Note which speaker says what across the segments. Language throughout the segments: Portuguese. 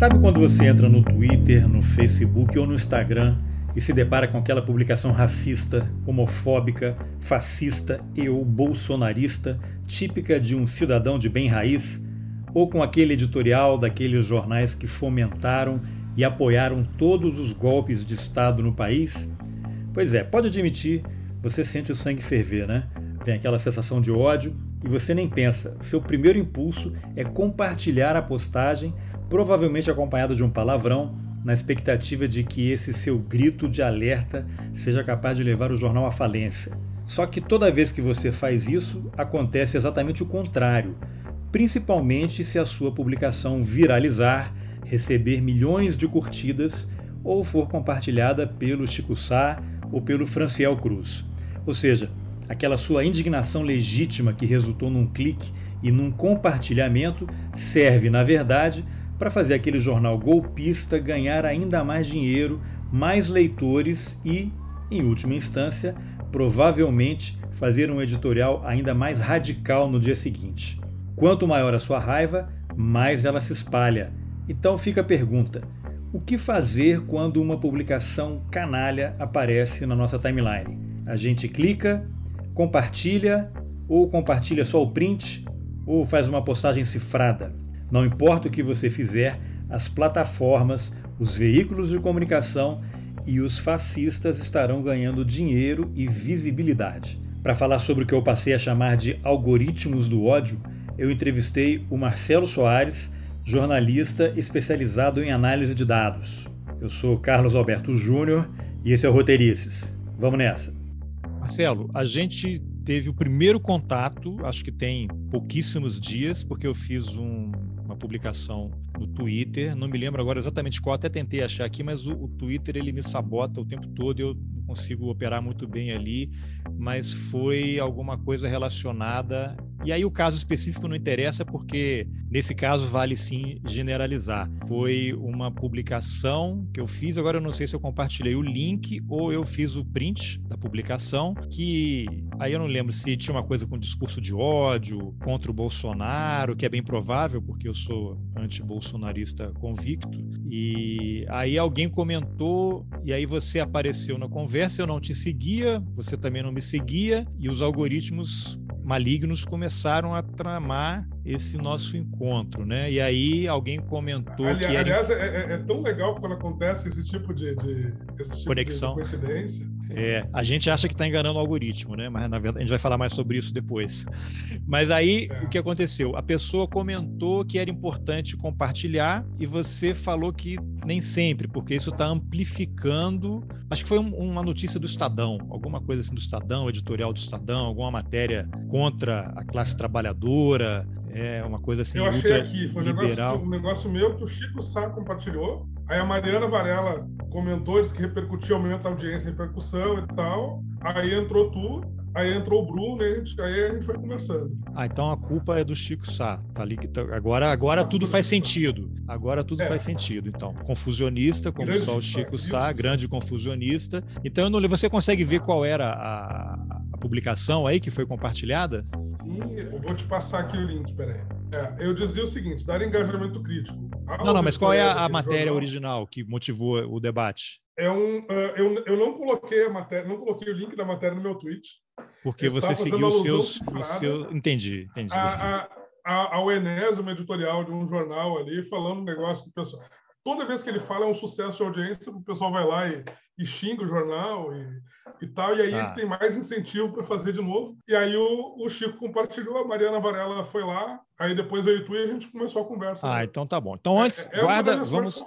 Speaker 1: Sabe quando você entra no Twitter, no Facebook ou no Instagram e se depara com aquela publicação racista, homofóbica, fascista e ou bolsonarista, típica de um cidadão de bem raiz? Ou com aquele editorial daqueles jornais que fomentaram e apoiaram todos os golpes de Estado no país? Pois é, pode admitir, você sente o sangue ferver, né? Vem aquela sensação de ódio e você nem pensa. Seu primeiro impulso é compartilhar a postagem, provavelmente acompanhada de um palavrão, na expectativa de que esse seu grito de alerta seja capaz de levar o jornal à falência. Só que toda vez que você faz isso, acontece exatamente o contrário, principalmente se a sua publicação viralizar, receber milhões de curtidas ou for compartilhada pelo Chico Sá ou pelo Franciel Cruz. Ou seja, aquela sua indignação legítima que resultou num clique e num compartilhamento serve, na verdade, para fazer aquele jornal golpista ganhar ainda mais dinheiro, mais leitores e, em última instância, provavelmente fazer um editorial ainda mais radical no dia seguinte. Quanto maior a sua raiva, mais ela se espalha. Então fica a pergunta: o que fazer quando uma publicação canalha aparece na nossa timeline? A gente clica, compartilha, ou compartilha só o print, ou faz uma postagem cifrada. Não importa o que você fizer, as plataformas, os veículos de comunicação e os fascistas estarão ganhando dinheiro e visibilidade. Para falar sobre o que eu passei a chamar de algoritmos do ódio, eu entrevistei o Marcelo Soares, jornalista especializado em análise de dados. Eu sou Carlos Alberto Júnior e esse é o Roteirices. Vamos nessa!
Speaker 2: Marcelo, a gente teve o primeiro contato, acho que tem pouquíssimos dias, porque eu fiz um, publicação no Twitter, não me lembro agora exatamente qual, até tentei achar aqui, mas o, o Twitter ele me sabota o tempo todo, eu consigo operar muito bem ali, mas foi alguma coisa relacionada. E aí o caso específico não interessa porque nesse caso vale sim generalizar. Foi uma publicação que eu fiz, agora eu não sei se eu compartilhei o link ou eu fiz o print da publicação, que aí eu não lembro se tinha uma coisa com discurso de ódio contra o Bolsonaro, que é bem provável porque eu sou anti-bolsonarista convicto. E aí alguém comentou e aí você apareceu na conversa, eu não te seguia, você também não me seguia e os algoritmos malignos começaram a tramar esse nosso encontro, né? E aí alguém comentou
Speaker 3: Ali,
Speaker 2: que
Speaker 3: aliás era... é, é, tão legal quando acontece esse tipo de, de esse tipo
Speaker 2: conexão.
Speaker 3: De coincidência.
Speaker 2: É, a gente acha que está enganando o algoritmo, né? Mas na verdade a gente vai falar mais sobre isso depois. Mas aí é. o que aconteceu? A pessoa comentou que era importante compartilhar e você falou que nem sempre, porque isso está amplificando. Acho que foi um, uma notícia do Estadão, alguma coisa assim do Estadão, editorial do Estadão, alguma matéria contra a classe trabalhadora, é uma coisa assim.
Speaker 3: Eu achei aqui, foi um negócio, um negócio meu que o Chico Sá compartilhou. Aí a Mariana Varela comentou, disse que repercutiu, aumenta a audiência, repercussão e tal. Aí entrou tu, aí entrou o Bruno, e aí a gente foi conversando.
Speaker 2: Ah, então a culpa é do Chico Sá. Tá ali, tá, agora agora tudo faz sentido. Agora tudo é. faz sentido. Então, confusionista, como grande, só o Chico Sá, grande confusionista. Então, eu não, você consegue ver qual era a, publicação aí que foi compartilhada?
Speaker 3: Sim, eu vou te passar aqui o link, peraí. É, eu dizia o seguinte, dar engajamento crítico.
Speaker 2: Não, não, mas qual é a, a matéria jornal, original que motivou o debate?
Speaker 3: É um, uh, eu, eu não coloquei a matéria, não coloquei o link da matéria no meu tweet.
Speaker 2: Porque você seguiu os seus, o seu... Entendi, entendi.
Speaker 3: A, a, ao Enes, uma editorial de um jornal ali, falando um negócio que o pessoal toda vez que ele fala é um sucesso de audiência, o pessoal vai lá e, e xinga o jornal e, e tal, e aí ele tem mais incentivo para fazer de novo. E aí o, o, Chico compartilhou, a Mariana Varela foi lá, aí depois veio tu e a gente começou a conversa.
Speaker 2: Ah, né? então tá bom. Então antes, é, é guarda, vamos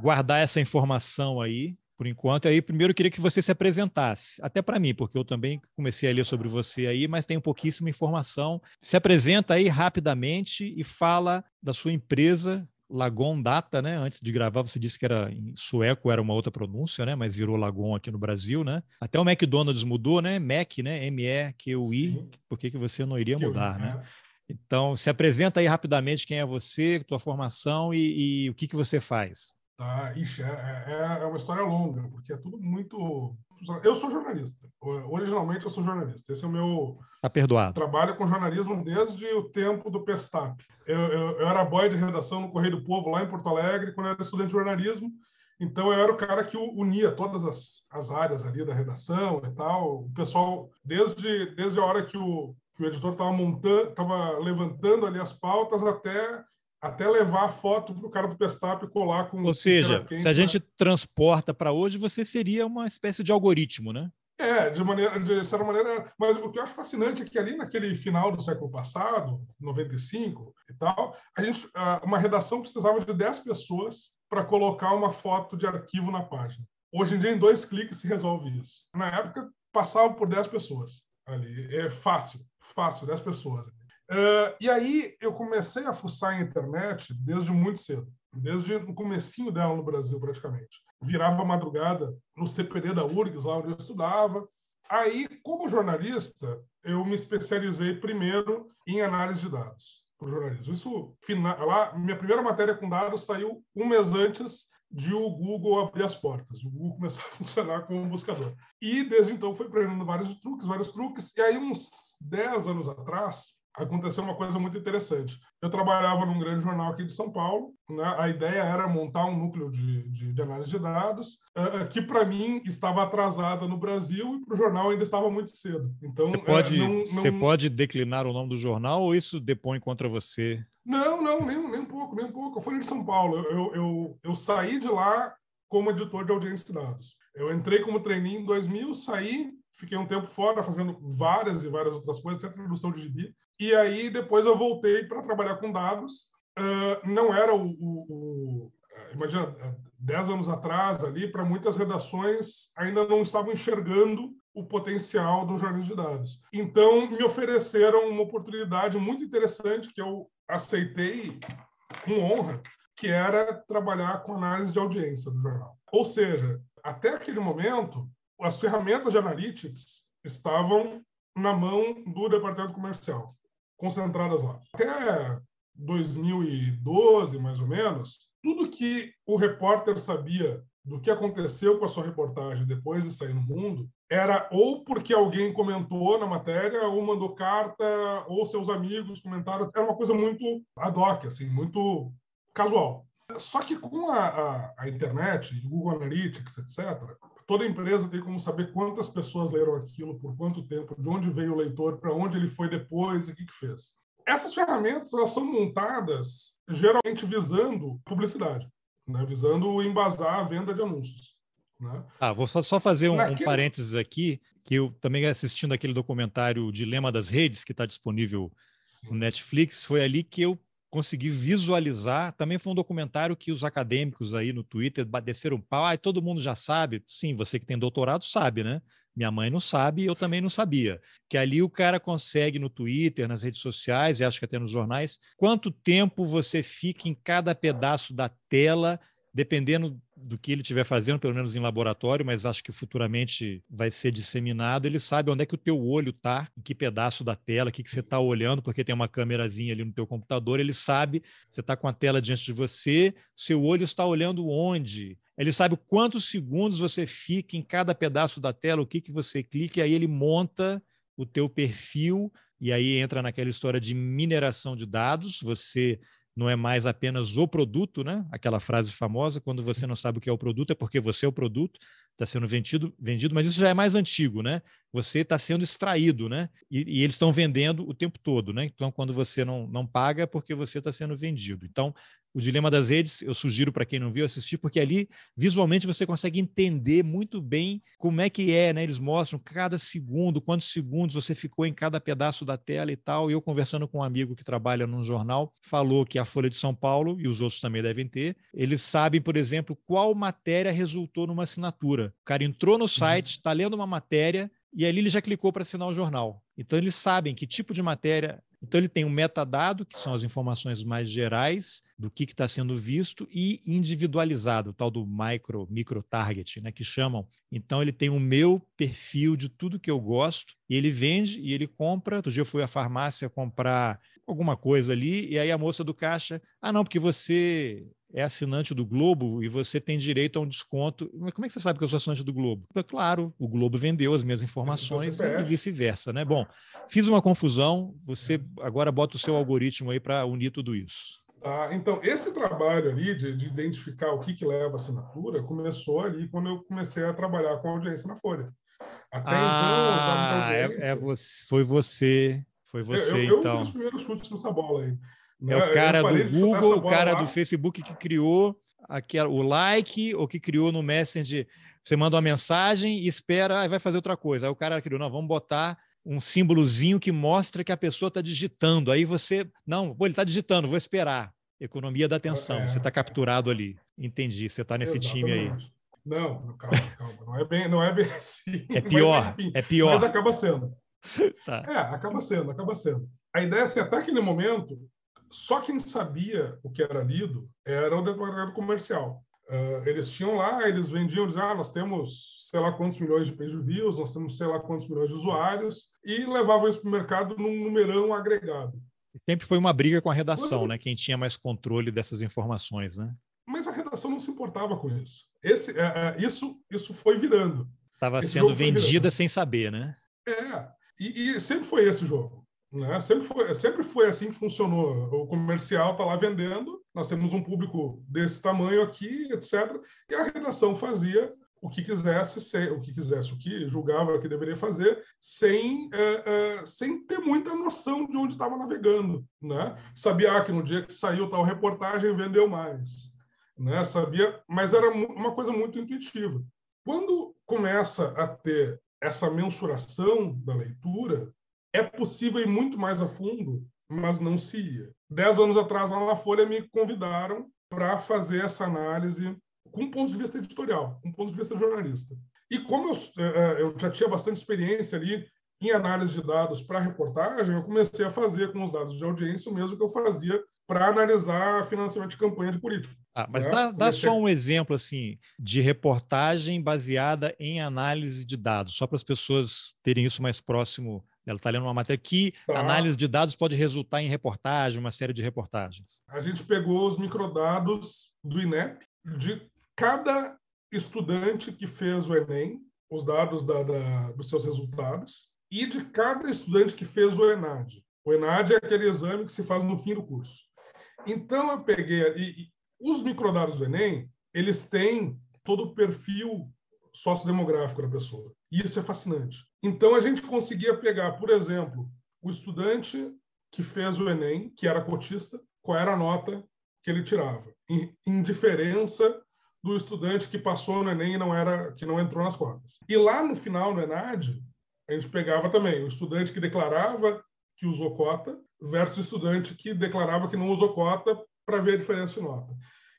Speaker 2: guardar essa informação aí por enquanto. Aí, primeiro, eu queria que você se apresentasse, até para mim, porque eu também comecei a ler sobre você aí, mas tenho pouquíssima informação. Se apresenta aí rapidamente e fala da sua empresa, Lagon Data, né? Antes de gravar, você disse que era em sueco, era uma outra pronúncia, né? Mas virou Lagon aqui no Brasil, né? Até o McDonald's mudou, né? Mac, né? M-E-Q-U-I. Por que, que você não iria mudar, né? Então, se apresenta aí rapidamente quem é você, tua formação e, e o que, que você faz.
Speaker 3: Tá? Ixi, é, é, é uma história longa, porque é tudo muito. Eu sou jornalista. Originalmente eu sou jornalista. Esse é o meu
Speaker 2: tá perdoado.
Speaker 3: trabalho com jornalismo desde o tempo do Pestap. Eu, eu, eu, era boy de redação no Correio do Povo, lá em Porto Alegre, quando eu era estudante de jornalismo. Então eu era o cara que unia todas as, as áreas ali da redação e tal. O pessoal, desde, desde a hora que o, que o editor estava montando, estava levantando ali as pautas até até levar a foto para o cara do Pestap e colar com.
Speaker 2: Ou seja, se a gente transporta para hoje, você seria uma espécie de algoritmo, né?
Speaker 3: É, de maneira, de certa maneira, mas o que eu acho fascinante é que ali naquele final do século passado, 95 e tal, a gente, uma redação precisava de 10 pessoas para colocar uma foto de arquivo na página. Hoje em dia, em dois cliques se resolve isso. Na época, passava por 10 pessoas ali. É fácil, fácil, 10 pessoas. Uh, e aí eu comecei a fuçar a internet desde muito cedo, desde o comecinho dela no Brasil, praticamente. Virava madrugada no CPD da URGS, lá onde eu estudava. Aí, como jornalista, eu me especializei primeiro em análise de dados para jornalismo. Isso, lá, minha primeira matéria com dados saiu um mês antes de o Google abrir as portas, o Google começar a funcionar como buscador. E desde então foi aprendendo vários truques, vários truques. E aí, uns 10 anos atrás, aconteceu uma coisa muito interessante. Eu trabalhava num grande jornal aqui de São Paulo. Né? A ideia era montar um núcleo de, de, de análise de dados, uh, que para mim estava atrasada no Brasil e para o jornal ainda estava muito cedo. Então,
Speaker 2: você pode, uh, não, não... você pode declinar o nome do jornal ou isso depõe contra você?
Speaker 3: Não, não, nem, nem um pouco, nem um pouco. Eu fui de São Paulo. Eu, eu, eu saí de lá como editor de audiência de dados. Eu entrei como treininho em 2000, saí, fiquei um tempo fora fazendo várias e várias outras coisas, até tradução de gibi. E aí depois eu voltei para trabalhar com dados. Uh, não era o, o, o imagina, dez anos atrás ali, para muitas redações ainda não estavam enxergando o potencial do jornalismo de dados. Então me ofereceram uma oportunidade muito interessante que eu aceitei com honra, que era trabalhar com análise de audiência do jornal. Ou seja, até aquele momento, as ferramentas de analytics estavam na mão do departamento comercial concentradas lá. Até 2012, mais ou menos, tudo que o repórter sabia do que aconteceu com a sua reportagem depois de sair no mundo era ou porque alguém comentou na matéria, ou mandou carta, ou seus amigos comentaram. Era uma coisa muito ad hoc, assim, muito casual. Só que com a, a, a internet, Google Analytics, etc., toda empresa tem como saber quantas pessoas leram aquilo, por quanto tempo, de onde veio o leitor, para onde ele foi depois e o que, que fez. Essas ferramentas elas são montadas geralmente visando publicidade, né? visando embasar a venda de anúncios. Né?
Speaker 2: Ah, vou só fazer um, Naquele... um parênteses aqui, que eu também assistindo aquele documentário Dilema das Redes, que está disponível Sim. no Netflix, foi ali que eu consegui visualizar. Também foi um documentário que os acadêmicos aí no Twitter desceram pau. Ah, todo mundo já sabe. Sim, você que tem doutorado sabe, né? Minha mãe não sabe e eu também não sabia. Que ali o cara consegue no Twitter, nas redes sociais, e acho que até nos jornais, quanto tempo você fica em cada pedaço da tela dependendo do que ele estiver fazendo, pelo menos em laboratório, mas acho que futuramente vai ser disseminado, ele sabe onde é que o teu olho está, em que pedaço da tela, o que, que você está olhando, porque tem uma câmerazinha ali no teu computador, ele sabe, você está com a tela diante de você, seu olho está olhando onde, ele sabe quantos segundos você fica em cada pedaço da tela, o que, que você clica, e aí ele monta o teu perfil, e aí entra naquela história de mineração de dados, você não é mais apenas o produto, né? Aquela frase famosa, quando você não sabe o que é o produto, é porque você é o produto, está sendo vendido, vendido, mas isso já é mais antigo, né? Você está sendo extraído, né? E, e eles estão vendendo o tempo todo, né? Então, quando você não, não paga, é porque você está sendo vendido. Então, o Dilema das Redes, eu sugiro para quem não viu assistir, porque ali visualmente você consegue entender muito bem como é que é, né? Eles mostram cada segundo, quantos segundos você ficou em cada pedaço da tela e tal. E eu conversando com um amigo que trabalha num jornal, falou que a Folha de São Paulo, e os outros também devem ter, eles sabem, por exemplo, qual matéria resultou numa assinatura. O cara entrou no site, está uhum. lendo uma matéria, e ali ele já clicou para assinar o jornal. Então eles sabem que tipo de matéria então, ele tem um metadado, que são as informações mais gerais do que está sendo visto, e individualizado, o tal do micro, micro target, né, que chamam. Então, ele tem o meu perfil de tudo que eu gosto, e ele vende e ele compra. Outro dia eu fui à farmácia comprar alguma coisa ali, e aí a moça do caixa, ah, não, porque você é assinante do Globo e você tem direito a um desconto. Mas como é que você sabe que eu sou assinante do Globo? É claro, o Globo vendeu as minhas informações e vice-versa, né? Bom, fiz uma confusão, você agora bota o seu algoritmo aí para unir tudo isso.
Speaker 3: Ah, então, esse trabalho ali de, de identificar o que, que leva a assinatura começou ali quando eu comecei a trabalhar com audiência na Folha.
Speaker 2: Até então, ah, então, é, é você, foi você, foi você,
Speaker 3: eu, eu,
Speaker 2: então.
Speaker 3: Eu dei os primeiros chutes nessa bola aí.
Speaker 2: É o cara do Google, o cara lá. do Facebook que criou aquela, o like, ou que criou no Messenger. Você manda uma mensagem e espera, e vai fazer outra coisa. Aí o cara criou, não, vamos botar um símbolozinho que mostra que a pessoa está digitando. Aí você, não, pô, ele está digitando, vou esperar. Economia da atenção, é, você está capturado ali. Entendi, você está nesse exatamente. time aí.
Speaker 3: Não, calma, calma, não é bem, não é bem assim.
Speaker 2: É pior, mas, enfim, é pior.
Speaker 3: Mas acaba sendo. tá. É, acaba sendo, acaba sendo. A ideia é assim, até aquele momento, só quem sabia o que era lido era o departamento comercial. Uh, eles tinham lá, eles vendiam, diziam, ah, nós temos sei lá quantos milhões de page views, nós temos sei lá quantos milhões de usuários, e levavam isso para o mercado num numerão agregado.
Speaker 2: Sempre foi uma briga com a redação, né? Quem tinha mais controle dessas informações, né?
Speaker 3: Mas a redação não se importava com isso. Esse, é, é, isso, isso foi virando.
Speaker 2: Estava sendo vendida sem saber, né?
Speaker 3: É, e, e sempre foi esse jogo. Né? Sempre, foi, sempre foi assim que funcionou. O comercial está lá vendendo, nós temos um público desse tamanho aqui, etc. E a redação fazia o que quisesse, ser, o que quisesse, o que julgava que deveria fazer, sem, é, é, sem ter muita noção de onde estava navegando. Né? Sabia ah, que no dia que saiu tal reportagem vendeu mais. Né? Sabia, mas era uma coisa muito intuitiva. Quando começa a ter essa mensuração da leitura, é possível ir muito mais a fundo, mas não se ia. Dez anos atrás, lá na Folha, me convidaram para fazer essa análise com um ponto de vista editorial, com um ponto de vista jornalista. E como eu, é, é, eu já tinha bastante experiência ali em análise de dados para reportagem, eu comecei a fazer com os dados de audiência o mesmo que eu fazia para analisar financiamento de campanha de político.
Speaker 2: Ah, mas né? dá, dá só um exemplo assim de reportagem baseada em análise de dados, só para as pessoas terem isso mais próximo ela está lendo uma matéria que tá. análise de dados pode resultar em reportagem, uma série de reportagens.
Speaker 3: A gente pegou os microdados do INEP de cada estudante que fez o Enem, os dados da, da, dos seus resultados, e de cada estudante que fez o ENAD. O ENAD é aquele exame que se faz no fim do curso. Então, eu peguei... E, e os microdados do Enem, eles têm todo o perfil sociodemográfico da pessoa. E isso é fascinante. Então, a gente conseguia pegar, por exemplo, o estudante que fez o Enem, que era cotista, qual era a nota que ele tirava, em, diferença do estudante que passou no Enem e não era, que não entrou nas cotas. E lá no final, no ENAD, a gente pegava também o estudante que declarava que usou cota versus o estudante que declarava que não usou cota para ver a diferença de nota.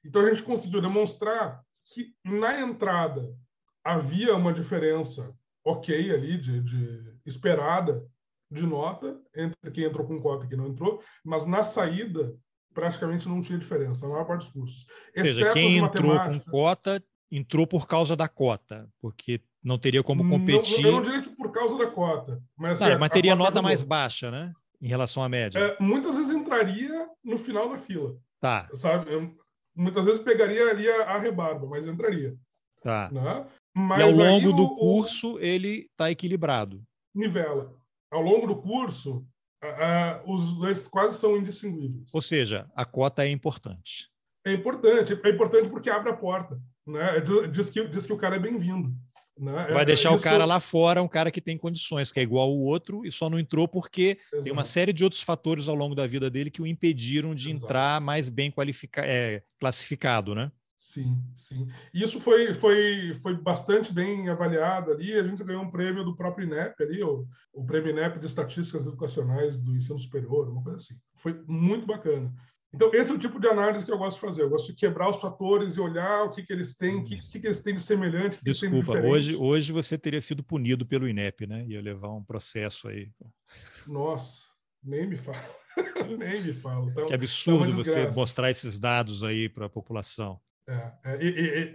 Speaker 3: Então, a gente conseguiu demonstrar que na entrada havia uma diferença ok ali, de, de esperada de nota entre quem entrou com cota e quem não entrou, mas na saída praticamente não tinha diferença, a maior parte dos cursos.
Speaker 2: Ou seja, quem entrou com cota entrou por causa da cota, porque não teria como competir.
Speaker 3: Não, eu não diria que por causa da cota, mas,
Speaker 2: assim, mas teria nota mais baixa, né? Em relação à média.
Speaker 3: É, muitas vezes entraria no final da fila.
Speaker 2: Tá.
Speaker 3: Sabe? Eu, muitas vezes pegaria ali a, a rebarba, mas entraria.
Speaker 2: Tá. Né? Mas e ao longo do curso ele está equilibrado.
Speaker 3: Nivela. Ao longo do curso, os dois quase são indistinguíveis.
Speaker 2: Ou seja, a cota é importante.
Speaker 3: É importante. É importante porque abre a porta. Né? Diz, que, diz que o cara é bem-vindo. Né?
Speaker 2: Vai é, deixar Isso... o cara lá fora, um cara que tem condições, que é igual o outro, e só não entrou porque Exato. tem uma série de outros fatores ao longo da vida dele que o impediram de Exato. entrar mais bem qualificado, é, classificado, né?
Speaker 3: Sim, sim. E isso foi, foi, foi bastante bem avaliado ali. A gente ganhou um prêmio do próprio INEP ali, o, o prêmio INEP de Estatísticas Educacionais do Ensino Superior, uma coisa assim. Foi muito bacana. Então, esse é o tipo de análise que eu gosto de fazer. Eu gosto de quebrar os fatores e olhar o que, que eles têm, o que, que, que eles têm de semelhante, que
Speaker 2: Desculpa, de hoje, hoje você teria sido punido pelo INEP, né? Ia levar um processo aí.
Speaker 3: Nossa, nem me fala. nem me fala. Então,
Speaker 2: que absurdo é você mostrar esses dados aí para a população.
Speaker 3: É, é,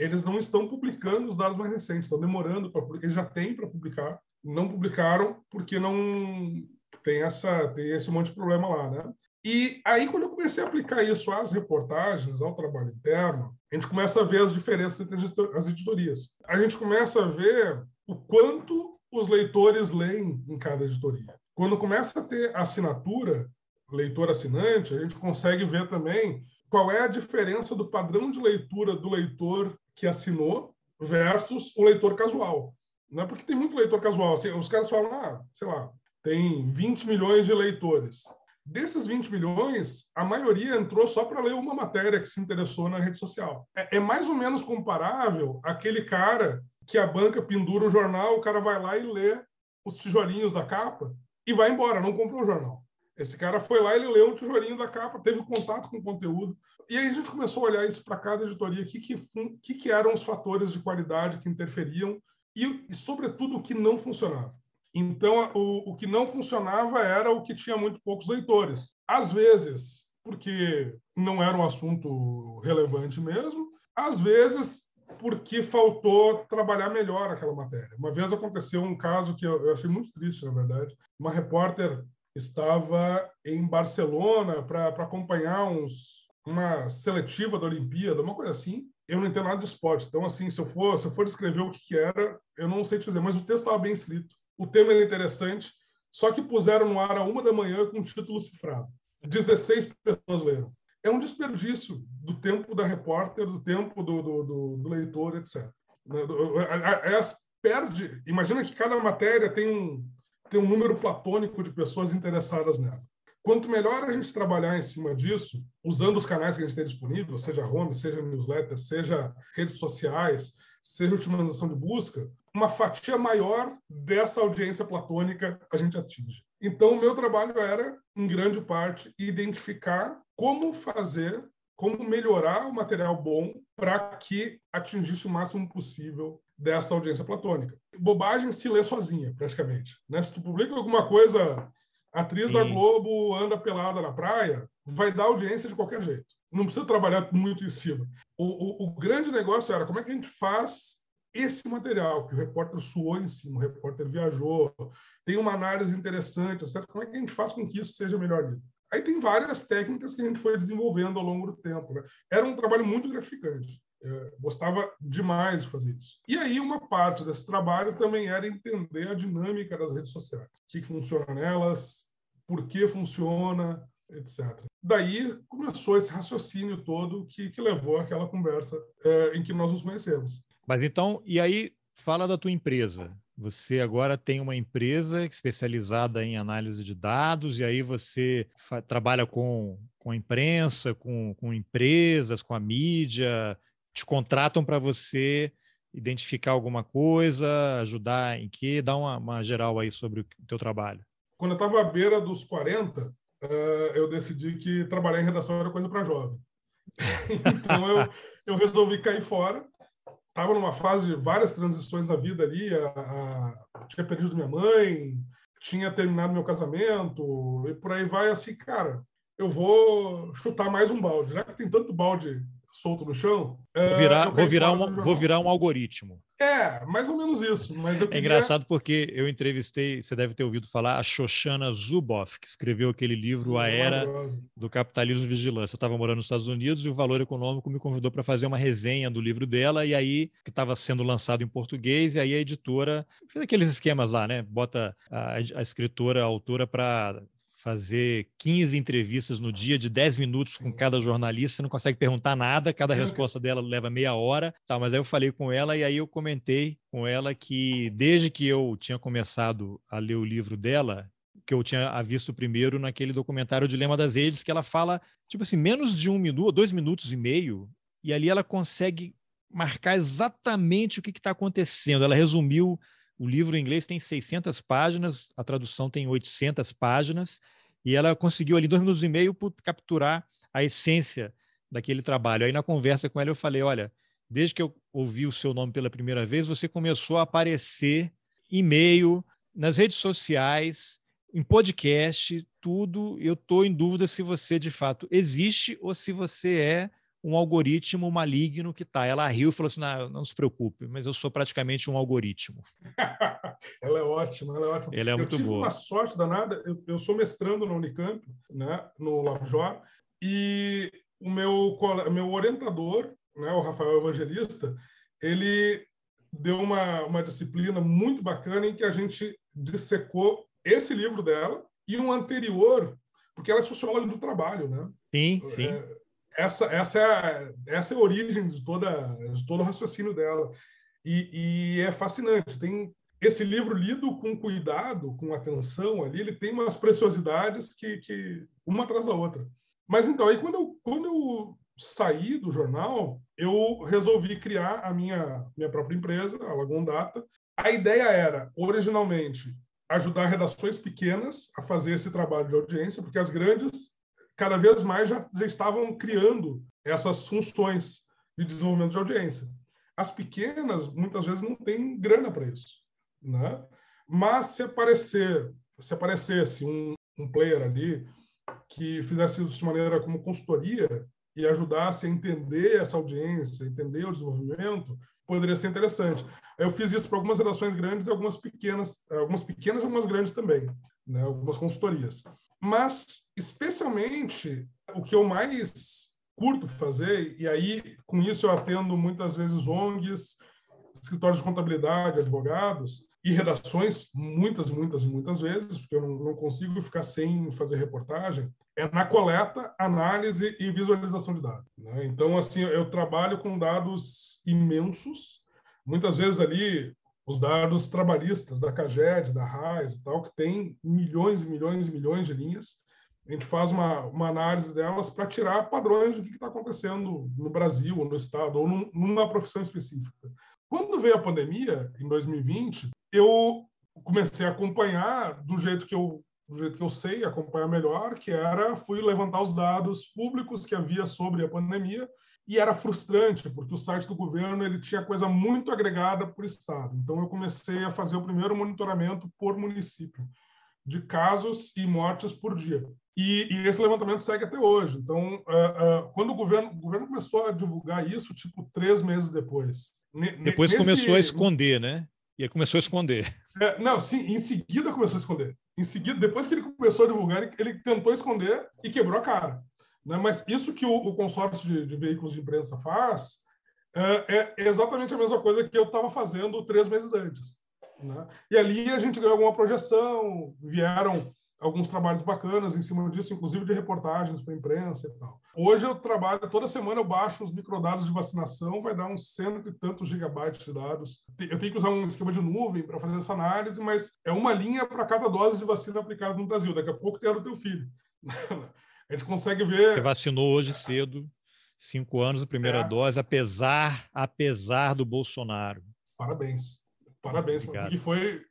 Speaker 3: eles não estão publicando os dados mais recentes, estão demorando para publicar. Eles já têm para publicar, não publicaram porque não tem essa tem esse monte de problema lá, né? E aí, quando eu comecei a aplicar isso às reportagens, ao trabalho interno, a gente começa a ver as diferenças entre as editorias. A gente começa a ver o quanto os leitores leem em cada editoria. Quando começa a ter assinatura, leitor assinante, a gente consegue ver também qual é a diferença do padrão de leitura do leitor que assinou versus o leitor casual. Não é porque tem muito leitor casual. Assim, os caras falam, ah, sei lá, tem 20 milhões de leitores. Desses 20 milhões, a maioria entrou só para ler uma matéria que se interessou na rede social. É, é, mais ou menos comparável aquele cara que a banca pendura o jornal, o cara vai lá e lê os tijolinhos da capa e vai embora, não comprou o jornal. Esse cara foi lá, ele leu o tijolinho da capa, teve contato com o conteúdo. E aí a gente começou a olhar isso para cada editoria, o que, que, que, eram os fatores de qualidade que interferiam e, e sobretudo, o que não funcionava. Então, o, o que não funcionava era o que tinha muito poucos leitores. Às vezes, porque não era um assunto relevante mesmo, às vezes porque faltou trabalhar melhor aquela matéria. Uma vez aconteceu um caso que eu, eu achei muito triste, na verdade. Uma repórter estava em Barcelona para acompanhar uns, uma seletiva da Olimpíada, uma coisa assim. Eu não entendo nada de esporte, então assim, se eu for, se eu for descrever o que, que era, eu não sei te dizer, mas o texto estava bem escrito, o tema era interessante, só que puseram no ar a uma da manhã com um título cifrado. 16 pessoas leram. É um desperdício do tempo da repórter, do tempo do, do, do, do leitor, etc. Né, é, perde. Imagina que cada matéria tem um, tem um número platônico de pessoas interessadas nela. Quanto melhor a gente trabalhar em cima disso, usando os canais que a gente tem disponível, seja home, seja newsletter, seja redes sociais, seja otimização de busca, uma fatia maior dessa audiência platônica a gente atinge. Então, o meu trabalho era, em grande parte, identificar como fazer, como melhorar o material bom para que atingisse o máximo possível dessa audiência platônica. Bobagem se lê sozinha, praticamente. Né? Se tu publica alguma coisa, atriz Sim. da Globo anda pelada na praia, vai dar audiência de qualquer jeito. Não precisa trabalhar muito em cima. O, o, o grande negócio era como é que a gente faz esse material que o repórter suou em cima, o repórter viajou, tem uma análise interessante, certo? Como é que a gente faz com que isso seja melhor lido? Aí tem várias técnicas que a gente foi desenvolvendo ao longo do tempo. Né? Era um trabalho muito gratificante. Eu gostava demais de fazer isso. E aí, uma parte desse trabalho também era entender a dinâmica das redes sociais. O que, funciona nelas, por que funciona, etc. Daí começou esse raciocínio todo que, que levou àquela conversa é, em que nós nos conhecemos.
Speaker 2: Mas então, e aí, fala da tua empresa. Você agora tem uma empresa especializada em análise de dados, e aí você trabalha com, com a imprensa, com, com empresas, com a mídia, te contratam para você identificar alguma coisa, ajudar em que? Dá uma, uma geral aí sobre o teu trabalho.
Speaker 3: Quando eu estava à beira dos 40, uh, eh, eu decidi que trabalhar em redação era coisa para jovem. então eu, eu resolvi cair fora. Estava numa fase de várias transições da vida ali. A, a, tinha perdido minha mãe, tinha terminado meu casamento, e por aí vai assim, cara, eu vou chutar mais um balde. Já que tem tanto balde solto no chão.
Speaker 2: Vou é, virar, vou virar, um, vou virar um algoritmo.
Speaker 3: É, mais ou menos isso. Mas
Speaker 2: é queria... É engraçado porque eu entrevistei, você deve ter ouvido falar, a Shoshana Zuboff, que escreveu aquele livro Sim, A Era do Capitalismo e Vigilância. Eu estava morando nos Estados Unidos e o Valor Econômico me convidou para fazer uma resenha do livro dela, e aí, que estava sendo lançado em português, e aí a editora fez aqueles esquemas lá, né? Bota a, a escritora, a autora, para fazer 15 entrevistas no dia de 10 minutos com cada jornalista, você não consegue perguntar nada, cada resposta dela leva meia hora, tá, mas aí eu falei com ela e aí eu comentei com ela que desde que eu tinha começado a ler o livro dela, que eu tinha visto primeiro naquele documentário o Dilema das Redes, que ela fala, tipo assim, menos de um minuto, dois minutos e meio, e ali ela consegue marcar exatamente o que está acontecendo. Ela resumiu o livro em inglês tem 600 páginas, a tradução tem 800 páginas, e ela conseguiu ali dois minutos e meio capturar a essência daquele trabalho. Aí na conversa com ela eu falei, olha, desde que eu ouvi o seu nome pela primeira vez, você começou a aparecer e-mail, nas redes sociais, em podcast, tudo. Eu estou em dúvida se você de fato existe ou se você é um algoritmo maligno que tá. Ela riu e falou assim: não, não se preocupe, mas eu sou praticamente um algoritmo.
Speaker 3: ela é ótima, ela é ótima.
Speaker 2: Ela é
Speaker 3: eu
Speaker 2: muito
Speaker 3: tive
Speaker 2: boa.
Speaker 3: uma sorte danada. Eu, eu sou mestrando na Unicamp, né, no Lavjor, e o meu, meu orientador, né, o Rafael Evangelista, ele deu uma, uma disciplina muito bacana em que a gente dissecou esse livro dela e um anterior, porque ela é socióloga do trabalho, né?
Speaker 2: Sim, sim.
Speaker 3: É, essa, essa, é a, essa é a origem de, toda, de todo o raciocínio dela. E, e é fascinante. Tem esse livro lido com cuidado, com atenção ali, ele tem umas preciosidades que, que uma atrás da outra. Mas então, aí quando eu, quando eu saí do jornal, eu resolvi criar a minha, minha própria empresa, a Lagoon Data. A ideia era, originalmente, ajudar redações pequenas a fazer esse trabalho de audiência, porque as grandes, cada vez mais, já, já estavam criando essas funções de desenvolvimento de audiência. As pequenas, muitas vezes, não têm grana para isso. Né? Mas se aparecer, se aparecesse um, um player ali que fizesse isso de maneira como consultoria, e ajudasse a entender essa audiência, entender o desenvolvimento, poderia ser interessante. Eu fiz isso para algumas redações grandes e algumas pequenas, algumas pequenas e algumas grandes também, né? algumas consultorias. Mas, especialmente, o que eu mais curto fazer, e aí com isso eu atendo muitas vezes ONGs, escritórios de contabilidade, advogados, e redações, muitas, muitas, muitas vezes, porque eu não, não consigo ficar sem fazer reportagem, é na coleta, análise e visualização de dados. Né? Então, assim, eu trabalho com dados imensos, muitas vezes ali os dados trabalhistas da CAGED, da RAIS e tal, que tem milhões e milhões e milhões de linhas. A gente faz uma, uma análise delas para tirar padrões do que está acontecendo no Brasil, ou no Estado, ou num, numa profissão específica. Quando veio a pandemia, em 2020, eu comecei a acompanhar do jeito que eu do jeito que eu sei acompanhar melhor, que era fui levantar os dados públicos que havia sobre a pandemia e era frustrante porque o site do governo ele tinha coisa muito agregada por estado. Então eu comecei a fazer o primeiro monitoramento por município de casos e mortes por dia. E, e esse levantamento segue até hoje. Então, uh, uh, quando o governo, o governo começou a divulgar isso, tipo três meses depois.
Speaker 2: Depois nesse... começou a esconder, né? E ele começou a esconder.
Speaker 3: É, não, sim, em seguida começou a esconder. Em seguida, depois que ele começou a divulgar, ele, ele tentou esconder e quebrou a cara. Né? Mas isso que o, o consórcio de, de, veículos de imprensa faz é, é exatamente a mesma coisa que eu estava fazendo três meses antes. Né? E ali a gente ganhou alguma projeção, vieram alguns trabalhos bacanas em cima disso, inclusive de reportagens para a imprensa e tal. Hoje eu trabalho, toda semana eu baixo os microdados de vacinação, vai dar uns cento e tantos gigabytes de dados. Eu tenho que usar um esquema de nuvem para fazer essa análise, mas é uma linha para cada dose de vacina aplicada no Brasil. Daqui a pouco tem a do teu filho. a gente consegue ver...
Speaker 2: Você vacinou hoje cedo, cinco anos, a primeira é. dose, apesar, apesar do Bolsonaro.
Speaker 3: Parabéns. Parabéns, Obrigado. porque foi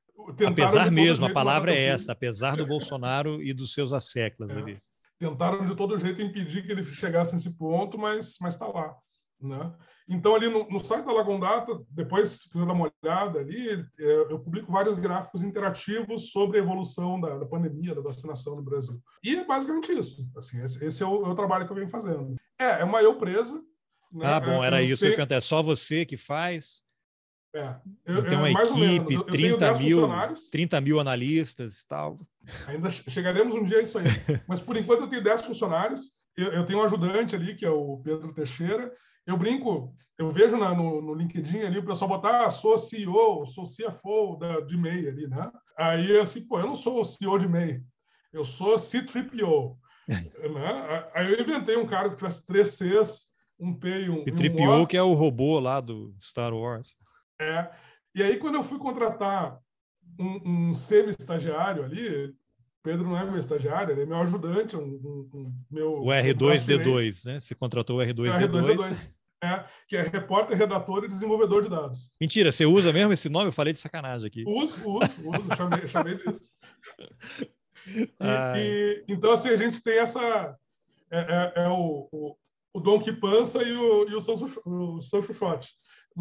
Speaker 2: apesar mesmo, a palavra é essa, apesar do Bolsonaro e dos seus asseclas é. ali.
Speaker 3: Tentaram de todo jeito impedir que ele chegasse nesse ponto, mas mas está lá. Né? Então, ali no, no site da Lagoon Data, depois, se quiser dar uma olhada ali, é, eu publico vários gráficos interativos sobre a evolução da, da pandemia, da vacinação no Brasil. E é basicamente isso. Assim, esse, esse é, o, é, o, trabalho que eu venho fazendo. É, é uma eu presa.
Speaker 2: Né? Ah, bom, era isso. Eu pergunto, é só você que faz?
Speaker 3: É.
Speaker 2: Eu, tem uma equipe, eu, eu 30, mil, 30 mil analistas e tal.
Speaker 3: Ainda chegaremos um dia a isso aí. Mas, por enquanto, eu tenho 10 funcionários. Eu, eu, tenho um ajudante ali, que é o Pedro Teixeira. Eu brinco, eu vejo na, no, no, LinkedIn ali o pessoal botar, ah, sou CEO, sou CFO da, de MEI ali, né? Aí, assim, pô, eu não sou CEO de MEI, eu sou C-3PO. né? Aí eu inventei um cara que tivesse três Cs, um P e um,
Speaker 2: C-3PO, um que é o robô lá do Star Wars.
Speaker 3: É. E aí, quando eu fui contratar um, um semi-estagiário ali, Pedro não é meu estagiário, ele é meu ajudante, um, um, um meu.
Speaker 2: O R2D2, né? Você contratou o R2D2. R2D2.
Speaker 3: É, que é repórter, redator e desenvolvedor de dados.
Speaker 2: Mentira, você usa mesmo esse nome? Eu falei de sacanagem aqui.
Speaker 3: Uso, uso, uso, chamei, chamei disso. E, e, então, assim, a gente tem essa. É, é, é o, o, o Donkey Pança e o, e o, São, o São Chuchote.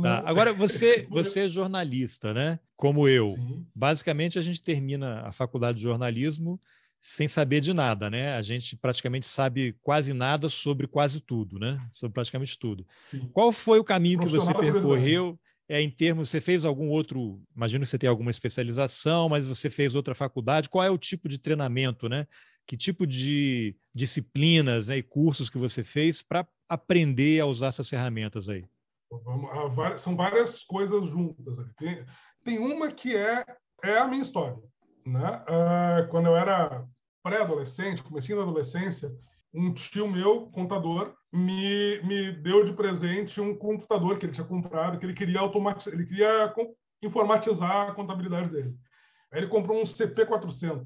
Speaker 2: Tá. Agora, você, você é jornalista, né? Como eu. Sim. Basicamente, a gente termina a faculdade de jornalismo sem saber de nada, né? A gente praticamente sabe quase nada sobre quase tudo, né? Sobre praticamente tudo. Sim. Qual foi o caminho que você percorreu? É, em termos, você fez algum outro, imagino que você tem alguma especialização, mas você fez outra faculdade. Qual é o tipo de treinamento, né? Que tipo de disciplinas né, e cursos que você fez para aprender a usar essas ferramentas aí?
Speaker 3: Vamos, são várias coisas juntas. Tem, tem uma que é, é a minha história. Né? Uh, quando eu era pré-adolescente, comecei na adolescência, um tio meu, contador, me, me deu de presente um computador que ele tinha comprado, que ele queria automatizar, ele queria informatizar a contabilidade dele. Aí ele comprou um CP400,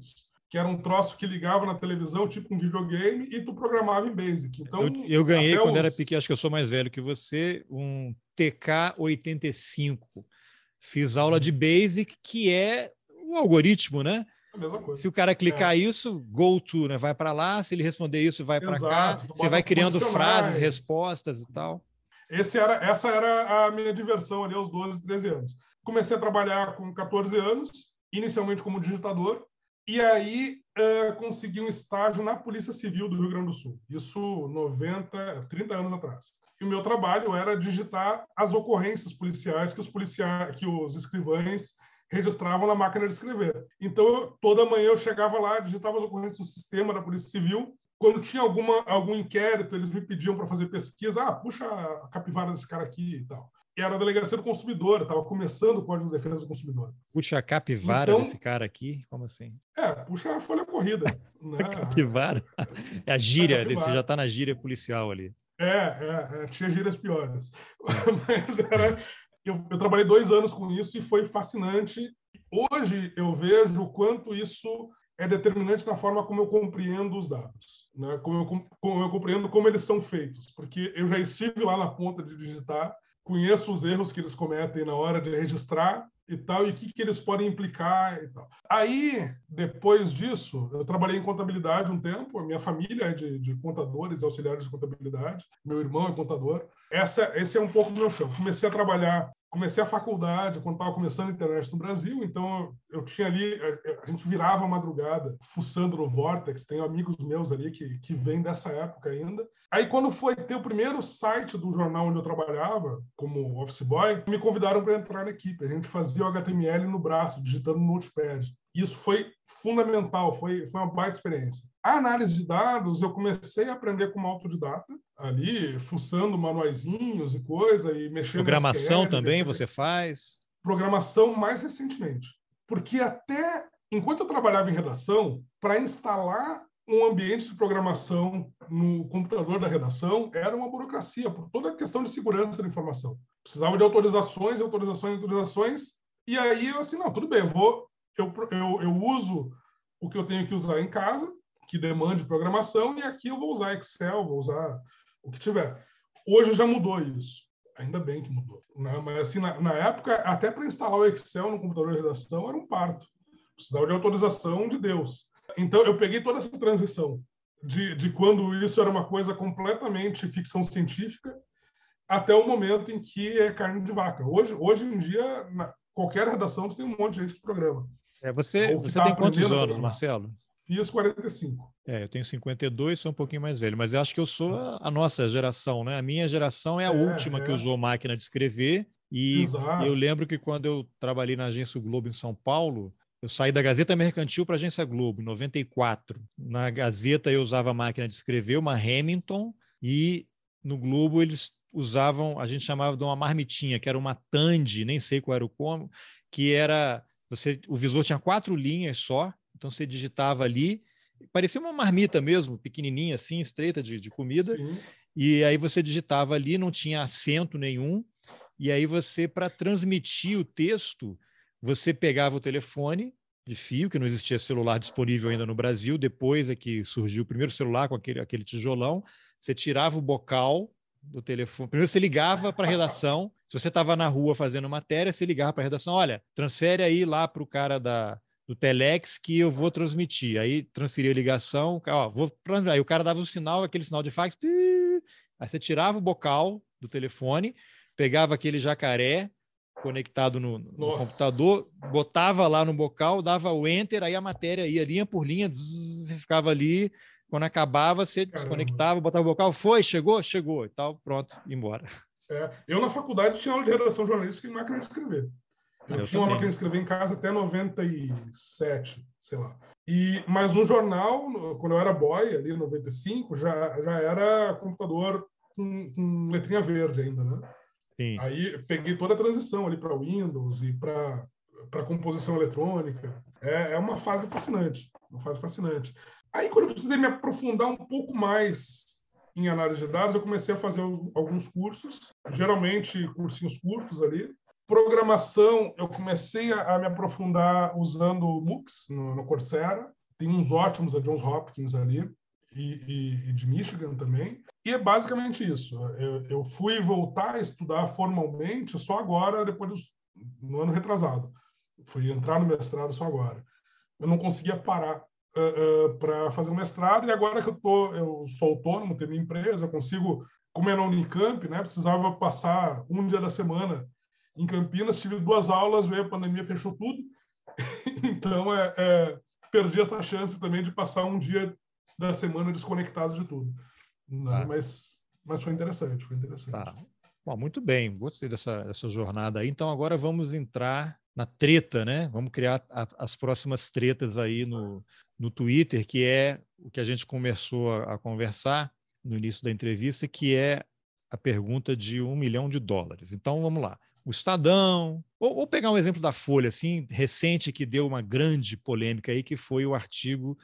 Speaker 3: que era um troço que ligava na televisão, tipo um videogame, e tu programava em Basic. Então,
Speaker 2: eu, eu ganhei quando os... era pequeno, acho que eu sou mais velho que você, um TK85. Fiz aula de Basic, que é o algoritmo, né? Se o cara clicar é. isso, go to, né? Vai para lá. Se ele responder isso, vai para cá. Você vai criando frases, respostas e tal.
Speaker 3: Esse era, essa era a minha diversão ali aos 12, 13 anos. Comecei a trabalhar com 14 anos, inicialmente como digitador, e aí uh, consegui um estágio na Polícia Civil do Rio Grande do Sul. Isso 90, 30 anos atrás. E o meu trabalho era digitar as ocorrências policiais que os policiais, que os escrivães registravam na máquina de escrever. Então, toda manhã eu chegava lá, digitava as ocorrências no sistema da Polícia Civil. Quando tinha alguma, algum inquérito, eles me pediam para fazer pesquisa. Ah, puxa a capivara desse cara aqui e tal. E era a delegacia do consumidor, estava começando o Código de Defesa do Consumidor.
Speaker 2: Puxa a capivara então, desse cara aqui? Como assim?
Speaker 3: É, puxa a folha corrida. né?
Speaker 2: a capivara? É a gíria, é a você já está na gíria policial ali.
Speaker 3: É, é, é, tinha gírias piores. Mas era, eu, eu, trabalhei dois anos com isso e foi fascinante. Hoje eu vejo o quanto isso é determinante na forma como eu compreendo os dados, né? como, eu, como eu compreendo como eles são feitos, porque eu já estive lá na ponta de digitar, conheço os erros que eles cometem na hora de registrar e tal, e o que, que eles podem implicar e tal. Aí, depois disso, eu trabalhei em contabilidade um tempo, a minha família é de, de contadores, auxiliares de contabilidade, meu irmão é contador. Essa, esse é um pouco do meu chão. Comecei a trabalhar comecei a faculdade quando estava começando a internet no Brasil, então eu tinha ali, a gente virava a madrugada fuçando no Vortex, tenho amigos meus ali que, que vêm dessa época ainda. Aí quando foi ter o primeiro site do jornal onde eu trabalhava, como office boy, me convidaram para entrar na equipe. A gente fazia o HTML no braço, digitando no Notepad. Isso foi fundamental, foi, foi uma baita experiência. A análise de dados, eu comecei a aprender como autodidata, ali, fuçando manuaizinhos e coisa, e mexendo...
Speaker 2: Programação também mexendo... você faz?
Speaker 3: Programação mais recentemente. Porque até, enquanto eu trabalhava em redação, para instalar um ambiente de programação no computador da redação era uma burocracia, por toda a questão de segurança da informação. Precisava de autorizações, autorizações, autorizações, e aí eu assim, não, tudo bem, eu vou, eu, eu, eu uso o que eu tenho que usar em casa, que demande programação, e aqui eu vou usar Excel, vou usar o que tiver. Hoje já mudou isso. Ainda bem que mudou. Né? Mas, assim, na, na época, até para instalar o Excel no computador de redação era um parto. Precisava de autorização de Deus. Então, eu peguei toda essa transição de, de quando isso era uma coisa completamente ficção científica até o momento em que é carne de vaca. Hoje, hoje em dia, na, qualquer redação, tem um monte de gente que programa.
Speaker 2: É, você você tá tem quantos anos, Marcelo?
Speaker 3: Fiz 45.
Speaker 2: É, eu tenho 52, sou um pouquinho mais velho, mas eu acho que eu sou a, nossa geração, né? A minha geração é a é, última é. que usou máquina de escrever. E Exato. eu lembro que quando eu trabalhei na agência Globo em São Paulo, eu saí da Gazeta Mercantil para a agência Globo, em 94. Na Gazeta eu usava a máquina de escrever, uma Hamilton, e no Globo eles usavam, a gente chamava de uma marmitinha, que era uma Tandy, nem sei qual era o como, que era, você, o visor tinha quatro linhas só, então você digitava ali, parecia uma marmita mesmo, pequenininha assim, estreita de, de comida. Sim. E aí você digitava ali, não tinha acento nenhum. E aí você, para transmitir o texto, você pegava o telefone de fio, que não existia celular disponível ainda no Brasil, depois é que surgiu o primeiro celular com aquele, aquele tijolão, você tirava o bocal do telefone. Primeiro você ligava para a redação, se você estava na rua fazendo matéria, você ligava para a redação, olha, transfere aí lá para o cara da, do Telex que eu vou transmitir. Aí transferia a ligação, ó, vou aí o cara dava o um sinal, aquele sinal de fax, aí você tirava o bocal do telefone, pegava aquele jacaré conectado no, no computador, botava lá no bocal, dava o enter, aí a matéria ia linha por linha, zzz, ficava ali, quando acabava, você Caramba. desconectava, botava o bocal, foi, chegou, chegou e tal, pronto, embora.
Speaker 3: É, eu na faculdade tinha aula de redação jornalística em máquina de escrever. Eu, eu tinha também. uma máquina de escrever em casa até 97, sei lá. E, mas no jornal, quando eu era boy, ali em 95, já, já era computador com, com letrinha verde ainda, né? Sim. Aí peguei toda a transição ali para Windows e para para composição eletrônica. É, é uma fase fascinante, uma fase fascinante. Aí, quando eu precisei me aprofundar um pouco mais em análise de dados, eu comecei a fazer alguns cursos, geralmente cursinhos curtos ali. Programação, eu comecei a, me aprofundar usando MOOCs no, no, Coursera. Tem uns ótimos, a Johns Hopkins ali, e, e, e de Michigan também. E é basicamente isso. Eu, eu, fui voltar a estudar formalmente só agora, depois do no ano retrasado. Fui entrar no mestrado só agora. Eu não conseguia parar uh, uh, para fazer o mestrado e agora que eu tô, eu sou autônomo, tenho minha empresa, eu consigo, como é na Unicamp, né, precisava passar um dia da semana em Campinas, tive duas aulas, veio a pandemia, fechou tudo, então é, é, perdi essa chance também de passar um dia da semana desconectado de tudo. Né? Mas, mas foi interessante, foi interessante. Tá.
Speaker 2: Bom, muito bem, gostei dessa, dessa jornada aí. Então agora vamos entrar na treta, né? Vamos criar a, as próximas tretas aí no, no Twitter, que é o que a gente começou a, a conversar no início da entrevista, que é a pergunta de um milhão de dólares. Então vamos lá. O Estadão, ou, ou, pegar um exemplo da Folha, assim, recente, que deu uma grande polêmica aí, que foi o artigo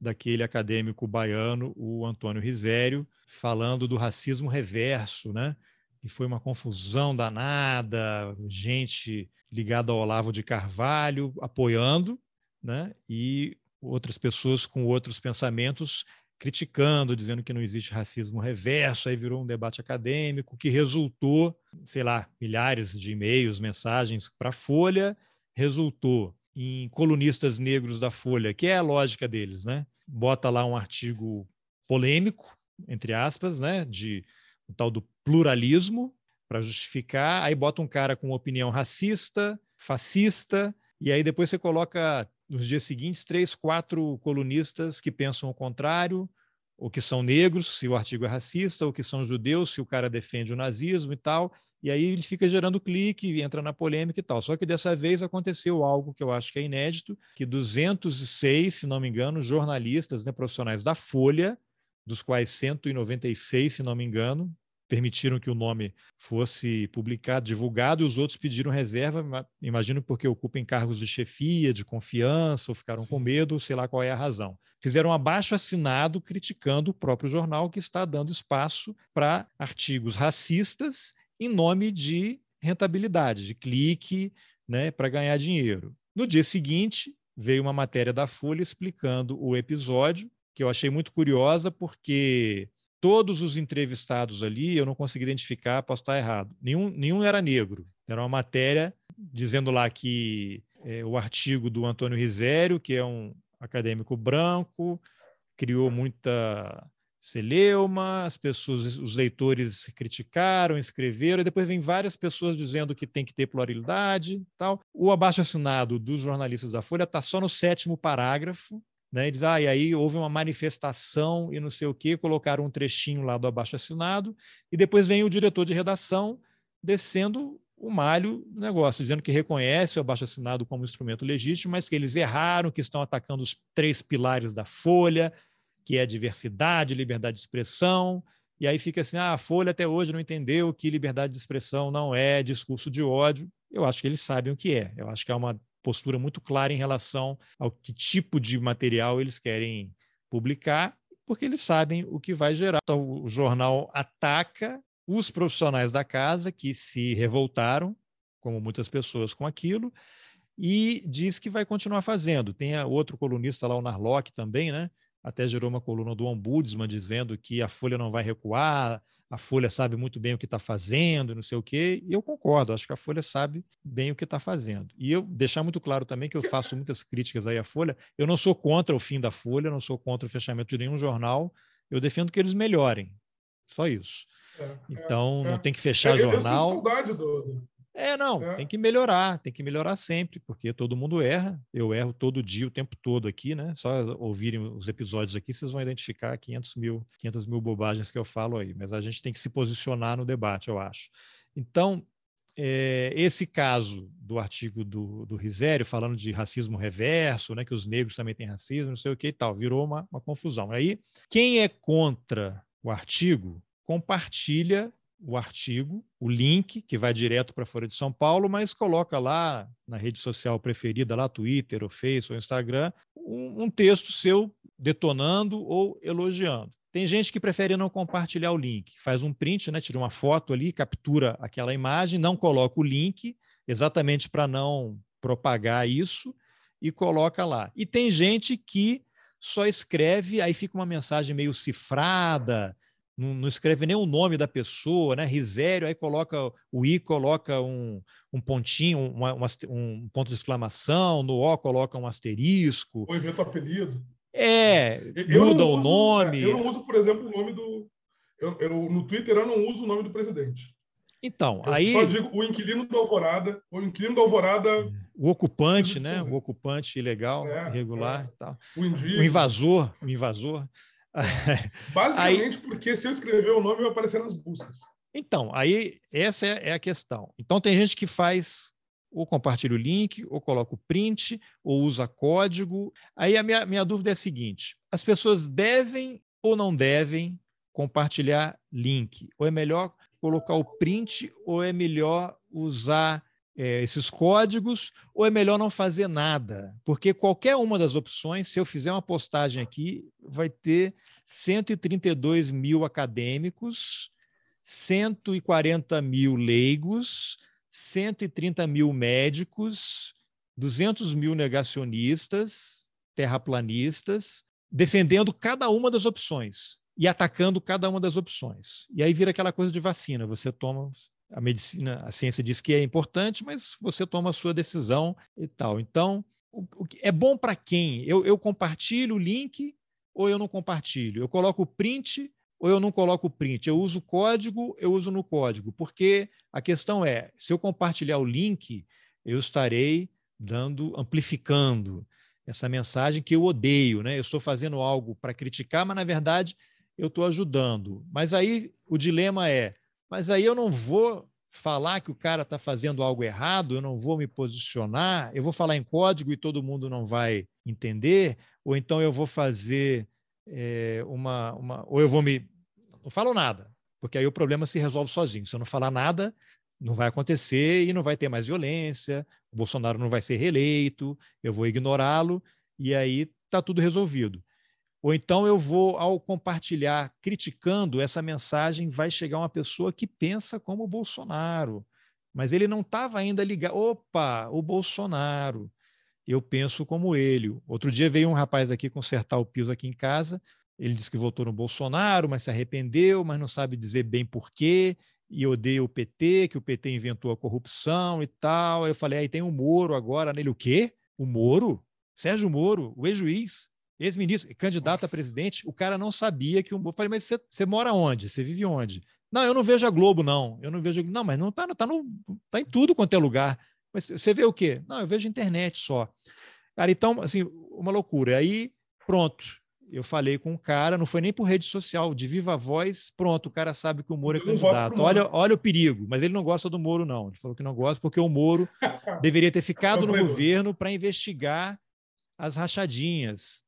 Speaker 2: daquele acadêmico baiano, o Antônio Risério, falando do racismo reverso, né? E foi uma confusão danada, gente ligada ao Olavo de Carvalho apoiando, né? E outras pessoas com outros pensamentos criticando, dizendo que não existe racismo reverso, aí virou um debate acadêmico que resultou, sei lá, milhares de e-mails, mensagens para a Folha, resultou em colunistas negros da Folha, que é a lógica deles, né? Bota lá um artigo polêmico, entre aspas, né, de o tal do pluralismo para justificar, aí bota um cara com opinião racista, fascista, e aí depois você coloca nos dias seguintes três, quatro colunistas que pensam o contrário, ou que são negros, se o artigo é racista, ou que são judeus, se o cara defende o nazismo e tal. E aí ele fica gerando clique, entra na polêmica e tal. Só que dessa vez aconteceu algo que eu acho que é inédito, que 206, se não me engano, jornalistas né, profissionais da Folha, dos quais 196, se não me engano, permitiram que o nome fosse publicado, divulgado, e os outros pediram reserva, imagino porque ocupem cargos de chefia, de confiança, ou ficaram Sim. com medo, sei lá qual é a razão. Fizeram um abaixo assinado criticando o próprio jornal que está dando espaço para artigos racistas em nome de rentabilidade, de clique, né, para ganhar dinheiro. No dia seguinte, veio uma matéria da Folha explicando o episódio, que eu achei muito curiosa, porque todos os entrevistados ali, eu não consegui identificar, posso estar errado. Nenhum, nenhum era negro. Era uma matéria dizendo lá que é, o artigo do Antônio Risério, que é um acadêmico branco, criou muita celeuma, as pessoas, os leitores criticaram, escreveram, e depois vem várias pessoas dizendo que tem que ter pluralidade tal. O abaixo-assinado dos jornalistas da Folha está só no sétimo parágrafo, né? Eles, ah, e aí houve uma manifestação e não sei o quê, colocaram um trechinho lá do abaixo assinado, e depois vem o diretor de redação descendo o malho do negócio, dizendo que reconhece o abaixo assinado como instrumento legítimo, mas que eles erraram, que estão atacando os três pilares da Folha, que é diversidade, liberdade de expressão, e aí fica assim, ah, a Folha até hoje não entendeu que liberdade de expressão não é discurso de ódio. Eu acho que eles sabem o que é. Eu acho que é uma postura muito clara em relação ao que tipo de material eles querem publicar, porque eles sabem o que vai gerar. Então, o jornal ataca os profissionais da casa que se revoltaram, como muitas pessoas com aquilo, e diz que vai continuar fazendo. Tem outro colunista lá, o Narlock também, né? Até gerou uma coluna do Ombudsman dizendo que a Folha não vai recuar, a Folha sabe muito bem o que está fazendo, não sei o quê, e eu concordo, acho que a Folha sabe bem o que está fazendo. E eu deixar muito claro também que eu faço muitas críticas aí à Folha, eu não sou contra o fim da Folha, não sou contra o fechamento de nenhum jornal, eu defendo que eles melhorem, só isso. É, é então, é, não tem que fechar
Speaker 3: é,
Speaker 2: jornal.
Speaker 3: Eu sinto saudade do,
Speaker 2: É, não, é. tem que melhorar, tem que melhorar sempre, porque todo mundo erra. Eu erro todo dia, o tempo todo aqui, né? Só ouvirem os episódios aqui, vocês vão identificar 500 mil, 500 mil bobagens que eu falo aí. Mas a gente tem que se posicionar no debate, eu acho. Então, é, esse caso do artigo do, do Risério, falando de racismo reverso, né, que os negros também têm racismo, não sei o que e tal, virou uma, uma confusão. Aí, quem é contra o artigo, compartilha o artigo, o link, que vai direto para fora de São Paulo, mas coloca lá na rede social preferida, lá Twitter, ou Facebook, ou Instagram, um, um texto seu detonando ou elogiando. Tem gente que prefere não compartilhar o link, faz um print, né, tira uma foto ali, captura aquela imagem, não coloca o link, exatamente para não propagar isso, e coloca lá. E tem gente que só escreve, aí fica uma mensagem meio cifrada, não, não, escreve nem o nome da pessoa, né? Risério, aí coloca o I, coloca um, um pontinho, uma, uma, um ponto de exclamação, no O coloca um asterisco.
Speaker 3: Ou inventa apelido.
Speaker 2: É, eu muda o nome.
Speaker 3: Eu não uso, por exemplo, o nome do. Eu, eu, no Twitter eu não uso o nome do presidente.
Speaker 2: Então,
Speaker 3: eu
Speaker 2: aí.
Speaker 3: Só digo o inquilino da Alvorada, o inquilino da Alvorada.
Speaker 2: O ocupante, né? O ocupante ilegal, é, irregular é. tal. O, o invasor, o invasor.
Speaker 3: Basicamente aí... porque se eu escrever o nome vai aparecer nas buscas.
Speaker 2: Então, aí essa é, é a questão. Então tem gente que faz ou compartilha o link, ou coloca o print, ou usa código. Aí a minha, minha dúvida é a seguinte: as pessoas devem ou não devem compartilhar link? Ou é melhor colocar o print, ou é melhor usar é, esses códigos, ou é melhor não fazer nada? Porque qualquer uma das opções, se eu fizer uma postagem aqui, vai ter 132 mil acadêmicos, 140 mil leigos, 130 mil médicos, 200 mil negacionistas, terraplanistas, defendendo cada uma das opções e atacando cada uma das opções. E aí vira aquela coisa de vacina: você toma. A medicina, a ciência diz que é importante, mas você toma a sua decisão e tal. Então, o, o, é bom para quem? Eu, eu compartilho o link ou eu não compartilho? Eu coloco o print ou eu não coloco o print? Eu uso o código, eu uso no código, porque a questão é, se eu compartilhar o link, eu estarei dando, amplificando essa mensagem que eu odeio, né? Eu estou fazendo algo para criticar, mas na verdade eu estou ajudando. Mas aí o dilema é, mas aí eu não vou falar que o cara está fazendo algo errado, eu não vou me posicionar, eu vou falar em código e todo mundo não vai entender, ou então eu vou fazer é, uma, uma. Ou eu vou me não falo nada, porque aí o problema se resolve sozinho. Se eu não falar nada, não vai acontecer e não vai ter mais violência, o Bolsonaro não vai ser reeleito, eu vou ignorá-lo e aí está tudo resolvido. Ou então eu vou, ao compartilhar, criticando, essa mensagem vai chegar uma pessoa que pensa como o Bolsonaro, mas ele não estava ainda ligado. Opa, o Bolsonaro, eu penso como ele. Outro dia veio um rapaz aqui consertar o piso aqui em casa, ele disse que votou no Bolsonaro, mas se arrependeu, mas não sabe dizer bem por quê, e odeia o PT, que o PT inventou a corrupção e tal. Eu falei, aí tem o Moro agora nele. O quê? O Moro? Sérgio Moro, o ex-juiz, ex-ministro, candidato Nossa. a presidente. O cara não sabia que o Moro. Eu falei, mas você, você mora onde? Você vive onde? Não, eu não vejo a Globo, não. Eu não vejo. Não, mas não está tá no, tá em tudo quanto é lugar. Mas você vê o quê? Não, eu vejo internet só. Cara, então, assim, uma loucura. Aí, pronto eu falei com o cara, não foi nem por rede social, de viva voz, pronto, o cara sabe que o Moro é candidato. Olha, olha o perigo, mas ele não gosta do Moro, não. Ele falou que não gosta porque o Moro deveria ter ficado no governo para investigar as rachadinhas.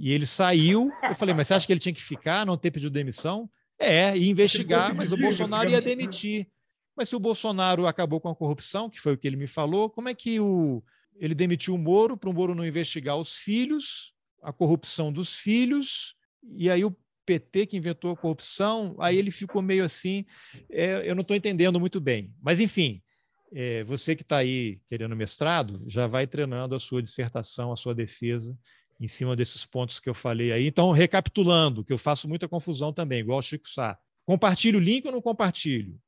Speaker 2: E ele saiu. Eu falei, mas você acha que ele tinha que ficar, não ter pedido demissão? É, ia investigar, mas o Bolsonaro ia demitir. Mas se o Bolsonaro acabou com a corrupção, que foi o que ele me falou, como é que o, ele demitiu o Moro para o Moro não investigar os filhos a corrupção dos filhos, e aí o PT que inventou a corrupção, aí ele ficou meio assim, é, eu não estou entendendo muito bem. Mas, enfim, é, você que está aí querendo mestrado, já vai treinando a sua dissertação, a sua defesa em cima desses pontos que eu falei aí. Então, recapitulando, que eu faço muita confusão também, igual o Chico Sá. Compartilho o link ou não compartilho?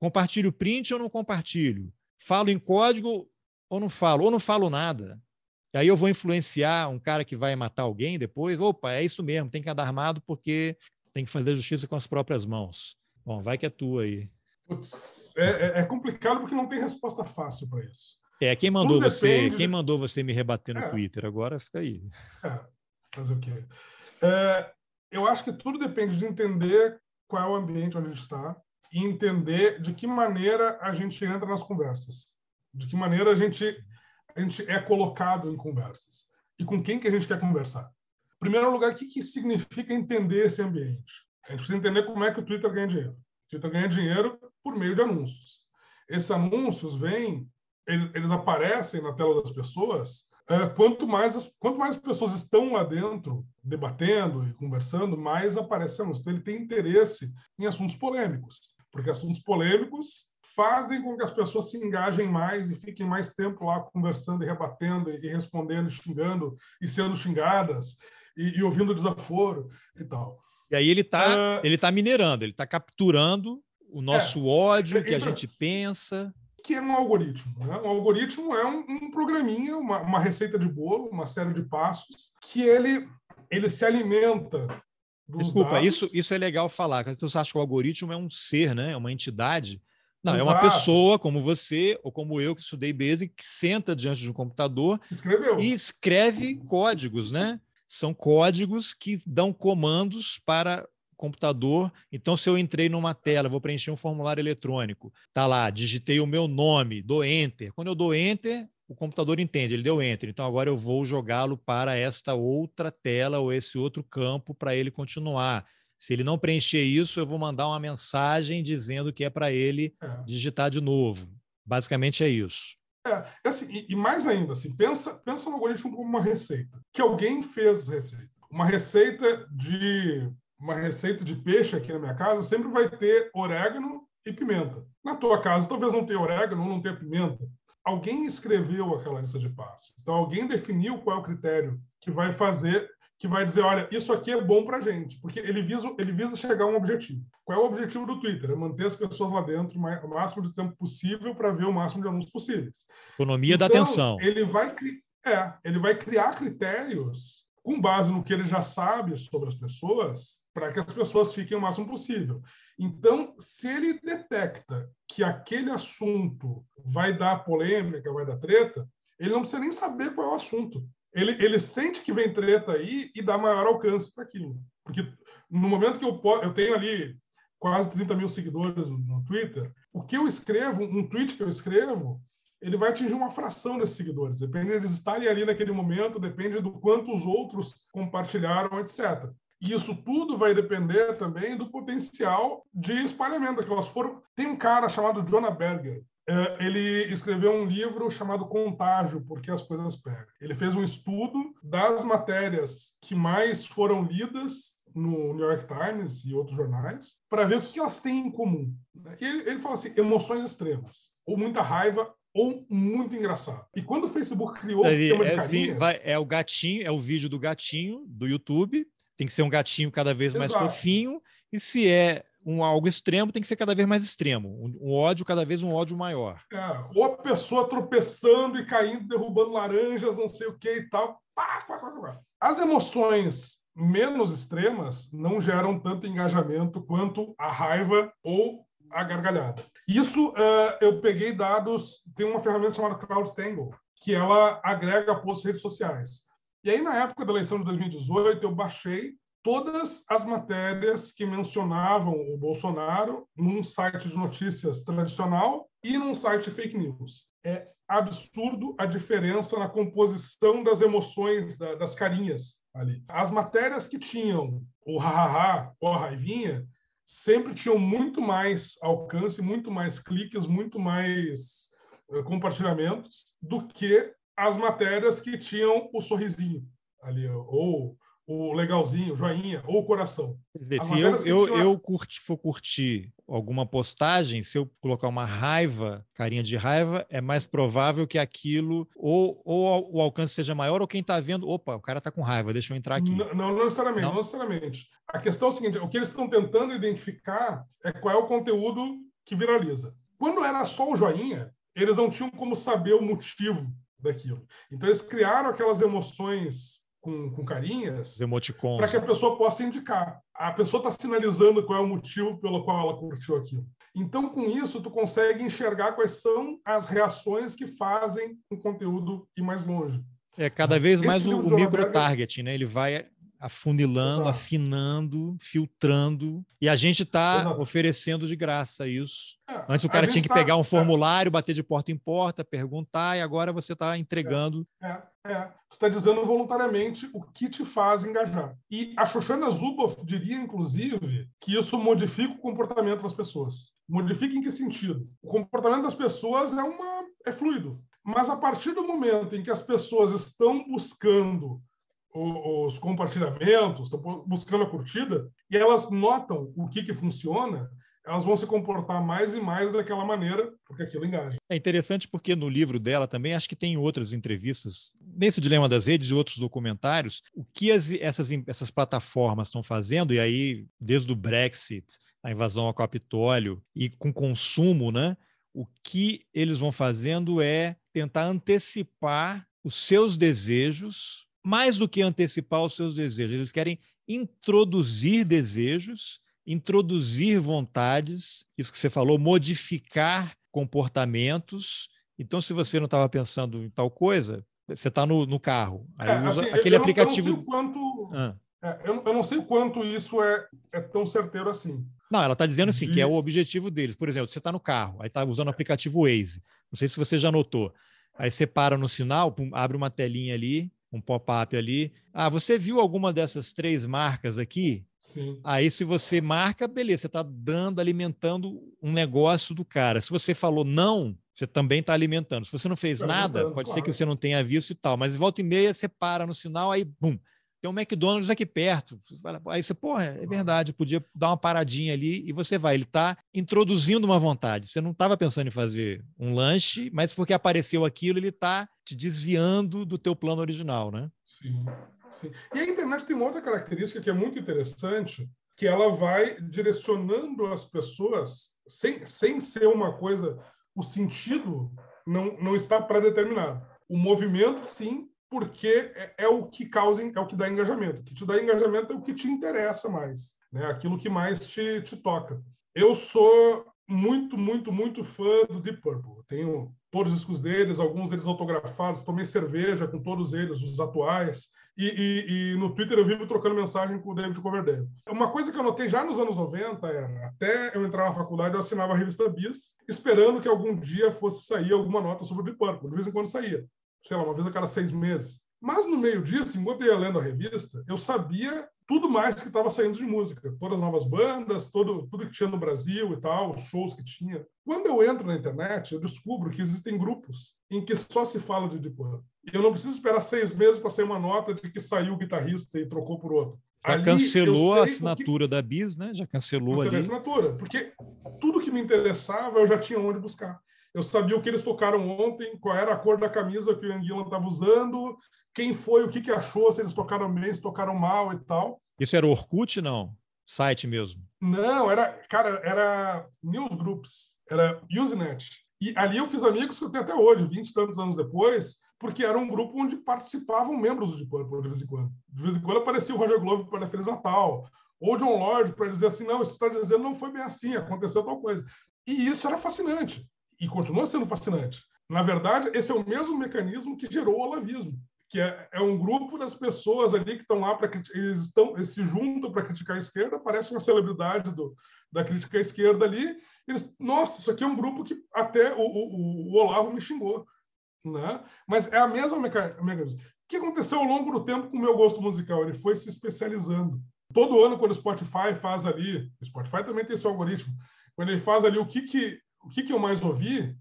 Speaker 2: Compartilho o print ou não compartilho? Falo em código ou não falo? Ou não falo nada? E aí eu vou influenciar um cara que vai matar alguém depois. Opa, é isso mesmo, tem que andar armado porque tem que fazer justiça com as próprias mãos. Bom, vai que é tua aí.
Speaker 3: Putz, é, é, complicado porque não tem resposta fácil para isso.
Speaker 2: É, quem mandou você, quem mandou você me rebater no é. Twitter? Agora fica aí.
Speaker 3: É, fazer o quê? É, eu acho que tudo depende de entender qual é o ambiente onde a gente está e entender de que maneira a gente entra nas conversas, de que maneira a gente, a gente é colocado em conversas e com quem que a gente quer conversar. Em primeiro lugar, o que, que significa entender esse ambiente? A gente precisa entender como é que o Twitter ganha dinheiro. O Twitter ganha dinheiro por meio de anúncios. Esses anúncios vêm, eles, eles aparecem na tela das pessoas é, quanto mais quanto mais pessoas estão lá dentro debatendo e conversando, mais aparece anúncio. Então ele tem interesse em assuntos polêmicos, porque assuntos polêmicos fazem com que as pessoas se engajem mais e fiquem mais tempo lá conversando e rebatendo e respondendo, e xingando e sendo xingadas e, e ouvindo desaforo e tal.
Speaker 2: E aí ele está uh, ele tá minerando, ele está capturando o nosso é, ódio, o que a gente pensa
Speaker 3: que é um algoritmo. Né? Um algoritmo é um, um programinha, uma, uma, receita de bolo, uma série de passos, que ele, ele se alimenta dos
Speaker 2: Desculpa,
Speaker 3: dados.
Speaker 2: isso, isso é legal falar. As pessoas acham que o algoritmo é um ser, né? é uma entidade. Não, Exato. é uma pessoa como você ou como eu que estudei Basic, que senta diante de um computador
Speaker 3: Escreveu.
Speaker 2: e escreve códigos, né? São códigos que dão comandos para computador. Então, se eu entrei numa tela, vou preencher um formulário eletrônico, tá lá, digitei o meu nome, dou enter. Quando eu dou enter, o computador entende, ele deu enter. Então, agora eu vou jogá-lo para esta outra tela ou esse outro campo para ele continuar. Se ele não preencher isso, eu vou mandar uma mensagem dizendo que é para ele é. digitar de novo. Basicamente é isso.
Speaker 3: É, assim, e, e, mais ainda, assim, pensa, pensa no algoritmo como uma receita, que alguém fez receita. Uma receita de uma receita de peixe aqui na minha casa sempre vai ter orégano e pimenta. Na tua casa talvez não tenha orégano, não tenha pimenta. Alguém escreveu aquela lista de passos. Então alguém definiu qual é o critério que vai fazer, que vai dizer, olha, isso aqui é bom para gente, porque ele visa, ele visa chegar a um objetivo. Qual é o objetivo do Twitter? É manter as pessoas lá dentro o máximo de tempo possível para ver o máximo de anúncios possíveis.
Speaker 2: Economia então, da atenção.
Speaker 3: Ele vai, é, ele vai criar critérios com base no que ele já sabe sobre as pessoas, para que as pessoas fiquem o máximo possível. Então, se ele detecta que aquele assunto vai dar polêmica, vai dar treta, ele não precisa nem saber qual é o assunto. Ele, ele sente que vem treta aí e dá maior alcance para aquilo. Porque no momento que eu, eu tenho ali quase 30 mil seguidores no Twitter, o que eu escrevo, um tweet que eu escrevo, ele vai atingir uma fração desses seguidores. Depende deles estarem ali naquele momento, depende do quanto os outros compartilharam, etc. E isso tudo vai depender também do potencial de espalhamento que elas foram. Tem um cara chamado Jonah Berger. É, ele escreveu um livro chamado Contágio, porque as coisas pegam. Ele fez um estudo das matérias que mais foram lidas no New York Times e outros jornais para ver o que elas têm em comum. E ele, ele fala assim: emoções extremas, ou muita raiva, ou muito engraçado. E quando o Facebook criou o sistema de é, carinhas...
Speaker 2: Vai, é o gatinho, é o vídeo do gatinho do YouTube, tem que ser um gatinho cada vez mais Exato. fofinho, e se é um algo extremo, tem que ser cada vez mais extremo. Um, um ódio, cada vez um ódio maior.
Speaker 3: É, ou a pessoa tropeçando e caindo, derrubando laranjas, não sei o que e tal. Pá, pá, pá, As emoções menos extremas não geram tanto engajamento quanto a raiva ou a gargalhada. Isso uh, eu peguei dados, tem uma ferramenta chamada CloudTangle, que ela agrega posts redes sociais. E aí, na época da eleição de 2018, eu baixei todas as matérias que mencionavam o Bolsonaro num site de notícias tradicional e num site fake news. É absurdo a diferença na composição das emoções, da, das carinhas ali. As matérias que tinham o hahaha ou a raivinha sempre tinham muito mais alcance, muito mais cliques, muito mais uh, compartilhamentos do que as matérias que tinham o sorrisinho ali, ou o legalzinho, o joinha, ou o coração.
Speaker 2: Quer dizer, se eu, eu, tinham... eu curti, for curtir alguma postagem, se eu colocar uma raiva, carinha de raiva, é mais provável que aquilo ou, ou o alcance seja maior, ou quem está vendo, opa, o cara está com raiva, deixa eu entrar aqui.
Speaker 3: Não, não necessariamente, não? não necessariamente. A questão é o seguinte: o que eles estão tentando identificar é qual é o conteúdo que viraliza. Quando era só o joinha, eles não tinham como saber o motivo daquilo. Então eles criaram aquelas emoções com, com carinhas
Speaker 2: para
Speaker 3: que a pessoa possa indicar. A pessoa está sinalizando qual é o motivo pelo qual ela curtiu aquilo. Então, com isso, tu consegue enxergar quais são as reações que fazem o conteúdo ir mais longe.
Speaker 2: É cada vez mais o, o micro-target, né? Ele vai afunilando, Exato. afinando, filtrando. E a gente está oferecendo de graça isso. É, Antes o cara tinha que tá, pegar um é. formulário, bater de porta em porta, perguntar, e agora você está entregando.
Speaker 3: É, é, é. Tu está dizendo voluntariamente o que te faz engajar. E a Shoshana Zuboff diria, inclusive, que isso modifica o comportamento das pessoas. Modifica em que sentido? O comportamento das pessoas é, uma, é fluido. Mas a partir do momento em que as pessoas estão buscando os compartilhamentos, estão buscando a curtida, e elas notam o que, que funciona, elas vão se comportar mais e mais daquela maneira, porque aquilo engaja.
Speaker 2: É interessante porque no livro dela também, acho que tem outras entrevistas, nesse Dilema das Redes e outros documentários, o que as, essas, essas plataformas estão fazendo, e aí, desde o Brexit, a invasão ao Capitólio, e com consumo, né? O que eles vão fazendo é tentar antecipar os seus desejos mais do que antecipar os seus desejos, eles querem introduzir desejos, introduzir vontades, isso que você falou, modificar comportamentos. Então, se você não estava pensando em tal coisa, você está no, no, carro. Aí é, usa assim, aquele eu aplicativo.
Speaker 3: Não, eu, não quanto, ah. é, eu, eu, não sei o quanto isso é, é tão certeiro assim.
Speaker 2: Não, ela está dizendo assim, que é o objetivo deles. Por exemplo, você está no carro, aí está usando o aplicativo Waze. Não sei se você já notou. Aí você para no sinal, abre uma telinha ali, um pop-up ali. Ah, você viu alguma dessas três marcas aqui?
Speaker 3: Sim.
Speaker 2: Aí, se você marca, beleza, você está dando, alimentando um negócio do cara. Se você falou não, você também está alimentando. Se você não fez nada, pode claro. ser que você não tenha visto e tal, mas volta e meia você para no sinal, aí, bum, tem um McDonald's aqui perto. Aí você, porra, é verdade, podia dar uma paradinha ali e você vai. Ele está introduzindo uma vontade. Você não estava pensando em fazer um lanche, mas porque apareceu aquilo, ele está te desviando do teu plano original, né?
Speaker 3: Sim, sim. E a internet tem uma outra característica que é muito interessante, que ela vai direcionando as pessoas sem, sem ser uma coisa... O sentido não, não está pré-determinado. O movimento, sim, porque é, é, o que causa, é o que dá engajamento. O que te dá engajamento é o que te interessa mais, né? Aquilo que mais te, te toca. Eu sou muito, muito, muito fã do Deep Purple. tenho todos os discos deles, alguns deles autografados. Tomei cerveja com todos eles, os atuais. E, e, e, no Twitter eu vivo trocando mensagem com o David Coverdale. Uma coisa que eu notei já nos anos 90 era, até eu entrar na faculdade, eu assinava a revista Bis, esperando que algum dia fosse sair alguma nota sobre o Deep Purple. De vez em quando saía sei lá, uma vez a cada seis meses. Mas no meio disso, enquanto eu ia lendo a revista, eu sabia tudo mais que estava saindo de música, todas as novas bandas, todo, tudo que tinha no Brasil e tal, os shows que tinha. Quando eu entro na internet, eu descubro que existem grupos em que só se fala de Deep Purple. E eu não preciso esperar seis meses para sair uma nota de que saiu o guitarrista e trocou por outro.
Speaker 2: Já ali, cancelou a assinatura que... da Bis, né? Já cancelou Cancelei ali. a
Speaker 3: assinatura, porque tudo que me interessava eu já tinha onde buscar. Eu sabia o que eles tocaram ontem, qual era a cor da camisa que o Anguila estava usando, quem foi, o que, que achou, se eles tocaram bem, se tocaram mal e tal.
Speaker 2: Isso era Orkut, não? Site mesmo?
Speaker 3: Não, era, cara, era newsgroups, era Usenet. E ali eu fiz amigos que eu tenho até hoje, 20 e tantos anos depois, porque era um grupo onde participavam membros do Deep Purple de vez em quando. De vez em quando aparecia o Roger Glover para a Feliz Natal, ou John Lord para dizer assim, não, isso está dizendo não foi bem assim, aconteceu tal coisa. E isso era fascinante e continua sendo fascinante. Na verdade, esse é o mesmo mecanismo que gerou o olavismo, que é, é um grupo das pessoas ali que estão lá para eles estão eles se juntam para criticar a esquerda, parece uma celebridade do, da crítica à esquerda ali. Eles, nossa, isso aqui é um grupo que até o, o, o Olavo me xingou, né? Mas é a mesma mecanismo. O que aconteceu ao longo do tempo com o meu gosto musical? Ele foi se especializando. Todo ano, quando o Spotify faz ali, o Spotify também tem seu algoritmo, quando ele faz ali o que, que o que, que eu mais ouvi,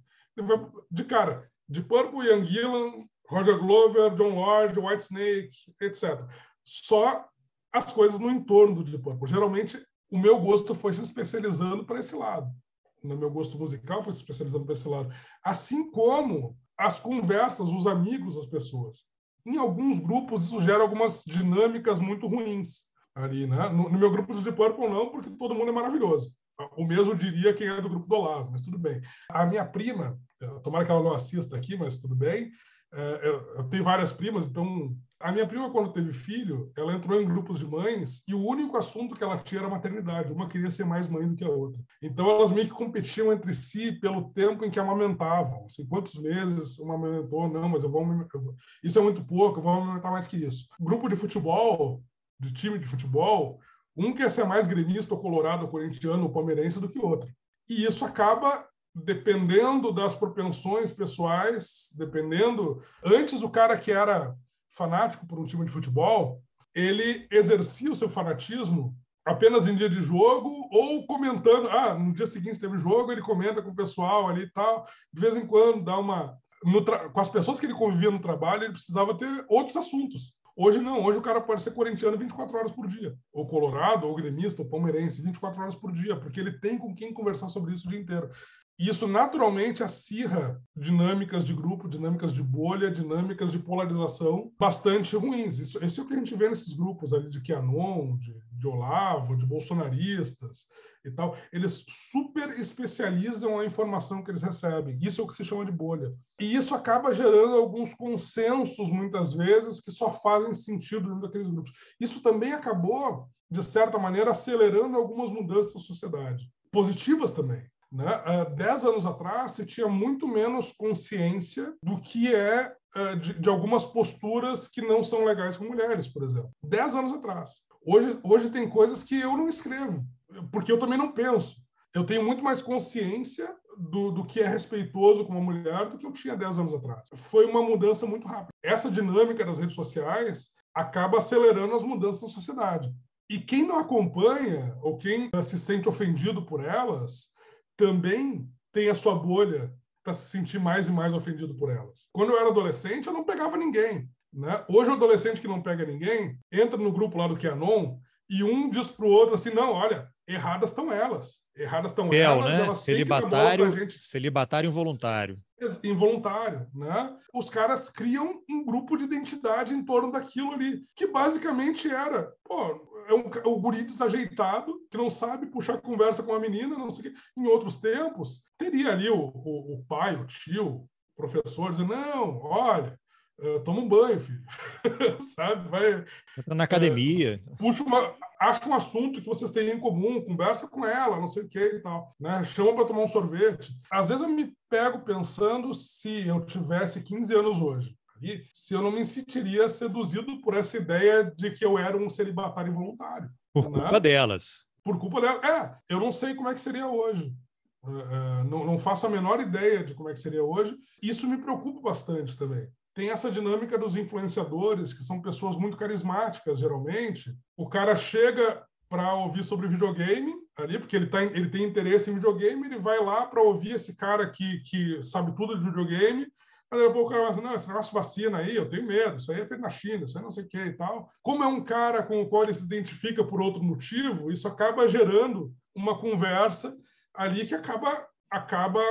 Speaker 3: de cara, de Purple, Ian Gillan, Roger Glover, John Lord, Whitesnake, etc. Só as coisas no entorno do Deep Purple. Geralmente, o meu gosto foi se especializando para esse lado. No meu gosto musical foi se especializando para esse lado. Assim como as conversas, os amigos, as pessoas. Em alguns grupos, isso gera algumas dinâmicas muito ruins ali, né? No, no meu grupo de Deep Purple, não, porque todo mundo é maravilhoso. O mesmo diria quem é do grupo do Olavo, mas tudo bem. A minha prima, tomara que ela não assista aqui, mas tudo bem. É, eu tenho várias primas, então A minha prima, quando teve filho, ela entrou em grupos de mães e o único assunto que ela tinha era maternidade. Uma queria ser mais mãe do que a outra. Então, elas meio que competiam entre si pelo tempo em que amamentavam. Assim, quantos meses uma amamentou? Não, mas eu vou, eu vou... Isso é muito pouco, eu vou amamentar mais que isso. Grupo de futebol, de time de futebol, um quer ser mais gremista, ou colorado, ou corintiano, ou palmeirense do que o outro. E isso acaba dependendo das propensões pessoais, dependendo. Antes, o cara que era fanático por um time de futebol, ele exercia o seu fanatismo apenas em dia de jogo ou comentando. Ah, no dia seguinte teve jogo, ele comenta com o pessoal ali e tal. De vez em quando dá uma. Com as pessoas que ele convivia no trabalho, ele precisava ter outros assuntos. Hoje não, hoje o cara pode ser corintiano 24 horas por dia, ou colorado, ou gremista, ou palmeirense 24 horas por dia, porque ele tem com quem conversar sobre isso o dia inteiro. E isso naturalmente acirra dinâmicas de grupo, dinâmicas de bolha, dinâmicas de polarização bastante ruins. Isso, isso é o que a gente vê nesses grupos ali de Quanon, de, de Olavo, de bolsonaristas e tal. Eles super especializam a informação que eles recebem. Isso é o que se chama de bolha. E isso acaba gerando alguns consensos, muitas vezes, que só fazem sentido dentro daqueles grupos. Isso também acabou, de certa maneira, acelerando algumas mudanças na sociedade. Positivas também. Né? Uh, dez anos atrás, se tinha muito menos consciência do que é uh, de, de, algumas posturas que não são legais com mulheres, por exemplo. Dez anos atrás. Hoje, hoje tem coisas que eu não escrevo, porque eu também não penso. Eu tenho muito mais consciência do, do que é respeitoso com uma mulher do que eu tinha dez anos atrás. Foi uma mudança muito rápida. Essa dinâmica das redes sociais acaba acelerando as mudanças na sociedade. E quem não acompanha, ou quem se sente ofendido por elas, também tem a sua bolha para se sentir mais e mais ofendido por elas. Quando eu era adolescente, eu não pegava ninguém. Né? Hoje, o adolescente que não pega ninguém entra no grupo lá do QAnon e um diz para o outro assim: não, olha, erradas estão elas. Erradas estão
Speaker 2: elas.
Speaker 3: Né?
Speaker 2: elas celibatário, gente... celibatário involuntário.
Speaker 3: Involuntário, né? Os caras criam um grupo de identidade em torno daquilo ali, que basicamente era, pô, é um, é um guri desajeitado, que não sabe puxar conversa com a menina, não sei o quê. Em outros tempos, teria ali o, o, o pai, o tio, o professor, dizendo, não, olha, Uh, toma um banho, filho. Sabe? Vai.
Speaker 2: Entra na academia.
Speaker 3: Uh, puxa uma. Acha um assunto que vocês têm em comum, conversa com ela, não sei o que e tal. Né? Chama para tomar um sorvete. Às vezes eu me pego pensando se eu tivesse 15 anos hoje. E se eu não me sentiria seduzido por essa ideia de que eu era um celibatário involuntário.
Speaker 2: Por né? culpa delas.
Speaker 3: Por culpa delas. É, eu não sei como é que seria hoje. Uh, não, não faço a menor ideia de como é que seria hoje. Isso me preocupa bastante também tem essa dinâmica dos influenciadores, que são pessoas muito carismáticas, geralmente. O cara chega para ouvir sobre videogame ali, porque ele, tá, ele tem interesse em videogame, ele vai lá para ouvir esse cara que, que sabe tudo de videogame. Aí depois o cara assim, não, esse negócio vacina aí, eu tenho medo, isso aí é feito na China, isso aí não sei o que e tal. Como é um cara com o qual ele se identifica por outro motivo, isso acaba gerando uma conversa ali que acaba, acaba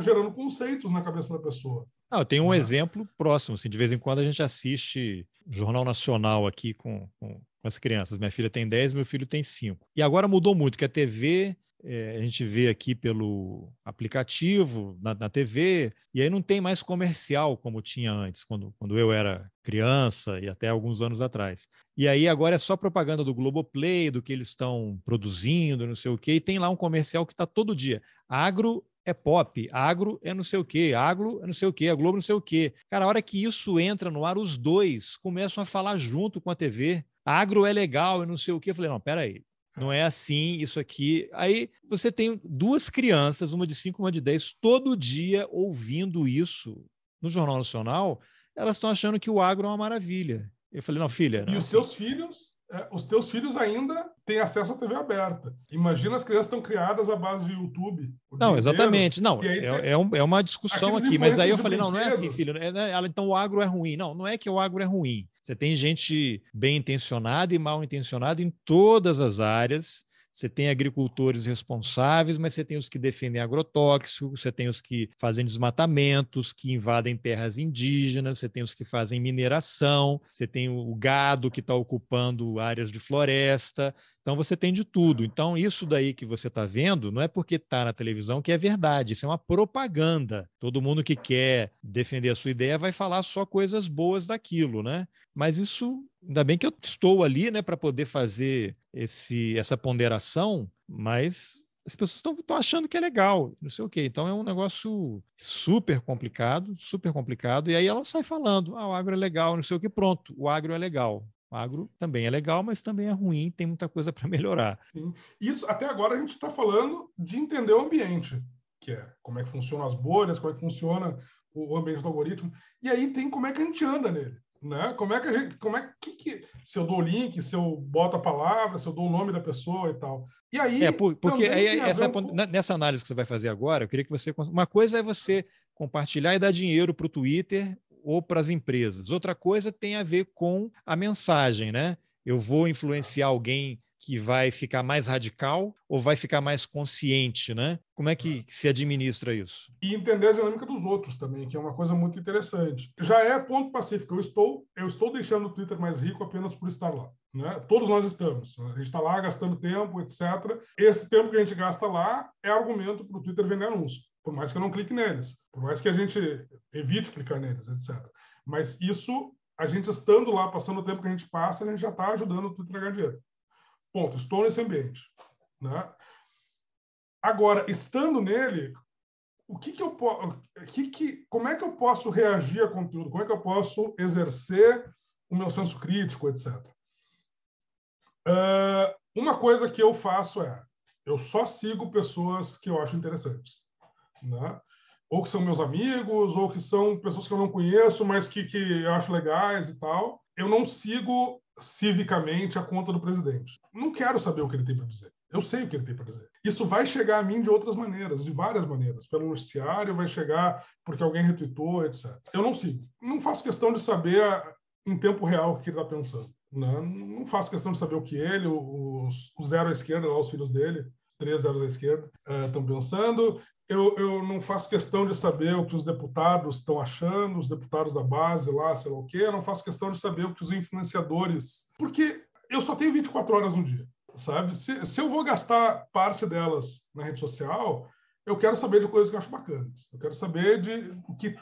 Speaker 3: gerando conceitos na cabeça da pessoa.
Speaker 2: Ah, eu tenho um exemplo próximo. Assim, de vez em quando a gente assiste Jornal Nacional aqui com, com, com as crianças. Minha filha tem 10, meu filho tem 5. E agora mudou muito, que a TV é, a gente vê aqui pelo aplicativo, na, na, TV, e aí não tem mais comercial como tinha antes, quando, quando eu era criança e até alguns anos atrás. E aí agora é só propaganda do Globoplay, do que eles estão produzindo, não sei o quê, e tem lá um comercial que está todo dia. Agro é pop, agro é não sei o quê, agro é não sei o quê, a Globo não sei o quê. Cara, a hora que isso entra no ar, os dois começam a falar junto com a TV. Agro é legal e não sei o quê. Eu falei, não, peraí, não é assim, isso aqui. Aí você tem duas crianças, uma de cinco, uma de dez, todo dia ouvindo isso no Jornal Nacional, elas estão achando que o agro é uma maravilha. Eu falei, não, filha.
Speaker 3: E
Speaker 2: não,
Speaker 3: os assim. seus filhos é, os teus filhos ainda têm acesso à TV aberta. Imagina as crianças estão criadas à base de YouTube.
Speaker 2: Não, exatamente. Não, é, é, um, é, uma discussão aqui. Mas aí eu falei, não, não é assim, filho. Né, ela, então o agro é ruim. Não, não é que o agro é ruim. Você tem gente bem intencionada e mal intencionada em todas as áreas. Você tem agricultores responsáveis, mas você tem os que defendem agrotóxicos, você tem os que fazem desmatamentos, que invadem terras indígenas, você tem os que fazem mineração, você tem o gado que está ocupando áreas de floresta. Então você tem de tudo. Então, isso daí que você está vendo não é porque está na televisão que é verdade, isso é uma propaganda. Todo mundo que quer defender a sua ideia vai falar só coisas boas daquilo, né? Mas isso, ainda bem que eu estou ali, né, para poder fazer esse, essa ponderação, mas as pessoas estão achando que é legal, não sei o quê. Então é um negócio super complicado, super complicado. E aí ela sai falando: ah, o agro é legal, não sei o que, pronto, o agro é legal. O agro também é legal, mas também é ruim, tem muita coisa para melhorar.
Speaker 3: Sim. Isso, até agora a gente está falando de entender o ambiente, que é como é que funcionam as bolhas, como é que funciona o ambiente do algoritmo, e aí tem como é que a gente anda nele. Né? Como é que a gente, como é que, que se eu dou o link, se eu boto a palavra, se eu dou o nome da pessoa e tal. E aí,
Speaker 2: é, porque aí, essa, um... nessa análise que você vai fazer agora, eu queria que você. Uma coisa é você compartilhar e dar dinheiro para o Twitter ou para as empresas. Outra coisa tem a ver com a mensagem, né? Eu vou influenciar alguém que vai ficar mais radical ou vai ficar mais consciente, né? Como é que se administra isso?
Speaker 3: E entender a dinâmica dos outros também, que é uma coisa muito interessante. Já é ponto pacífico. Eu estou, eu estou deixando o Twitter mais rico apenas por estar lá. Né? Todos nós estamos. A gente está lá gastando tempo, etc. Esse tempo que a gente gasta lá é argumento para o Twitter vender anúncio por mais que eu não clique neles, por mais que a gente evite clicar neles, etc. Mas isso, a gente estando lá, passando o tempo que a gente passa, a gente já está ajudando a ganhar dinheiro. Ponto. Estou nesse ambiente. Né? Agora, estando nele, o que, que eu posso, que, que, como é que eu posso reagir a conteúdo? Como é que eu posso exercer o meu senso crítico, etc. Uh, uma coisa que eu faço é, eu só sigo pessoas que eu acho interessantes né? ou que são meus amigos, ou que são pessoas que eu não conheço, mas que, que eu acho legais e tal. Eu não sigo civicamente a conta do presidente. Não quero saber o que ele tem para dizer. Eu sei o que ele tem para dizer. Isso vai chegar a mim de outras maneiras, de várias maneiras. Pelo noticiário, vai chegar porque alguém retweetou, etc. Eu não sigo. Não faço questão de saber em tempo real o que ele está pensando. Né? não faço questão de saber o que ele, os, o zero à esquerda, lá, os filhos dele, três zeros à esquerda, estão uh, pensando eu, eu não faço questão de saber o que os deputados estão achando, os deputados da base lá, sei lá o quê, eu não faço questão de saber o que os influenciadores. Porque eu só tenho 24 horas no dia, sabe? Se, se eu vou gastar parte delas na rede social, eu quero saber de coisas que eu acho bacanas. Eu quero saber de o que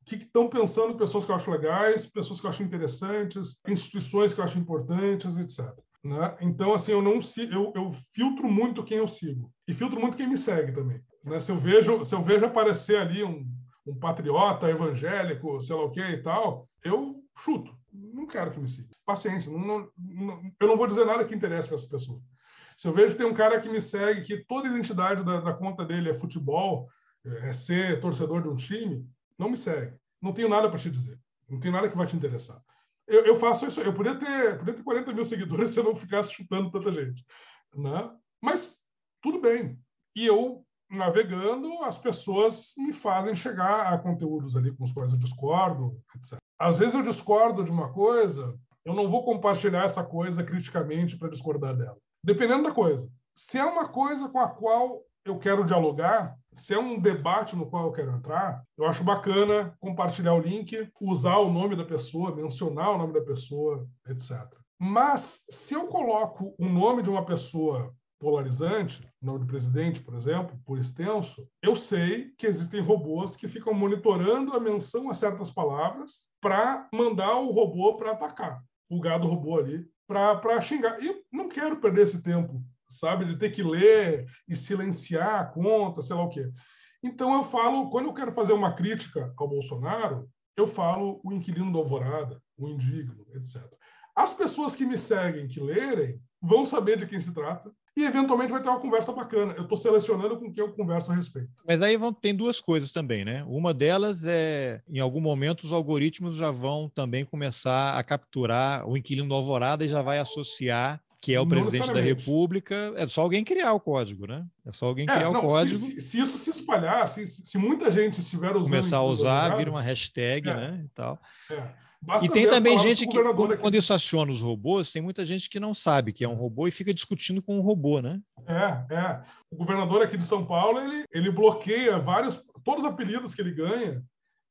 Speaker 3: o que estão pensando pessoas que eu acho legais, pessoas que eu acho interessantes, instituições que eu acho importantes, etc. Né? Então, assim, eu não eu, eu filtro muito quem eu sigo e filtro muito quem me segue também. Né? Se, eu vejo, se eu vejo aparecer ali um, um patriota evangélico, sei lá o que e tal, eu chuto. Não quero que me siga. Paciência. Não, não, eu não vou dizer nada que interesse para essa pessoa. Se eu vejo que tem um cara que me segue, que toda a identidade da, da conta dele é futebol, é ser torcedor de um time, não me segue. Não tenho nada para te dizer. Não tem nada que vai te interessar. Eu, eu, faço isso. Eu podia ter, podia ter 40 mil seguidores se eu não ficasse chutando tanta gente. Né? Mas tudo bem. E eu navegando, as pessoas me fazem chegar a conteúdos ali com os quais eu discordo, etc. Às vezes eu discordo de uma coisa, eu não vou compartilhar essa coisa criticamente para discordar dela. Dependendo da coisa. Se é uma coisa com a qual eu quero dialogar, se é um debate no qual eu quero entrar, eu acho bacana compartilhar o link, usar o nome da pessoa, mencionar o nome da pessoa, etc. Mas se eu coloco o nome de uma pessoa polarizante, nome do presidente, por exemplo, por extenso, eu sei que existem robôs que ficam monitorando a menção a certas palavras para mandar o robô para atacar o gado robô ali, para xingar. E não quero perder esse tempo, sabe, de ter que ler e silenciar a conta, sei lá o quê. Então eu falo, quando eu quero fazer uma crítica ao Bolsonaro, eu falo o inquilino da alvorada, o indigno, etc. As pessoas que me seguem, que lerem, vão saber de quem se trata, e eventualmente vai ter uma conversa bacana. Eu estou selecionando com quem eu converso a respeito.
Speaker 2: Mas aí vão, tem duas coisas também, né? Uma delas é, em algum momento, os algoritmos já vão também começar a capturar o inquilino do Alvorada e já vai associar que é o não presidente da República. É só alguém criar o código, né? É só alguém é, criar não, o código.
Speaker 3: Se, se, se, isso se espalhar, se, se muita gente estiver usando.
Speaker 2: Começar a usar, vira uma hashtag, é, né? E tal. É. Basta e tem também gente que, quando, quando, isso aciona os robôs, tem muita gente que não sabe que é um robô e fica discutindo com um robô, né?
Speaker 3: É, é. O governador aqui de São Paulo, ele, ele bloqueia vários, todos os apelidos que ele ganha,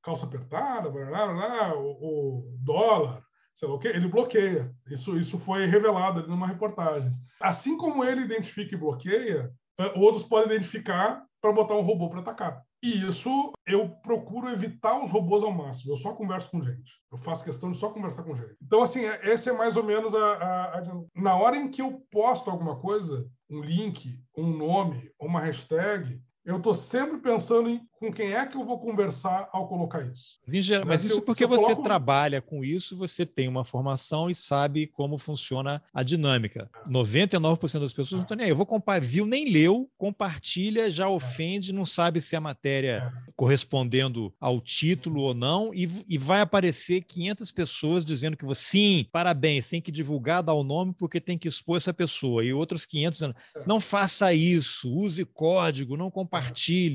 Speaker 3: calça apertada, blá, blá, blá, o, o dólar, sei lá o quê, ele bloqueia. Isso, isso foi revelado ali numa reportagem. Assim como ele identifica e bloqueia, uh, outros podem identificar para botar um robô para atacar. E isso eu procuro evitar os robôs ao máximo. Eu só converso com gente. Eu faço questão de só conversar com gente. Então, assim, é, esse é mais ou menos a, a, a, Na hora em que eu posto alguma coisa, um link, um nome, uma hashtag, eu estou sempre pensando em com quem é que eu vou conversar ao colocar isso.
Speaker 2: Geral, mas isso eu, porque você coloco... trabalha com isso, você tem uma formação e sabe como funciona a dinâmica. 99% das pessoas não estão nem aí. Eu vou compartilhar, viu, nem leu, compartilha, já ofende, não sabe se a matéria é. correspondendo ao título ou não, e, e vai aparecer 500 pessoas dizendo que você, sim, parabéns, tem que divulgar, dar o nome porque tem que expor essa pessoa. E outros 500 dizendo, é. não faça isso, use código, não compartilhe.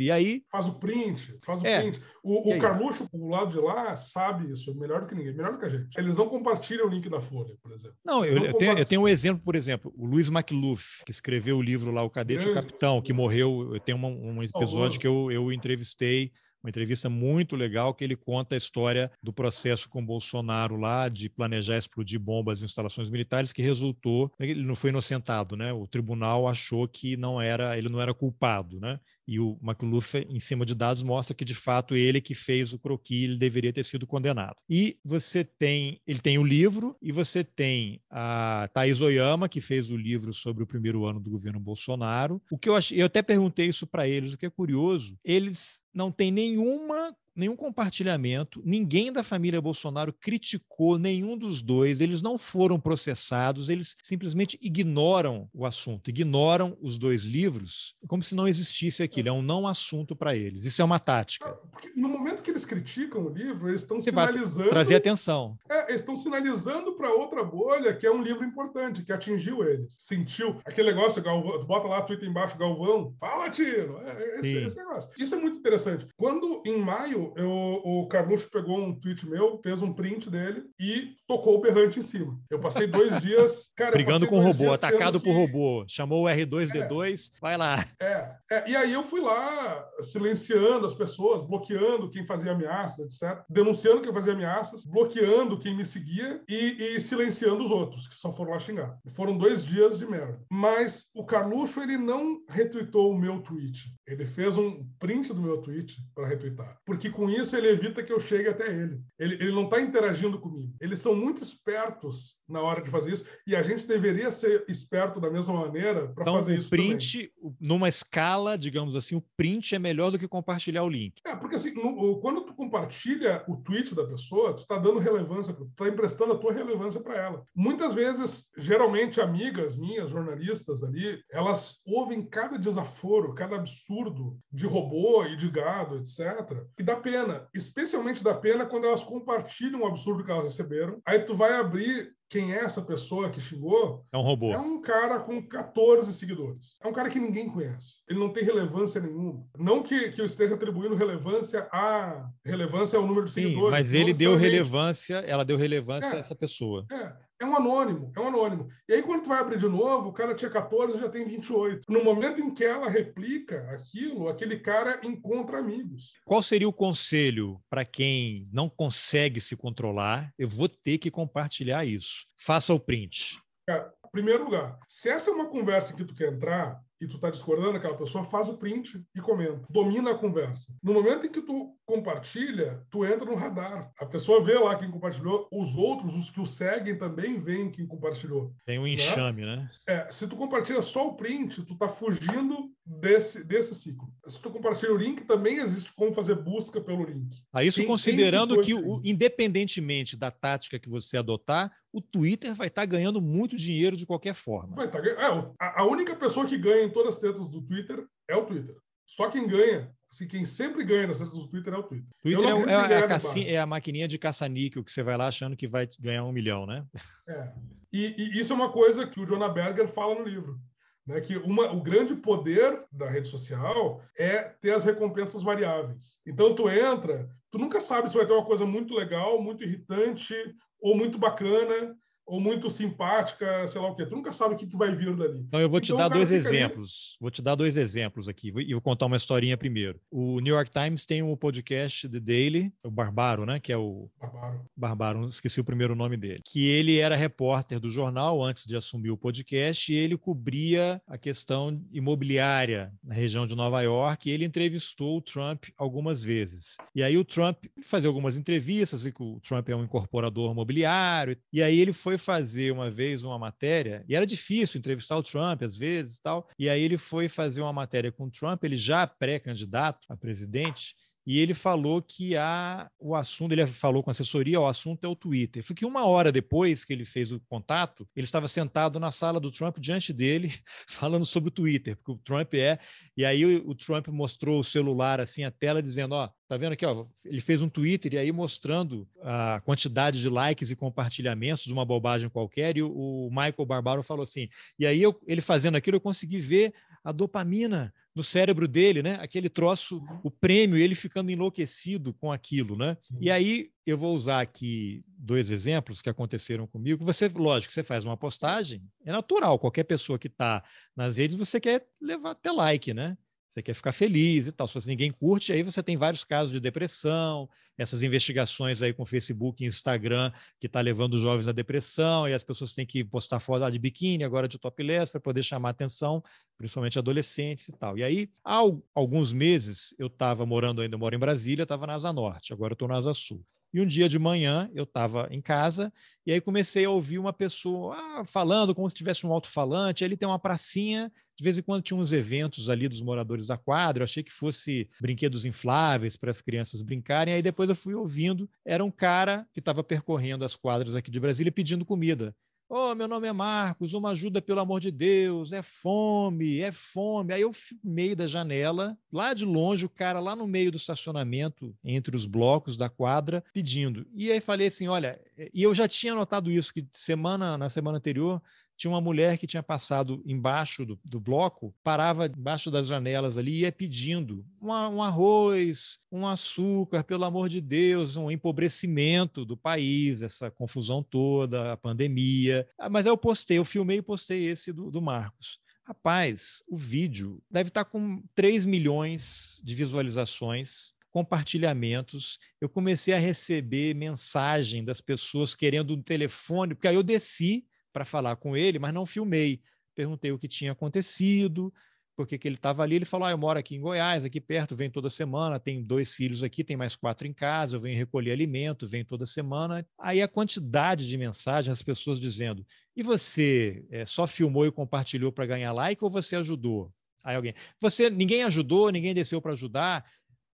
Speaker 2: E aí...
Speaker 3: Faz o print faz o é. print. O, o Carluxo, do lado de lá, sabe isso melhor do que ninguém, melhor do que a gente. Eles não compartilham o link da Folha, por exemplo.
Speaker 2: Não, eu, eu, tenho, eu tenho um exemplo, por exemplo, o Luiz McLuff, que escreveu o livro lá, O Cadete e o Capitão, que morreu. Eu tenho uma, um episódio que eu, eu entrevistei uma entrevista muito legal que ele conta a história do processo com Bolsonaro lá de planejar explodir bombas em instalações militares que resultou ele não foi inocentado, né? O tribunal achou que não era ele não era culpado, né? E o McLuff, em cima de dados, mostra que, de fato, ele que fez o croquis, ele deveria ter sido condenado. E você tem, ele tem o livro, e você tem a Thais Oyama, que fez o livro sobre o primeiro ano do governo Bolsonaro. O que eu achei, eu até perguntei isso para eles, o que é curioso, eles não têm nenhuma nenhum compartilhamento, ninguém da família Bolsonaro criticou nenhum dos dois, eles não foram processados, eles simplesmente ignoram o assunto, ignoram os dois livros, como se não existisse aquilo, é um não assunto para eles. Isso é uma tática.
Speaker 3: No momento que eles criticam o livro, eles estão sinalizando.
Speaker 2: Trazer atenção.
Speaker 3: É, eles estão sinalizando para outra bolha que é um livro importante, que atingiu eles. Sentiu aquele negócio, Galvão, bota lá, Twitter embaixo, Galvão, fala, Tiro. É, esse, esse negócio. Isso é muito interessante. Quando em maio eu, o Carluxo pegou um tweet meu, fez um print dele e tocou o berrante em cima. Eu passei dois dias. Cara,
Speaker 2: Brigando com o robô, atacado por que... robô. Chamou o R2D2, é, vai lá.
Speaker 3: É, é, e aí eu fui lá silenciando as pessoas, bloqueando quem fazia ameaças, etc. Denunciando quem fazia ameaças, bloqueando quem me seguia e, e silenciando os outros, que só foram lá xingar. Foram dois dias de merda. Mas o Carluxo, ele não retweetou o meu tweet. Ele fez um print do meu tweet para retweetar. Porque com isso ele evita que eu chegue até ele. Ele, ele não está interagindo comigo. Eles são muito espertos na hora de fazer isso e a gente deveria ser esperto da mesma maneira para então, fazer isso.
Speaker 2: Então, o print, também. numa escala, digamos assim, o print é melhor do que compartilhar o link.
Speaker 3: É, porque assim, no, quando tu compartilha o tweet da pessoa, tu está dando relevância, tu está emprestando a tua relevância para ela. Muitas vezes, geralmente, amigas minhas, jornalistas ali, elas ouvem cada desaforo, cada absurdo de robô e de gado, etc. E dá pena, especialmente dá pena quando elas compartilham o absurdo que elas receberam. Aí tu vai abrir quem é essa pessoa que xingou?
Speaker 2: É um robô.
Speaker 3: É um cara com 14 seguidores. É um cara que ninguém conhece. Ele não tem relevância nenhuma. Não que, que eu esteja atribuindo relevância a relevância ao número de Sim, seguidores.
Speaker 2: Mas ele deu relevância, ela deu relevância é, a essa pessoa.
Speaker 3: É. É um anônimo, é um anônimo. E aí, quando tu vai abrir de novo, o cara tinha 14 já tem 28. No momento em que ela replica aquilo, aquele cara encontra amigos.
Speaker 2: Qual seria o conselho para quem não consegue se controlar? Eu vou ter que compartilhar isso. Faça o print.
Speaker 3: Cara, primeiro lugar, se essa é uma conversa que tu quer entrar, e tu está discordando daquela pessoa, faz o print e comenta. Domina a conversa. No momento em que tu compartilha, tu entra no radar. A pessoa vê lá quem compartilhou, os outros, os que o seguem, também veem quem compartilhou.
Speaker 2: Tem um né? enxame, né? né?
Speaker 3: É, se tu compartilha só o print, tu tá fugindo desse, desse ciclo. Se tu compartilha o link, também existe como fazer busca pelo link.
Speaker 2: A isso quem, considerando quem que, o, independentemente da tática que você adotar, o Twitter vai estar tá ganhando muito dinheiro de qualquer forma.
Speaker 3: Vai tá, é, a única pessoa que ganha todas as tretas do Twitter é o Twitter. Só quem ganha, assim, quem sempre ganha nas tretas do Twitter é o Twitter.
Speaker 2: Twitter é, é, a cassi, é, a maquininha de caça-níquel que você vai lá achando que vai ganhar um milhão, né?
Speaker 3: É. E, e isso é uma coisa que o Jonah Berger fala no livro. Né, que uma, o grande poder da rede social é ter as recompensas variáveis. Então, tu entra, tu nunca sabe se vai ter uma coisa muito legal, muito irritante ou muito bacana ou muito simpática, sei lá o quê. Tu nunca sabe o que, que vai vir dali.
Speaker 2: Então eu vou te
Speaker 3: então,
Speaker 2: dar dois exemplos. Ali... Vou te dar dois exemplos aqui e vou contar uma historinha primeiro. O New York Times tem um podcast The Daily, o Barbaro, né? Que é o
Speaker 3: Barbaro.
Speaker 2: Barbaro, esqueci o primeiro nome dele. Que ele era repórter do jornal antes de assumir o podcast e ele cobria a questão imobiliária na região de Nova York. E ele entrevistou o Trump algumas vezes. E aí o Trump fazia algumas entrevistas, e o Trump é um incorporador imobiliário. E aí ele foi fazer uma vez uma matéria, e era difícil entrevistar o Trump às vezes e tal. E aí ele foi fazer uma matéria com o Trump, ele já pré-candidato a presidente, e ele falou que a, o assunto, ele falou com assessoria, o assunto é o Twitter. Foi que uma hora depois que ele fez o contato, ele estava sentado na sala do Trump diante dele, falando sobre o Twitter, porque o Trump é. E aí o, o Trump mostrou o celular assim, a tela, dizendo: Ó, tá vendo aqui, ó, ele fez um Twitter e aí mostrando a quantidade de likes e compartilhamentos de uma bobagem qualquer. E o, Michael Barbaro falou assim: e aí eu, ele fazendo aquilo, eu consegui ver a dopamina no cérebro dele, né? Aquele troço, uhum. o prêmio, ele ficando enlouquecido com aquilo, né? E aí eu vou usar aqui dois exemplos que aconteceram comigo. Você, lógico, você faz uma postagem, é natural, qualquer pessoa que está nas redes, você quer levar até like, né? Você quer ficar feliz e tal. Se ninguém curte, aí você tem vários casos de depressão, essas investigações aí com Facebook e Instagram que está levando os jovens à depressão, e as pessoas têm que postar foto de biquíni, agora de topless, para poder chamar atenção, principalmente adolescentes e tal. E aí, há alguns meses, eu estava morando ainda, eu moro em Brasília, estava na Asa Norte, agora estou na Asa Sul. E um dia de manhã eu estava em casa e aí comecei a ouvir uma pessoa ah, falando como se tivesse um alto-falante. Ali tem uma pracinha, de vez em quando tinha uns eventos ali dos moradores da quadra. Eu achei que fosse brinquedos infláveis para as crianças brincarem. Aí depois eu fui ouvindo, era um cara que estava percorrendo as quadras aqui de Brasília pedindo comida. Oh, meu nome é Marcos, uma ajuda pelo amor de Deus, é fome, é fome. Aí eu filmei da janela, lá de longe, o cara lá no meio do estacionamento, entre os blocos da quadra, pedindo. E aí falei assim: olha, e eu já tinha notado isso, que semana, na semana anterior, tinha uma mulher que tinha passado embaixo do, do bloco, parava embaixo das janelas ali e ia pedindo uma, um arroz, um açúcar, pelo amor de Deus, um empobrecimento do país, essa confusão toda, a pandemia. Ah, mas eu postei, eu filmei e postei esse do, do Marcos. Rapaz, o vídeo deve estar com 3 milhões de visualizações compartilhamentos, eu comecei a receber mensagem das pessoas querendo um telefone, porque aí eu desci para falar com ele, mas não filmei. Perguntei o que tinha acontecido, porque que ele estava ali. Ele falou: ah, eu moro aqui em Goiás, aqui perto, venho toda semana, tenho dois filhos aqui, tem mais quatro em casa, eu venho recolher alimento, venho toda semana. Aí a quantidade de mensagens, as pessoas dizendo: e você é, só filmou e compartilhou para ganhar like ou você ajudou? Aí alguém, você, ninguém ajudou, ninguém desceu para ajudar.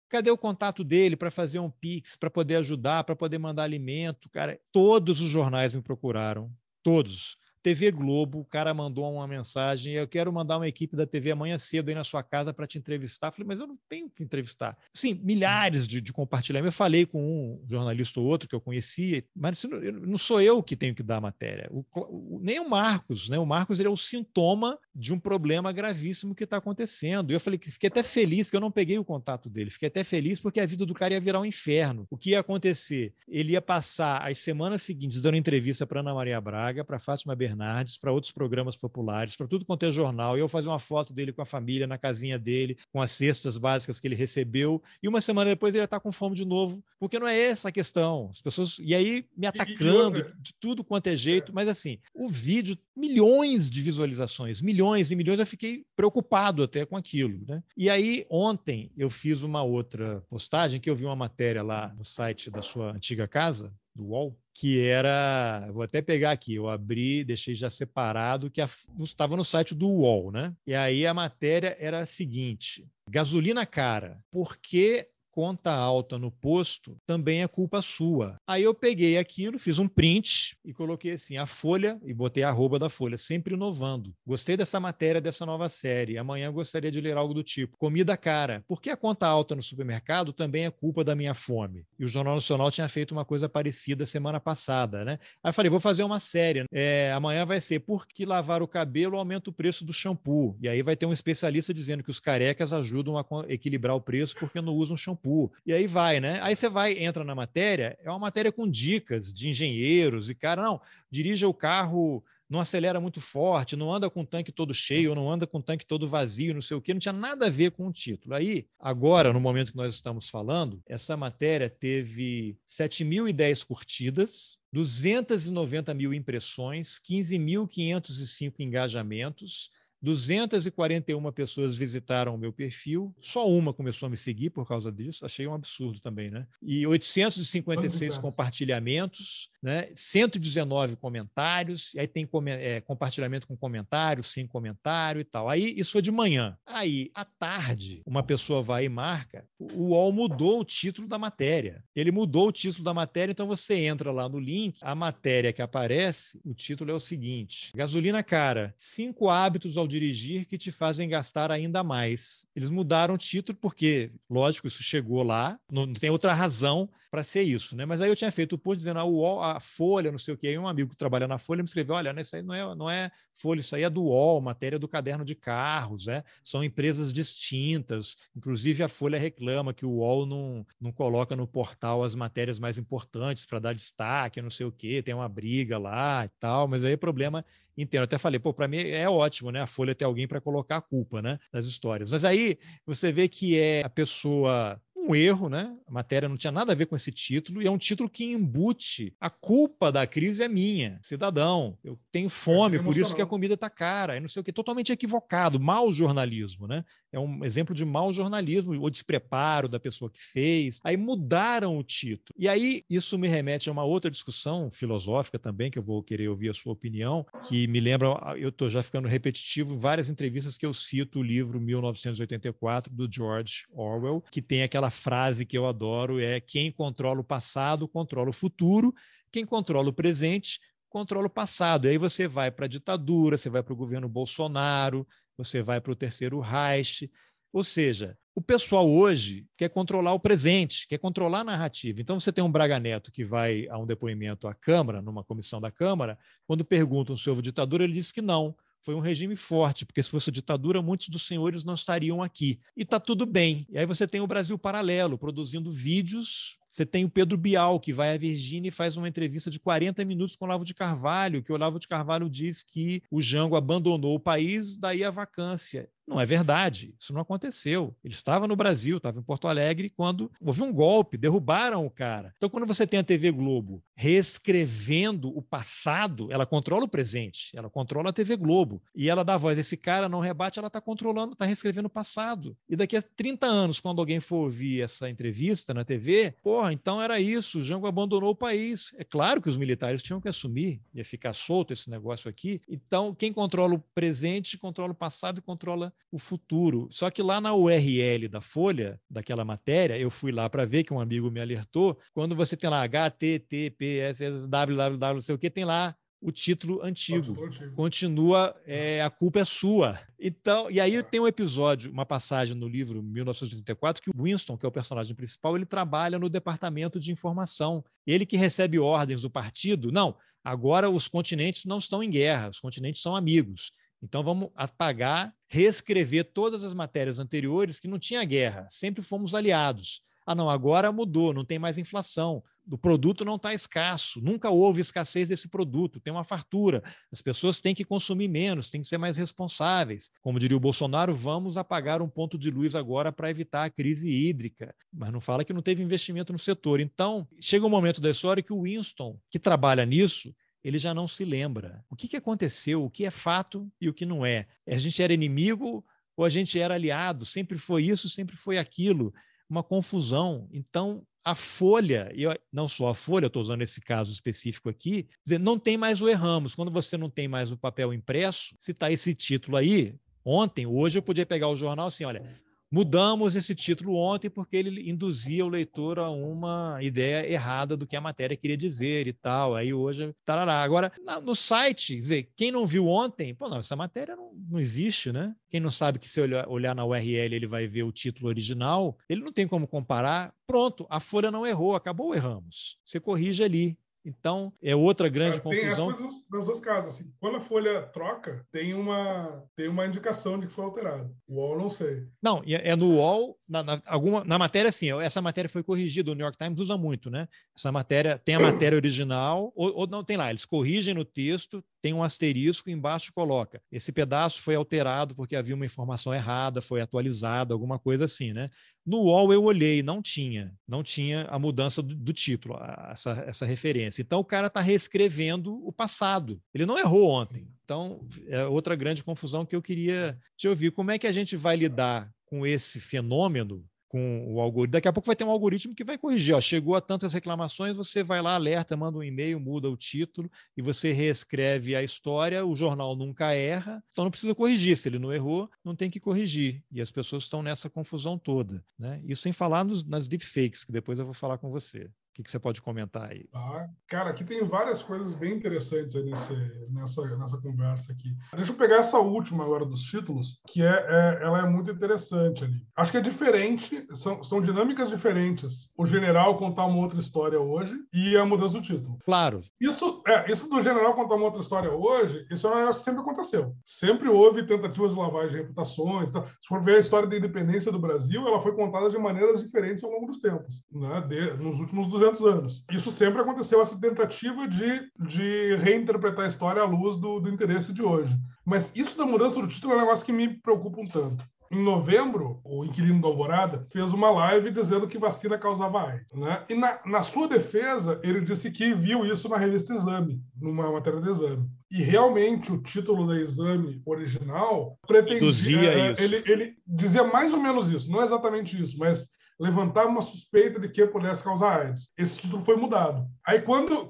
Speaker 2: Cadê o contato dele para fazer um pix, para poder ajudar, para poder mandar alimento? Cara, todos os jornais me procuraram todos. TV Globo, o cara mandou uma mensagem, eu quero mandar uma equipe da TV amanhã cedo aí na sua casa para te entrevistar. Falei, mas eu não tenho que entrevistar. Sim, milhares de, de compartilhamentos. Eu falei com um jornalista ou outro que eu conhecia, mas não, não sou eu que tenho que dar a matéria. O, o, nem o Marcos, né? O Marcos ele é o sintoma de um problema gravíssimo que está acontecendo. E eu falei que fiquei até feliz que eu não peguei o contato dele. Fiquei até feliz porque a vida do cara ia virar um inferno. O que ia acontecer? Ele ia passar as semanas seguintes dando entrevista para Ana Maria Braga, para Fátima Bernardes, Bernardes, para outros programas populares, para tudo quanto é jornal. E eu fazer uma foto dele com a família na casinha dele, com as cestas básicas que ele recebeu. E uma semana depois ele está com fome de novo, porque não é essa a questão. As pessoas. E aí me atacando de tudo quanto é jeito. Mas assim, o vídeo, milhões de visualizações, milhões e milhões. Eu fiquei preocupado até com aquilo. Né? E aí, ontem, eu fiz uma outra postagem que eu vi uma matéria lá no site da sua antiga casa, do UOL, que era, vou até pegar aqui, eu abri, deixei já separado, que estava no site do UOL, né? E aí a matéria era a seguinte: gasolina cara, por que conta alta no posto também é culpa sua. Aí eu peguei aquilo, fiz um print e coloquei assim, a Folha, e botei a arroba da Folha, sempre inovando. Gostei dessa matéria, dessa nova série. Amanhã gostaria de ler algo do tipo. Comida cara. Por que a conta alta no supermercado também é culpa da minha fome? E o Jornal Nacional tinha feito uma coisa parecida semana passada, né? Aí eu falei, vou fazer uma série. É, amanhã vai ser por que lavar o cabelo aumenta o preço do shampoo. E aí vai ter um especialista dizendo que os carecas ajudam a equilibrar o preço porque não usam shampoo Itaipu, e aí vai, né? Aí você vai, entra na matéria, é uma matéria com dicas de engenheiros e cara, não, dirija o carro não acelera muito forte, não anda com o tanque todo cheio, não anda com o tanque todo vazio, não sei o quê, não tinha nada a ver com o título. Aí, agora, no momento que nós estamos falando, essa matéria teve 7.010 curtidas, 290 mil impressões, 15.505 engajamentos, 241 pessoas visitaram o meu perfil, só uma começou a me seguir por causa disso, achei um absurdo também, né? E 856 compartilhamentos, né? 119 comentários, e aí tem é, compartilhamento com comentário, sem comentário e tal. Aí isso foi de manhã. Aí, à tarde, uma pessoa vai e marca, o UOL mudou o título da matéria. Ele mudou o título da matéria, então você entra lá no link, a matéria que aparece, o título é o seguinte: Gasolina cara, cinco hábitos ao dirigir que te fazem gastar ainda mais. Eles mudaram o título porque, lógico, isso chegou lá, não tem outra razão para ser isso, né? Mas aí eu tinha feito o post dizendo ah, a Folha, não sei o que, aí um amigo que trabalha na Folha me escreveu, olha, isso aí não é, não é Folha, isso aí é do UOL, matéria do caderno de carros, é? São empresas distintas, inclusive a Folha reclama que o UOL não, não coloca no portal as matérias mais importantes para dar destaque, não sei o que, tem uma briga lá e tal, mas aí o problema inteiro. até falei, pô, para mim é ótimo, né? A Folha ter alguém para colocar a culpa, né? Das histórias. Mas aí você vê que é a pessoa um erro, né? A matéria não tinha nada a ver com esse título, e é um título que embute a culpa da crise é minha, cidadão. Eu tenho fome, é por isso que a comida está cara, e não sei o que, totalmente equivocado, mau jornalismo, né? É um exemplo de mau jornalismo, ou despreparo da pessoa que fez. Aí mudaram o título. E aí isso me remete a uma outra discussão filosófica também, que eu vou querer ouvir a sua opinião, que me lembra, eu estou já ficando repetitivo, várias entrevistas que eu cito o livro 1984 do George Orwell, que tem aquela frase que eu adoro é quem controla o passado controla o futuro, quem controla o presente controla o passado. E aí você vai para a ditadura, você vai para o governo Bolsonaro, você vai para o terceiro Reich. Ou seja, o pessoal hoje quer controlar o presente, quer controlar a narrativa. Então você tem um Braga Neto que vai a um depoimento à Câmara, numa comissão da Câmara, quando perguntam se houve ditadura, ele diz que não foi um regime forte, porque se fosse ditadura, muitos dos senhores não estariam aqui. E está tudo bem. E aí você tem o Brasil paralelo, produzindo vídeos você tem o Pedro Bial, que vai à Virgínia e faz uma entrevista de 40 minutos com o Olavo de Carvalho, que o Olavo de Carvalho diz que o Jango abandonou o país, daí a vacância. Não é verdade, isso não aconteceu. Ele estava no Brasil, estava em Porto Alegre, quando houve um golpe, derrubaram o cara. Então, quando você tem a TV Globo reescrevendo o passado, ela controla o presente, ela controla a TV Globo. E ela dá voz, esse cara não rebate, ela está controlando, está reescrevendo o passado. E daqui a 30 anos, quando alguém for ouvir essa entrevista na TV, porra, então era isso, o Jango abandonou o país. É claro que os militares tinham que assumir, ia ficar solto esse negócio aqui. Então, quem controla o presente, controla o passado e controla o futuro. Só que lá na URL da Folha, daquela matéria, eu fui lá para ver que um amigo me alertou, quando você tem lá HTTPS, www, não sei o que, tem lá o título antigo. Continua, é, a culpa é sua. Então, e aí tem um episódio, uma passagem no livro 1984 que o Winston, que é o personagem principal, ele trabalha no departamento de informação. Ele que recebe ordens do partido. Não, agora os continentes não estão em guerra, os continentes são amigos. Então vamos apagar, reescrever todas as matérias anteriores que não tinha guerra, sempre fomos aliados. Ah, não, agora mudou, não tem mais inflação, o produto não está escasso, nunca houve escassez desse produto, tem uma fartura. As pessoas têm que consumir menos, têm que ser mais responsáveis. Como diria o Bolsonaro, vamos apagar um ponto de luz agora para evitar a crise hídrica. Mas não fala que não teve investimento no setor. Então, chega um momento da história que o Winston, que trabalha nisso, ele já não se lembra. O que, que aconteceu, o que é fato e o que não é. A gente era inimigo ou a gente era aliado? Sempre foi isso, sempre foi aquilo. Uma confusão. Então, a Folha, e não só a Folha, estou usando esse caso específico aqui, dizer, não tem mais o erramos. Quando você não tem mais o papel impresso, se está esse título aí, ontem, hoje eu podia pegar o jornal assim, olha, Mudamos esse título ontem porque ele induzia o leitor a uma ideia errada do que a matéria queria dizer e tal. Aí hoje, tarará. Agora, no site, dizer, quem não viu ontem, pô, não, essa matéria não, não existe, né? Quem não sabe que se olhar, olhar na URL ele vai ver o título original, ele não tem como comparar. Pronto, a Folha não errou, acabou erramos. Você corrige ali Então, é outra grande
Speaker 3: é,
Speaker 2: confusão.
Speaker 3: Tem as das duas casas. Assim, quando a folha troca, tem uma, tem uma indicação de que foi alterado. O UOL não sei.
Speaker 2: Não, é no UOL, na, na, alguma, na matéria, sim, essa matéria foi corrigida, o New York Times usa muito, né? Essa matéria tem a matéria original, ou, ou não tem lá, eles corrigem no texto, tem um asterisco embaixo coloca. Esse pedaço foi alterado porque havia uma informação errada, foi atualizada, alguma coisa assim, né? No UOL eu olhei, não tinha, não tinha a mudança do, do título, essa, essa referência. Então o cara está reescrevendo o passado. Ele não errou ontem. Então é outra grande confusão que eu queria te ouvir. Como é que a gente vai lidar com esse fenômeno com o algoritmo. Daqui a pouco vai ter um algoritmo que vai corrigir. Ó, chegou a tantas reclamações, você vai lá, alerta, manda um e-mail, muda o título e você reescreve a história. O jornal nunca erra, então não precisa corrigir. Se ele não errou, não tem que corrigir. E as pessoas estão nessa confusão toda. Né? Isso sem falar nos, nas deepfakes, que depois eu vou falar com você que, que você pode comentar aí?
Speaker 3: Ah, cara, aqui tem várias coisas bem interessantes nesse, nessa, nessa conversa aqui. Deixa eu pegar essa última agora dos títulos, que é, é, ela é muito interessante ali. Acho que é diferente, são, são dinâmicas diferentes. O general contar uma outra história hoje e a mudança do título.
Speaker 2: Claro.
Speaker 3: Isso, é, isso do general contar uma outra história hoje, isso é um negócio que sempre aconteceu. Sempre houve tentativas de lavagem de reputações. Se for ver a história da independência do Brasil, ela foi contada de maneiras diferentes ao longo dos tempos, né? De, nos últimos 200 200 anos. Isso sempre aconteceu, essa tentativa de, de reinterpretar a história à luz do, do interesse de hoje. Mas isso da mudança do título é um negócio que me preocupa um tanto. Em novembro, o inquilino da Alvorada fez uma live dizendo que vacina causava AIDS. Né? E na, na sua defesa, ele disse que viu isso na revista Exame, numa matéria de exame. E realmente o título da exame original pretendia. É, ele, ele dizia mais ou menos isso, não exatamente isso, mas levantar uma suspeita de que pudesse causar AIDS. Esse título foi mudado. Aí, quando,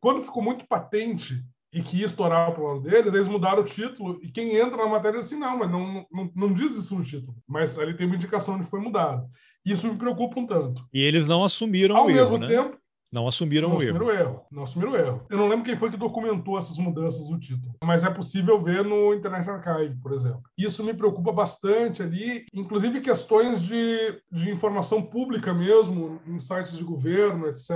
Speaker 3: quando ficou muito patente e que ia estourar o lado deles, eles mudaram o título e quem entra na matéria assim, não, mas não, não, não diz isso no título. Mas ali tem uma indicação de que foi mudado. Isso me preocupa um tanto.
Speaker 2: E eles não assumiram
Speaker 3: Ao
Speaker 2: o
Speaker 3: mesmo
Speaker 2: erro, né? Não assumiram
Speaker 3: não
Speaker 2: o
Speaker 3: assumiram
Speaker 2: erro.
Speaker 3: erro. Não assumiram o erro. Eu não lembro quem foi que documentou essas mudanças do título, mas é possível ver no Internet Archive, por exemplo. Isso me preocupa bastante ali, inclusive questões de, de informação pública mesmo, em sites de governo, etc.,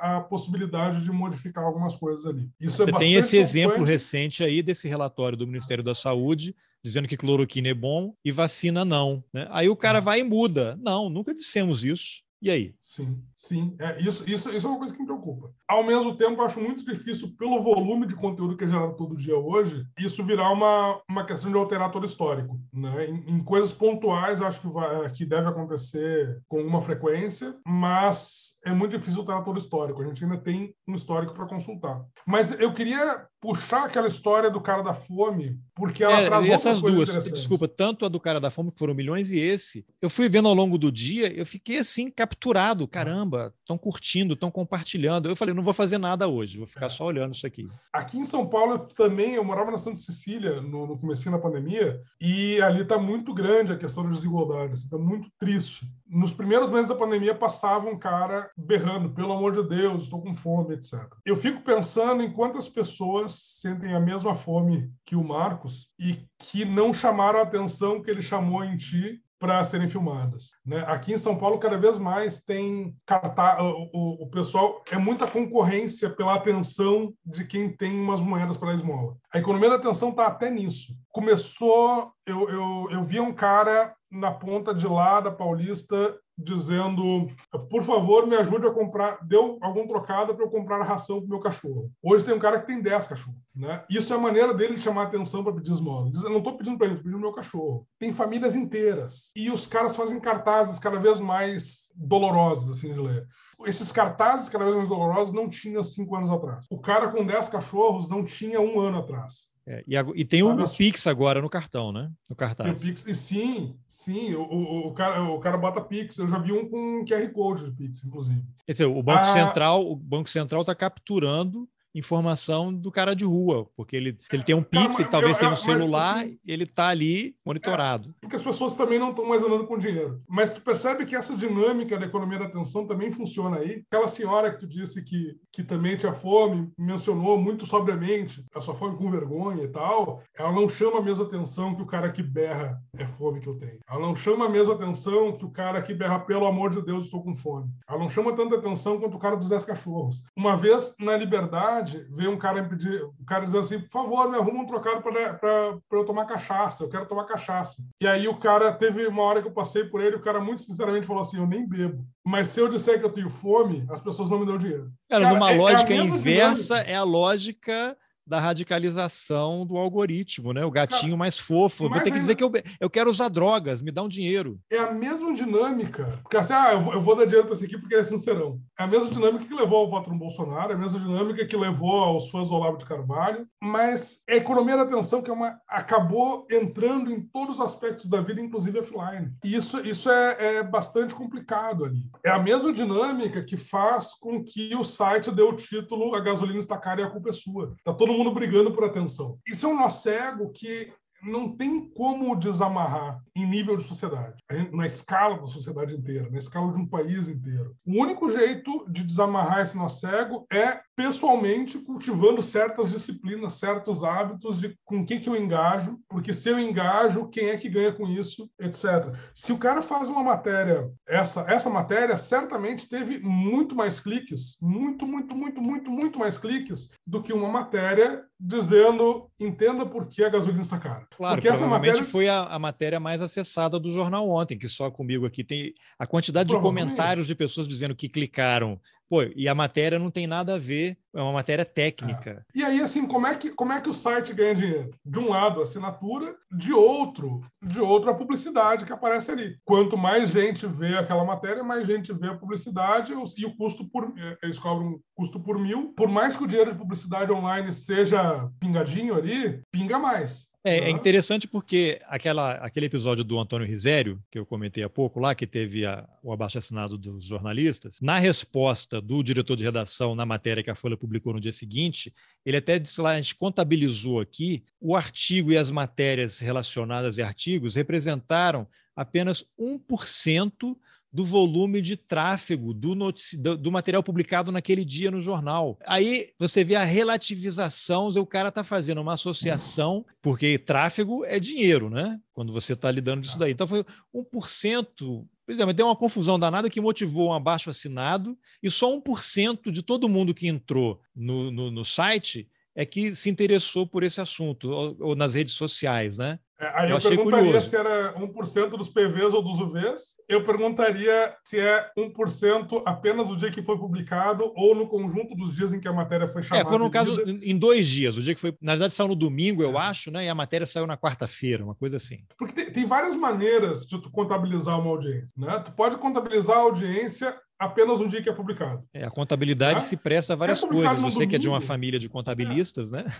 Speaker 3: a possibilidade de modificar algumas coisas ali. Isso
Speaker 2: Você
Speaker 3: é
Speaker 2: tem esse exemplo recente aí desse relatório do Ministério da Saúde dizendo que cloroquina é bom e vacina não. Né? Aí o cara vai e muda. Não, nunca dissemos isso. E aí?
Speaker 3: Sim, sim. É, isso, isso, isso é uma coisa que me preocupa. Ao mesmo tempo, acho muito difícil, pelo volume de conteúdo que é gerado todo dia hoje, isso virar uma, uma questão de alterar todo histórico. Né? Em, em coisas pontuais, acho que, vai, que deve acontecer com uma frequência, mas é muito difícil alterar todo histórico. A gente ainda tem um histórico para consultar. Mas eu queria puxar aquela história do cara da fome, porque ela
Speaker 2: é,
Speaker 3: traz
Speaker 2: essas duas, desculpa, tanto a do cara da fome, que foram milhões, e esse, eu fui vendo ao longo do dia, eu fiquei assim, capturado, caramba, estão curtindo, estão compartilhando. Eu falei, não vou fazer nada hoje, vou ficar é. só olhando isso aqui.
Speaker 3: Aqui em São Paulo, eu também, eu morava na Santa Cecília, no, no começo da pandemia, e ali está muito grande a questão da desigualdade, está muito triste. Nos primeiros meses da pandemia, passava um cara berrando, pelo amor de Deus, estou com fome, etc. Eu fico pensando em quantas pessoas sentem a mesma fome que o Marcos e que não chamaram a atenção que ele chamou em ti para serem filmadas. Né? Aqui em São Paulo, cada vez mais tem cartaz, o, o, o, pessoal é muita concorrência pela atenção de quem tem umas moedas para a esmola. A economia da atenção está até nisso. Começou, eu, eu, eu via um cara na ponta de lá da Paulista dizendo, por favor, me ajude a comprar, deu algum trocado para eu comprar a ração para meu cachorro. Hoje tem um cara que tem 10 cachorros, né? Isso é a maneira dele de chamar atenção para pedir esmola. Diz, não estou pedindo para ele, estou pedindo meu cachorro. Tem famílias inteiras. E os caras fazem cartazes cada vez mais dolorosos, assim, de ler. Esses cartazes cada vez mais dolorosos não tinha cinco anos atrás. O cara com 10 cachorros não tinha um ano atrás.
Speaker 2: É, e, e, tem Sabe, o, Pix agora no cartão, né? No cartaz.
Speaker 3: Pix, e sim, sim, o, o, o, cara, o cara bota Pix. Eu já vi um com QR Code de Pix, inclusive.
Speaker 2: O Banco ah, Central, o Banco Central está capturando informação do cara de rua, porque ele, se ele tem um Pix, ele talvez tenha um celular, assim, ele está ali monitorado.
Speaker 3: É, porque as pessoas também não estão mais andando com dinheiro. Mas tu percebe que essa dinâmica da economia da atenção também funciona aí. Aquela senhora que tu disse que, que também tinha fome, mencionou muito sobriamente a sua fome com vergonha e tal, ela não chama a mesma atenção que o cara que berra é fome que eu tenho. Ela não chama a mesma atenção que o cara que berra, pelo amor de Deus, estou com fome. Ela não chama tanta atenção quanto o cara dos 10 cachorros. Uma vez, na Liberdade, veio um cara me pedir, o cara dizendo assim, por favor, me arruma um trocado para eu tomar cachaça, eu quero tomar cachaça. E aí o cara, teve uma hora que eu passei por ele, o cara muito sinceramente falou assim, eu nem bebo. Mas se eu disser que eu tenho fome, as pessoas não me dão dinheiro.
Speaker 2: Cara, cara numa é, lógica é inversa, dinâmica. é a lógica da radicalização do algoritmo, né? O gatinho mais fofo. Vou ter que dizer que eu, eu quero usar drogas, me dá um dinheiro.
Speaker 3: É a mesma dinâmica. Porque assim, ah, eu vou, eu vou dar dinheiro para esse aqui porque ele é sincerão. É a mesma dinâmica que levou ao voto no Bolsonaro, é a mesma dinâmica que levou aos fãs do Olavo de Carvalho, mas a economia da atenção que é uma, acabou entrando em todos os aspectos da vida, inclusive offline. E isso, isso é, é bastante complicado ali. É a mesma dinâmica que faz com que o site dê o título A gasolina está cara e a culpa é sua. Tá todo mundo brigando por atenção. Isso é um nó cego que não tem como desamarrar em nível de sociedade, na escala da sociedade inteira, na escala de um país inteiro. O único jeito de desamarrar esse nó cego é pessoalmente cultivando certas disciplinas, certos hábitos de com que que eu engajo, porque se eu engajo, quem é que ganha com isso, etc. Se o cara faz uma matéria, essa essa matéria certamente teve muito mais cliques, muito, muito, muito, muito, muito mais cliques do que uma matéria dizendo entenda por que a gasolina está cara.
Speaker 2: Claro,
Speaker 3: Porque
Speaker 2: provavelmente matéria... foi a, a, matéria mais acessada do jornal ontem, que só comigo aqui tem a quantidade de comentários de pessoas dizendo que clicaram Pô, e a matéria não tem nada a ver, é uma matéria técnica.
Speaker 3: É. E aí, assim, como é, que, como é que o site ganha dinheiro? De um lado, a assinatura, de outro, de outro, a publicidade que aparece ali. Quanto mais gente vê aquela matéria, mais gente vê a publicidade e o custo por. É, eles cobram custo por mil. Por mais que o dinheiro de publicidade online seja pingadinho ali, pinga mais.
Speaker 2: É, é, interessante porque aquela, aquele episódio do Antônio Risério, que eu comentei há pouco lá, que teve a, o abaixo-assinado dos jornalistas, na resposta do diretor de redação na matéria que a Folha publicou no dia seguinte, ele até disse lá, a gente contabilizou aqui, o artigo e as matérias relacionadas e artigos representaram apenas 1% do volume de tráfego do, do material publicado naquele dia no jornal. Aí você vê a relativização, o cara está fazendo uma associação, porque tráfego é dinheiro, né? Quando você está lidando disso daí. Então foi 1%. Pois é, mas deu uma confusão danada que motivou um abaixo assinado e só 1% de todo mundo que entrou no, no, no site é que se interessou por esse assunto, ou, ou nas redes sociais, né?
Speaker 3: É, aí eu, eu perguntaria curioso. se era 1% dos PVs ou dos UVs. Eu perguntaria se é 1% apenas o dia que foi publicado ou no conjunto dos dias em que a matéria foi chamada.
Speaker 2: É, foi no caso em dois dias. O dia que foi, na verdade, saiu no domingo, eu é. acho, né? E a matéria saiu na quarta-feira, uma coisa assim.
Speaker 3: Porque tem, tem, várias maneiras de tu contabilizar uma audiência, né? Tu pode contabilizar a audiência apenas um dia que é publicado.
Speaker 2: É, a contabilidade tá? se presta a várias é coisas. Você domingo, que é de uma família de contabilistas,
Speaker 3: é,
Speaker 2: né?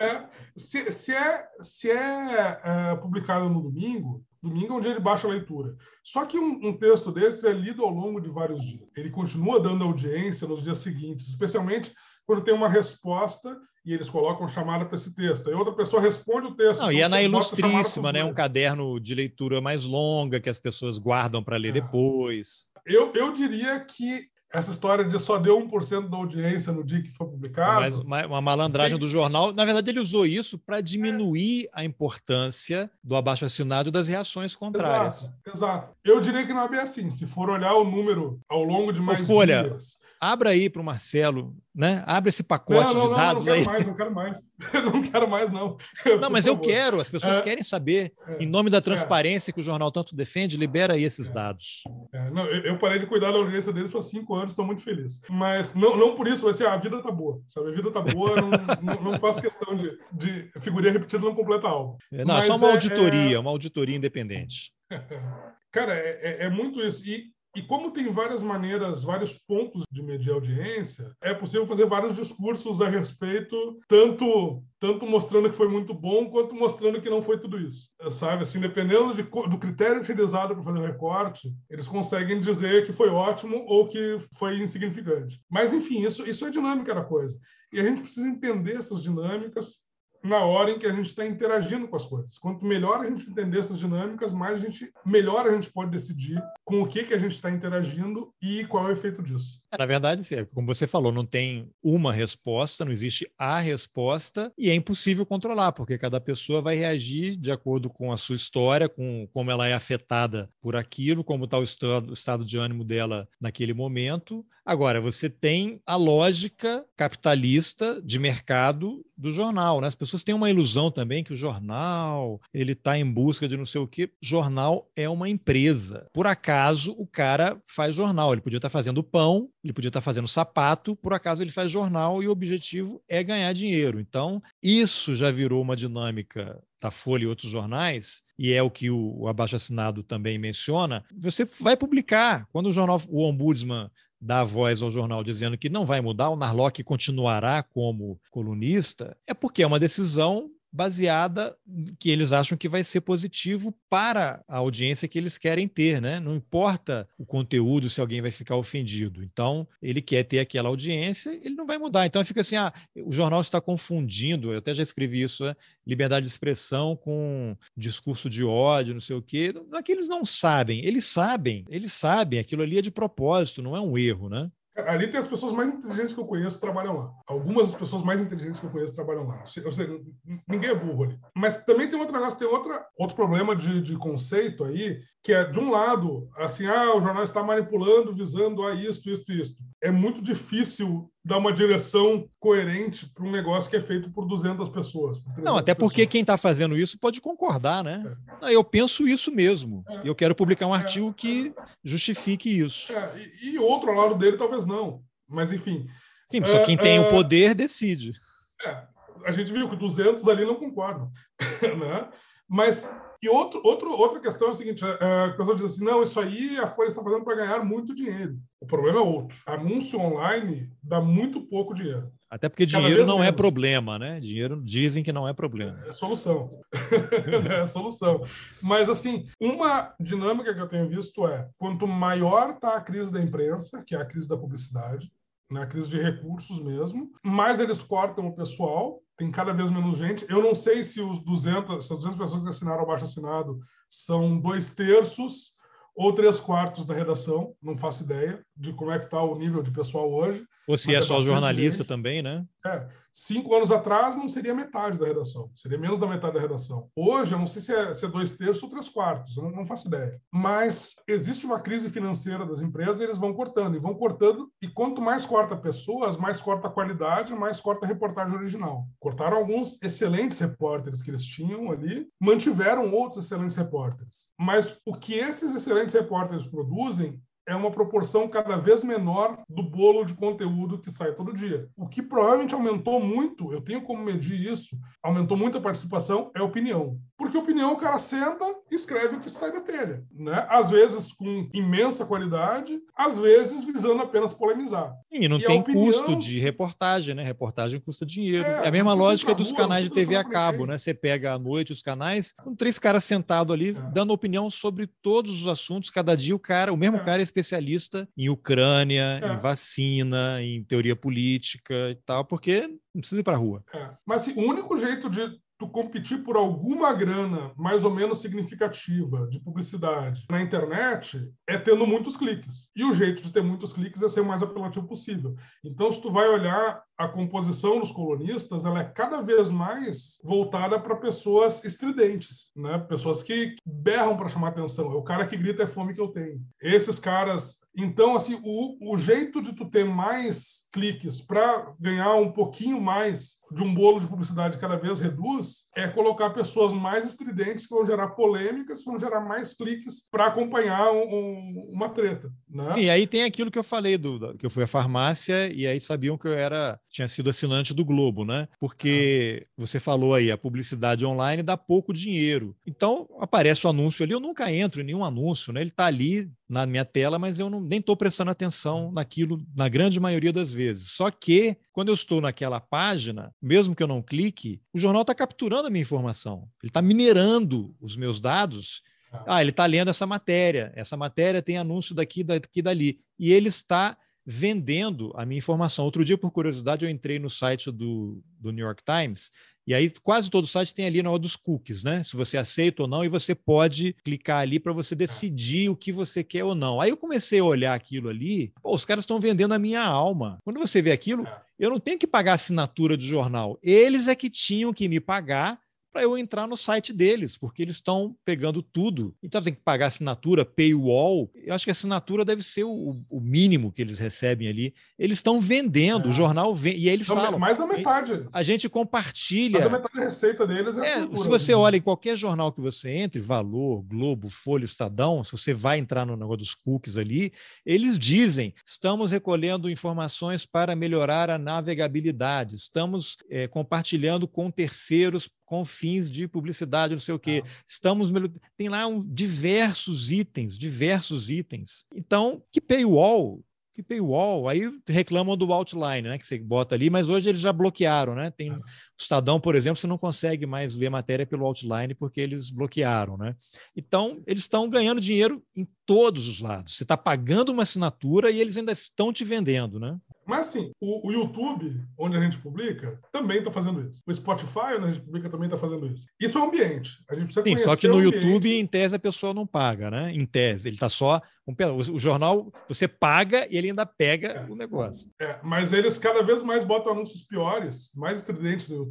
Speaker 3: É, se, se, é, se é, é, publicado no domingo, domingo é um dia de baixa leitura. Só que um, um, texto desses é lido ao longo de vários dias. Ele continua dando audiência nos dias seguintes, especialmente quando tem uma resposta e eles colocam chamada para esse texto. Aí outra pessoa responde o texto.
Speaker 2: Não, então e é na Ilustríssima, né? Um caderno de leitura mais longa que as pessoas guardam para ler é. depois.
Speaker 3: Eu, eu diria que essa história de só deu 1% da audiência no dia que foi publicado. Mas
Speaker 2: uma, uma malandragem do jornal. Na verdade, ele usou isso para diminuir a importância do abaixo-assinado das reações contrárias.
Speaker 3: Exato, exato. Eu diria que não é bem assim. Se for olhar o número ao longo de mais
Speaker 2: Folha, dias abra aí para o Marcelo, né? Abre esse pacote não, não, de dados
Speaker 3: não,
Speaker 2: não
Speaker 3: quero Mais, não quero mais, não quero mais, não.
Speaker 2: Não, mas eu quero, as pessoas é, querem saber. É, em nome da é. transparência é, que o jornal tanto defende, libera aí esses é, dados.
Speaker 3: É, não, eu, parei de cuidar da audiência deles há cinco anos, estou muito feliz. Mas não, não por isso, vai ser a vida tá boa, sabe? A vida tá boa, não, não, não faço questão de, de figurinha repetida não completa algo.
Speaker 2: não, mas só uma auditoria, uma auditoria independente.
Speaker 3: Cara, é, é muito isso. E E como tem várias maneiras, vários pontos de medir audiência, é possível fazer vários discursos a respeito, tanto tanto mostrando que foi muito bom, quanto mostrando que não foi tudo isso. Sabe, assim, dependendo de, do critério utilizado para fazer o recorte, eles conseguem dizer que foi ótimo ou que foi insignificante. Mas, enfim, isso, isso é dinâmica da coisa. E a gente precisa entender essas dinâmicas na hora em que a gente está interagindo com as coisas. Quanto melhor a gente entender essas dinâmicas, mais a gente, melhor a gente pode decidir com o que, que a gente está interagindo e qual é o efeito disso.
Speaker 2: É, na verdade, como você falou, não tem uma resposta, não existe a resposta e é impossível controlar, porque cada pessoa vai reagir de acordo com a sua história, com como ela é afetada por aquilo, como está o estado, o estado de ânimo dela naquele momento. Agora, você tem a lógica capitalista de mercado do jornal, né? As pessoas têm uma ilusão também que o jornal ele está em busca de não sei o quê. Jornal é uma empresa. Por acaso o cara faz jornal. Ele podia estar tá fazendo pão, ele podia estar tá fazendo sapato. Por acaso ele faz jornal e o objetivo é ganhar dinheiro. Então isso já virou uma dinâmica da Folha e outros jornais, e é o que o, o abaixo assinado também menciona, você vai publicar. Quando o jornal, o Ombudsman dá voz ao jornal dizendo que não vai mudar, o Narlock continuará como colunista, é porque é uma decisão baseada que eles acham que vai ser positivo para a audiência que eles querem ter, né? Não importa o conteúdo se alguém vai ficar ofendido. Então, ele quer ter aquela audiência, ele não vai mudar. Então, fica assim, ah, o jornal está confundindo, eu até já escrevi isso, né? liberdade de expressão com discurso de ódio, não sei o quê. Não é que eles não sabem, eles sabem, eles sabem, aquilo ali é de propósito, não é um erro, né?
Speaker 3: Ali tem as pessoas mais inteligentes que eu conheço trabalham lá. Algumas das pessoas mais inteligentes que eu conheço trabalham lá. Ou seja, ninguém é burro ali. Mas também tem negócio, tem outra, outro problema de, de conceito aí, que é, de um lado, assim, ah, o jornal está manipulando, visando a isto, isto, isto. É muito difícil dar uma direção coerente para um negócio que é feito por 200 pessoas. Por
Speaker 2: Não, até porque pessoas. quem está fazendo isso pode concordar, né? É. Eu penso isso mesmo. É. Eu quero publicar um é. artigo que justifique isso.
Speaker 3: É. E, e, outro lado dele talvez não. Mas, enfim.
Speaker 2: Sim, só quem tem o é, poder decide.
Speaker 3: a gente viu que 200 ali não concordam. né? Mas e outro, outro, outra questão é o seguinte: a, é, a pessoa diz assim, não, isso aí a Folha está fazendo para ganhar muito dinheiro. O problema é outro. Anúncio online dá muito pouco dinheiro.
Speaker 2: Até porque dinheiro não é menos. é problema, né? Dinheiro dizem que não é problema.
Speaker 3: É, é solução. é solução. Mas, assim, uma dinâmica que eu tenho visto é: quanto maior está a crise da imprensa, que é a crise da publicidade, na crise de recursos mesmo, mais eles cortam o pessoal, tem cada vez menos gente. Eu não sei se os 200, se as 200 pessoas que assinaram abaixo assinado são dois terços ou três quartos da redação, não faço ideia de como é que está o nível de pessoal hoje.
Speaker 2: Ou se é, é só jornalista gente. também, né?
Speaker 3: É. Cinco anos atrás não seria metade da redação, seria menos da metade da redação. Hoje, eu não sei se é, se é dois terços ou três quartos, eu não, não, faço ideia. Mas existe uma crise financeira das empresas e eles vão cortando, e vão cortando, e quanto mais corta pessoas, mais corta a qualidade, mais corta a reportagem original. Cortaram alguns excelentes repórteres que eles tinham ali, mantiveram outros excelentes repórteres. Mas o que esses excelentes repórteres produzem é uma proporção cada vez menor do bolo de conteúdo que sai todo dia. O que provavelmente aumentou muito, eu tenho como medir isso, aumentou muito a participação, é opinião. Porque opinião o cara senta e escreve o que sai da telha. Né? Às vezes com imensa qualidade, às vezes visando apenas polemizar.
Speaker 2: E não e tem opinião... custo de reportagem, né? Reportagem custa dinheiro. É, é a mesma lógica dos rua, canais de TV a cabo, né? Você pega à noite os canais, com três caras sentados ali, é. dando opinião sobre todos os assuntos. Cada dia o cara, o mesmo é. cara é especialista em Ucrânia, é. em vacina, em teoria política e tal, porque não precisa ir para a rua.
Speaker 3: É. Mas assim, o único jeito de tu competir por alguma grana mais ou menos significativa de publicidade na internet é tendo muitos cliques. E o jeito de ter muitos cliques é ser o mais apelativo possível. Então, se tu vai olhar a composição dos colunistas, ela é cada vez mais voltada para pessoas estridentes, né? Pessoas que berram para chamar atenção. É o cara que grita é fome que eu tenho. Esses caras então, assim, o, o jeito de tu ter mais cliques para ganhar um pouquinho mais de um bolo de publicidade cada vez reduz é colocar pessoas mais estridentes que vão gerar polêmicas, que vão gerar mais cliques para acompanhar um, um, uma treta.
Speaker 2: Né? E aí tem aquilo que eu falei, do, que eu fui à farmácia e aí sabiam que eu era tinha sido assinante do Globo, né? Porque ah. você falou aí, a publicidade online dá pouco dinheiro. Então aparece o anúncio ali, eu nunca entro em nenhum anúncio, né? Ele está ali na minha tela, mas eu não, nem estou prestando atenção naquilo na grande maioria das vezes. Só que quando eu estou naquela página, mesmo que eu não clique, o jornal está capturando a minha informação. Ele está minerando os meus dados ah, ele está lendo essa matéria. Essa matéria tem anúncio daqui, daqui, dali. E ele está vendendo a minha informação. Outro dia, por curiosidade, eu entrei no site do, do New York Times e aí quase todo site tem ali na hora dos cookies, né? Se você aceita ou não, e você pode clicar ali para você decidir o que você quer ou não. Aí eu comecei a olhar aquilo ali, pô, os caras estão vendendo a minha alma. Quando você vê aquilo, é. eu não tenho que pagar assinatura de jornal. Eles é que tinham que me pagar para eu entrar no site deles, porque eles estão pegando tudo. Então tem que pagar assinatura, paywall. Eu acho que a assinatura deve ser o, o mínimo que eles recebem ali. Eles estão vendendo, é. o jornal vende. E aí eles falam.
Speaker 3: Mais da metade.
Speaker 2: A gente compartilha. Mais
Speaker 3: da metade da receita deles é,
Speaker 2: é Se você olha em qualquer jornal que você entre, Valor, Globo, Folha, Estadão, se você vai entrar no negócio dos cookies ali, eles dizem: estamos recolhendo informações para melhorar a navegabilidade, estamos é, compartilhando com terceiros com fins de publicidade, não sei o quê. Ah. Estamos tem lá um, diversos itens, diversos itens. Então, que paywall que paywall, aí reclamam do outline, né, que você bota ali, mas hoje eles já bloquearam, né? Tem o Estadão, por exemplo, você não consegue mais ler matéria pelo outline porque eles bloquearam, né? Então, eles estão ganhando dinheiro em todos os lados. Você está pagando uma assinatura e eles ainda estão te vendendo, né?
Speaker 3: Mas assim, o, o, YouTube, onde a gente publica, também está fazendo isso. O Spotify, onde a gente publica, também está fazendo isso. Isso é um ambiente. A gente precisa Sim,
Speaker 2: só que no YouTube, em tese, a pessoa não paga, né? Em tese. Ele está só. O jornal, você paga e ele ainda pega é. o negócio.
Speaker 3: É, mas eles cada vez mais botam anúncios piores, mais estridentes no YouTube,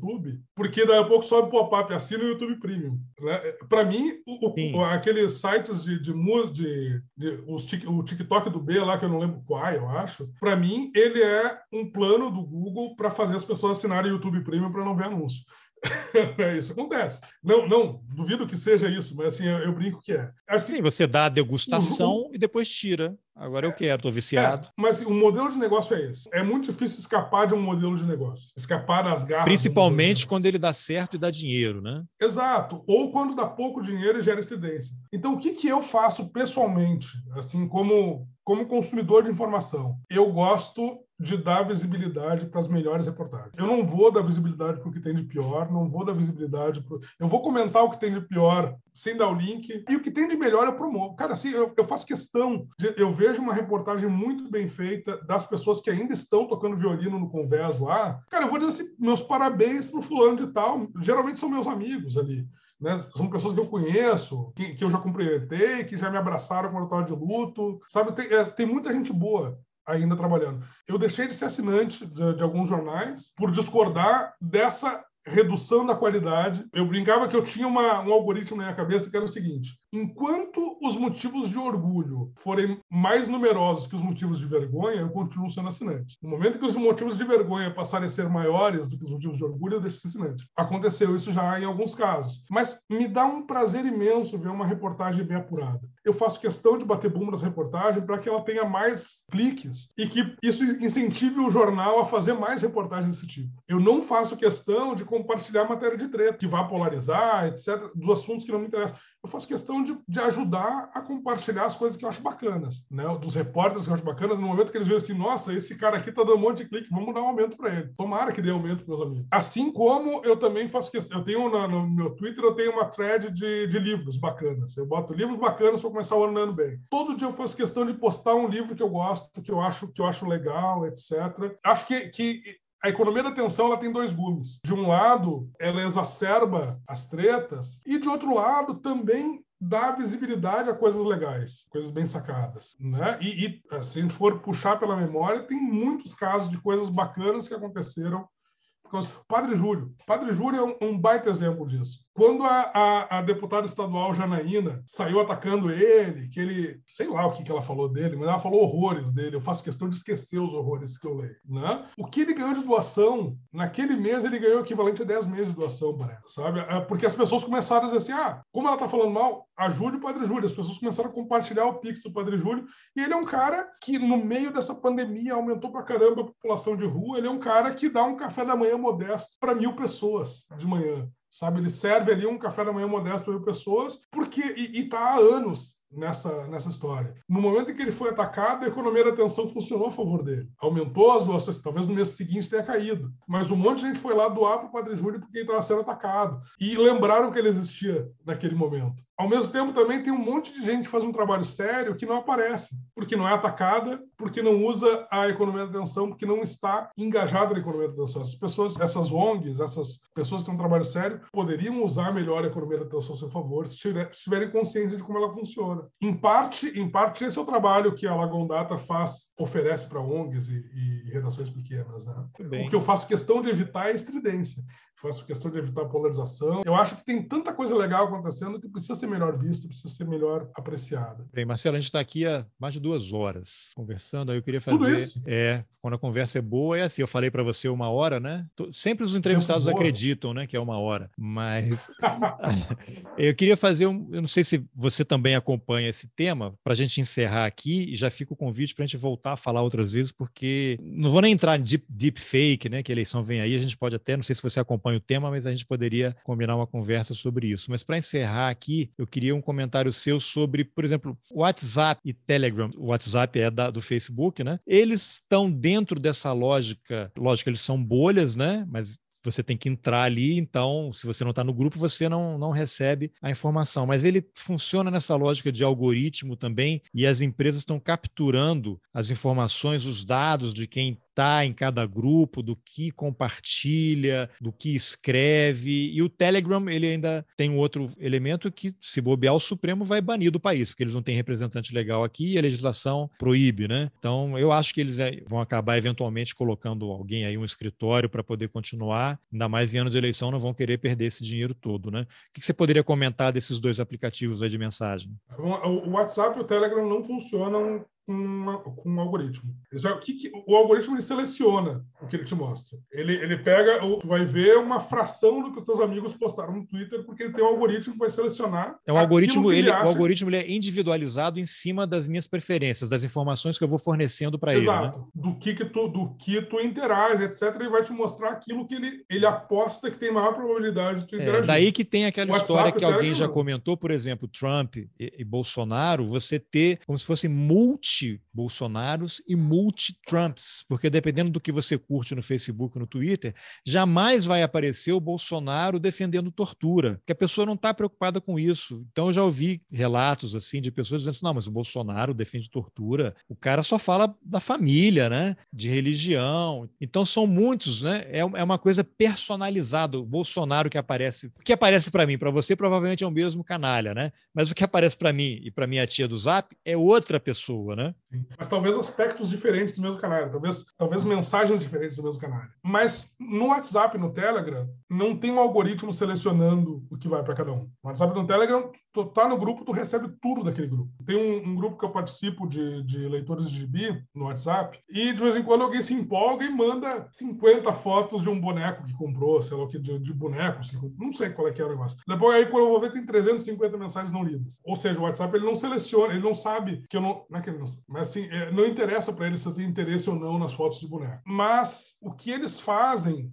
Speaker 3: porque daí a pouco sobe o pop-up, assina o YouTube Premium. Né? Para mim, o, o, aqueles sites de, de, de, de, os, o TikTok do B lá, que eu não lembro qual, eu acho, para mim, ele é um plano do Google para fazer as pessoas assinarem o YouTube Premium para não ver anúncio. isso acontece. Não, não, duvido que seja isso, mas assim, eu, eu brinco que é.
Speaker 2: Assim, Sim, você dá a degustação e depois tira. Agora é, eu quero, estou viciado.
Speaker 3: É, mas assim, o modelo de negócio é esse. É muito difícil escapar de um modelo de negócio. Escapar das garras.
Speaker 2: Principalmente quando ele dá certo e dá dinheiro, né?
Speaker 3: Exato. Ou quando dá pouco dinheiro e gera excedência. Então, o que, que eu faço pessoalmente, assim, como, como consumidor de informação? Eu gosto de dar visibilidade para as melhores reportagens. Eu não vou dar visibilidade para o que tem de pior, não vou dar visibilidade para. Eu vou comentar o que tem de pior sem dar o link, e o que tem de melhor eu promovo. Cara, assim, eu, eu faço questão. De, eu vejo uma reportagem muito bem feita das pessoas que ainda estão tocando violino no Convés lá. Cara, eu vou dizer assim, meus parabéns para o fulano de tal. Geralmente são meus amigos ali. Né? São pessoas que eu conheço, que, que eu já cumprimentei, que já me abraçaram quando eu estava de luto. Sabe, tem, é, tem muita gente boa ainda trabalhando. Eu deixei de ser assinante de, de alguns jornais por discordar dessa redução da qualidade. Eu brincava que eu tinha uma, um algoritmo na minha cabeça que era o seguinte: enquanto os motivos de orgulho forem mais numerosos que os motivos de vergonha, eu continuo sendo assinante. No momento que os motivos de vergonha passarem a ser maiores do que os motivos de orgulho, eu deixo de ser assinante. Aconteceu isso já em alguns casos. Mas me dá um prazer imenso ver uma reportagem bem apurada. Eu faço questão de bater bumbo nessa reportagem para que ela tenha mais cliques e que isso incentive o jornal a fazer mais reportagens desse tipo. Eu não faço questão de compartilhar matéria de treta, que vá polarizar, etc., dos assuntos que não me interessam. Eu faço questão de, de ajudar a compartilhar as coisas que eu acho bacanas, né? Dos repórteres que eu acho bacanas, no momento que eles veem assim, nossa, esse cara aqui tá dando um monte de clique, vamos dar um aumento para ele. Tomara que dê aumento para meus amigos. Assim como eu também faço questão, eu tenho na, no meu Twitter, eu tenho uma thread de, de livros bacanas. Eu boto livros bacanas para começar o ano bem. Todo dia eu faço questão de postar um livro que eu gosto, que eu acho, que eu acho legal, etc. Acho que, que a economia da atenção ela tem dois gumes. De um lado, ela exacerba as tretas, e de outro lado, também dá visibilidade a coisas legais, coisas bem sacadas, né? E, e eh, se a gente for puxar pela memória, tem muitos casos de coisas bacanas que aconteceram. Padre Júlio. Padre Júlio é um, um baita exemplo disso. Quando a, a, a, deputada estadual Janaína saiu atacando ele, que ele, sei lá o que, que ela falou dele, mas ela falou horrores dele. Eu faço questão de esquecer os horrores que eu leio. Né? O que ele ganhou de doação, naquele mês ele ganhou o equivalente a 10 meses de doação, parece, sabe? É, porque as pessoas começaram a dizer assim: ah, como ela tá falando mal, ajude o Padre Júlio. As pessoas começaram a compartilhar o Pix do Padre Júlio. E ele é um cara que, no meio dessa pandemia, aumentou pra caramba a população de rua. Ele é um cara que dá um café da manhã modesto para mil pessoas de manhã sabe? Ele serve ali um café da manhã modesto para pessoas, porque e, está há anos nessa, nessa história. No momento em que ele foi atacado, a economia da atenção funcionou a favor dele. Aumentou as doações, talvez no mês seguinte tenha caído. Mas um monte de gente foi lá doar para o Padre Júlio porque ele estava sendo atacado. E lembraram que ele existia naquele momento. Ao mesmo tempo, também tem um monte de gente que faz um trabalho sério que não aparece, porque não é atacada, porque não usa a economia da atenção, porque não está engajada na economia da atenção. Essas pessoas, essas ONGs, essas pessoas que têm um trabalho sério, poderiam usar melhor a economia da atenção a seu favor, se tiverem consciência de como ela funciona. Em parte, em parte esse é o trabalho que a Lagoon Data faz, oferece para ONGs e, e, redações pequenas. Né? O que eu faço questão de evitar é a estridência faço questão de evitar polarização. Eu acho que tem tanta coisa legal acontecendo que precisa ser melhor vista, precisa ser melhor apreciada.
Speaker 2: Bem, Marcelo, a gente está aqui há mais de duas horas conversando. Aí eu queria fazer. Tudo isso? É, quando a conversa é boa, é assim. Eu falei para você uma hora, né? Sempre os entrevistados acreditam, né, que é uma hora. Mas eu queria fazer um. Eu não sei se você também acompanha esse tema, para a gente encerrar aqui e já fica o convite para a gente voltar a falar outras vezes, porque não vou nem entrar em deep, deep fake, né? Que a eleição vem aí. A gente pode até, não sei se você acompanha acompanha o tema, mas a gente poderia combinar uma conversa sobre isso. Mas para encerrar aqui, eu queria um comentário seu sobre, por exemplo, WhatsApp e Telegram. O WhatsApp é da, do Facebook, né? Eles estão dentro dessa lógica, lógico, eles são bolhas, né? Mas você tem que entrar ali, então, se você não está no grupo, você não, não recebe a informação. Mas ele funciona nessa lógica de algoritmo também, e as empresas estão capturando as informações, os dados de quem está em cada grupo, do que compartilha, do que escreve. E o Telegram, ele ainda tem um outro elemento que, se bobear, o Supremo vai banir do país, porque eles não têm representante legal aqui e a legislação proíbe, né? Então, eu acho que eles eh, vão acabar eventualmente colocando alguém aí, um escritório, para poder continuar. Ainda mais em anos de eleição, não vão querer perder esse dinheiro todo, né? O que você poderia comentar desses dois aplicativos aí de mensagem?
Speaker 3: O WhatsApp e o Telegram não funcionam com, uma, com um algoritmo. o, que, que, o algoritmo ele seleciona o que ele te mostra. Ele, ele pega, tu vai ver uma fração do que os teus amigos postaram no Twitter, porque ele tem um algoritmo que vai selecionar.
Speaker 2: É um algoritmo, ele, ele o algoritmo ele é individualizado em cima das minhas preferências, das informações que eu vou fornecendo para ele. Exato. Né?
Speaker 3: Do que, que tu, do que tu interage, etc. Ele vai te mostrar aquilo que ele, ele aposta que tem maior probabilidade de tu é, interagir.
Speaker 2: É, daí que tem aquela WhatsApp, história que alguém já comentou, por exemplo, Trump e, e Bolsonaro, você ter como se fosse multi multi-Bolsonaros e multi-Trumps, porque dependendo do que você curte no Facebook, no Twitter, jamais vai aparecer o Bolsonaro defendendo tortura, que a pessoa não está preocupada com isso. Então eu já ouvi relatos assim de pessoas dizendo assim, não, mas o Bolsonaro defende tortura, o cara só fala da família, né, de religião. Então são muitos, né? É, é uma coisa personalizada. O Bolsonaro que aparece, que aparece para mim, para você provavelmente é o mesmo canalha, né? Mas o que aparece para mim e para minha tia do Zap é outra pessoa, né? ne? Né?
Speaker 3: Mas talvez aspectos diferentes do mesmo canal, talvez, talvez mensagens diferentes do mesmo canal. Mas no WhatsApp, no Telegram, não tem um algoritmo selecionando o que vai para cada um. No WhatsApp no Telegram, tu tá no grupo, tu recebe tudo daquele grupo. Tem um, um grupo que eu participo de, de leitores de gibi no WhatsApp, e de vez em quando alguém se empolga e manda 50 fotos de um boneco que comprou, sei lá o que, de, de bonecos, não sei qual é que é o negócio. Depois aí, quando eu vou ver, tem 350 mensagens não lidas. Ou seja, o WhatsApp ele não seleciona, ele não sabe que eu não. Não é que ele não mas assim, é, não interessa para eles se eu tenho interesse ou não nas fotos de boneco. Mas o que eles fazem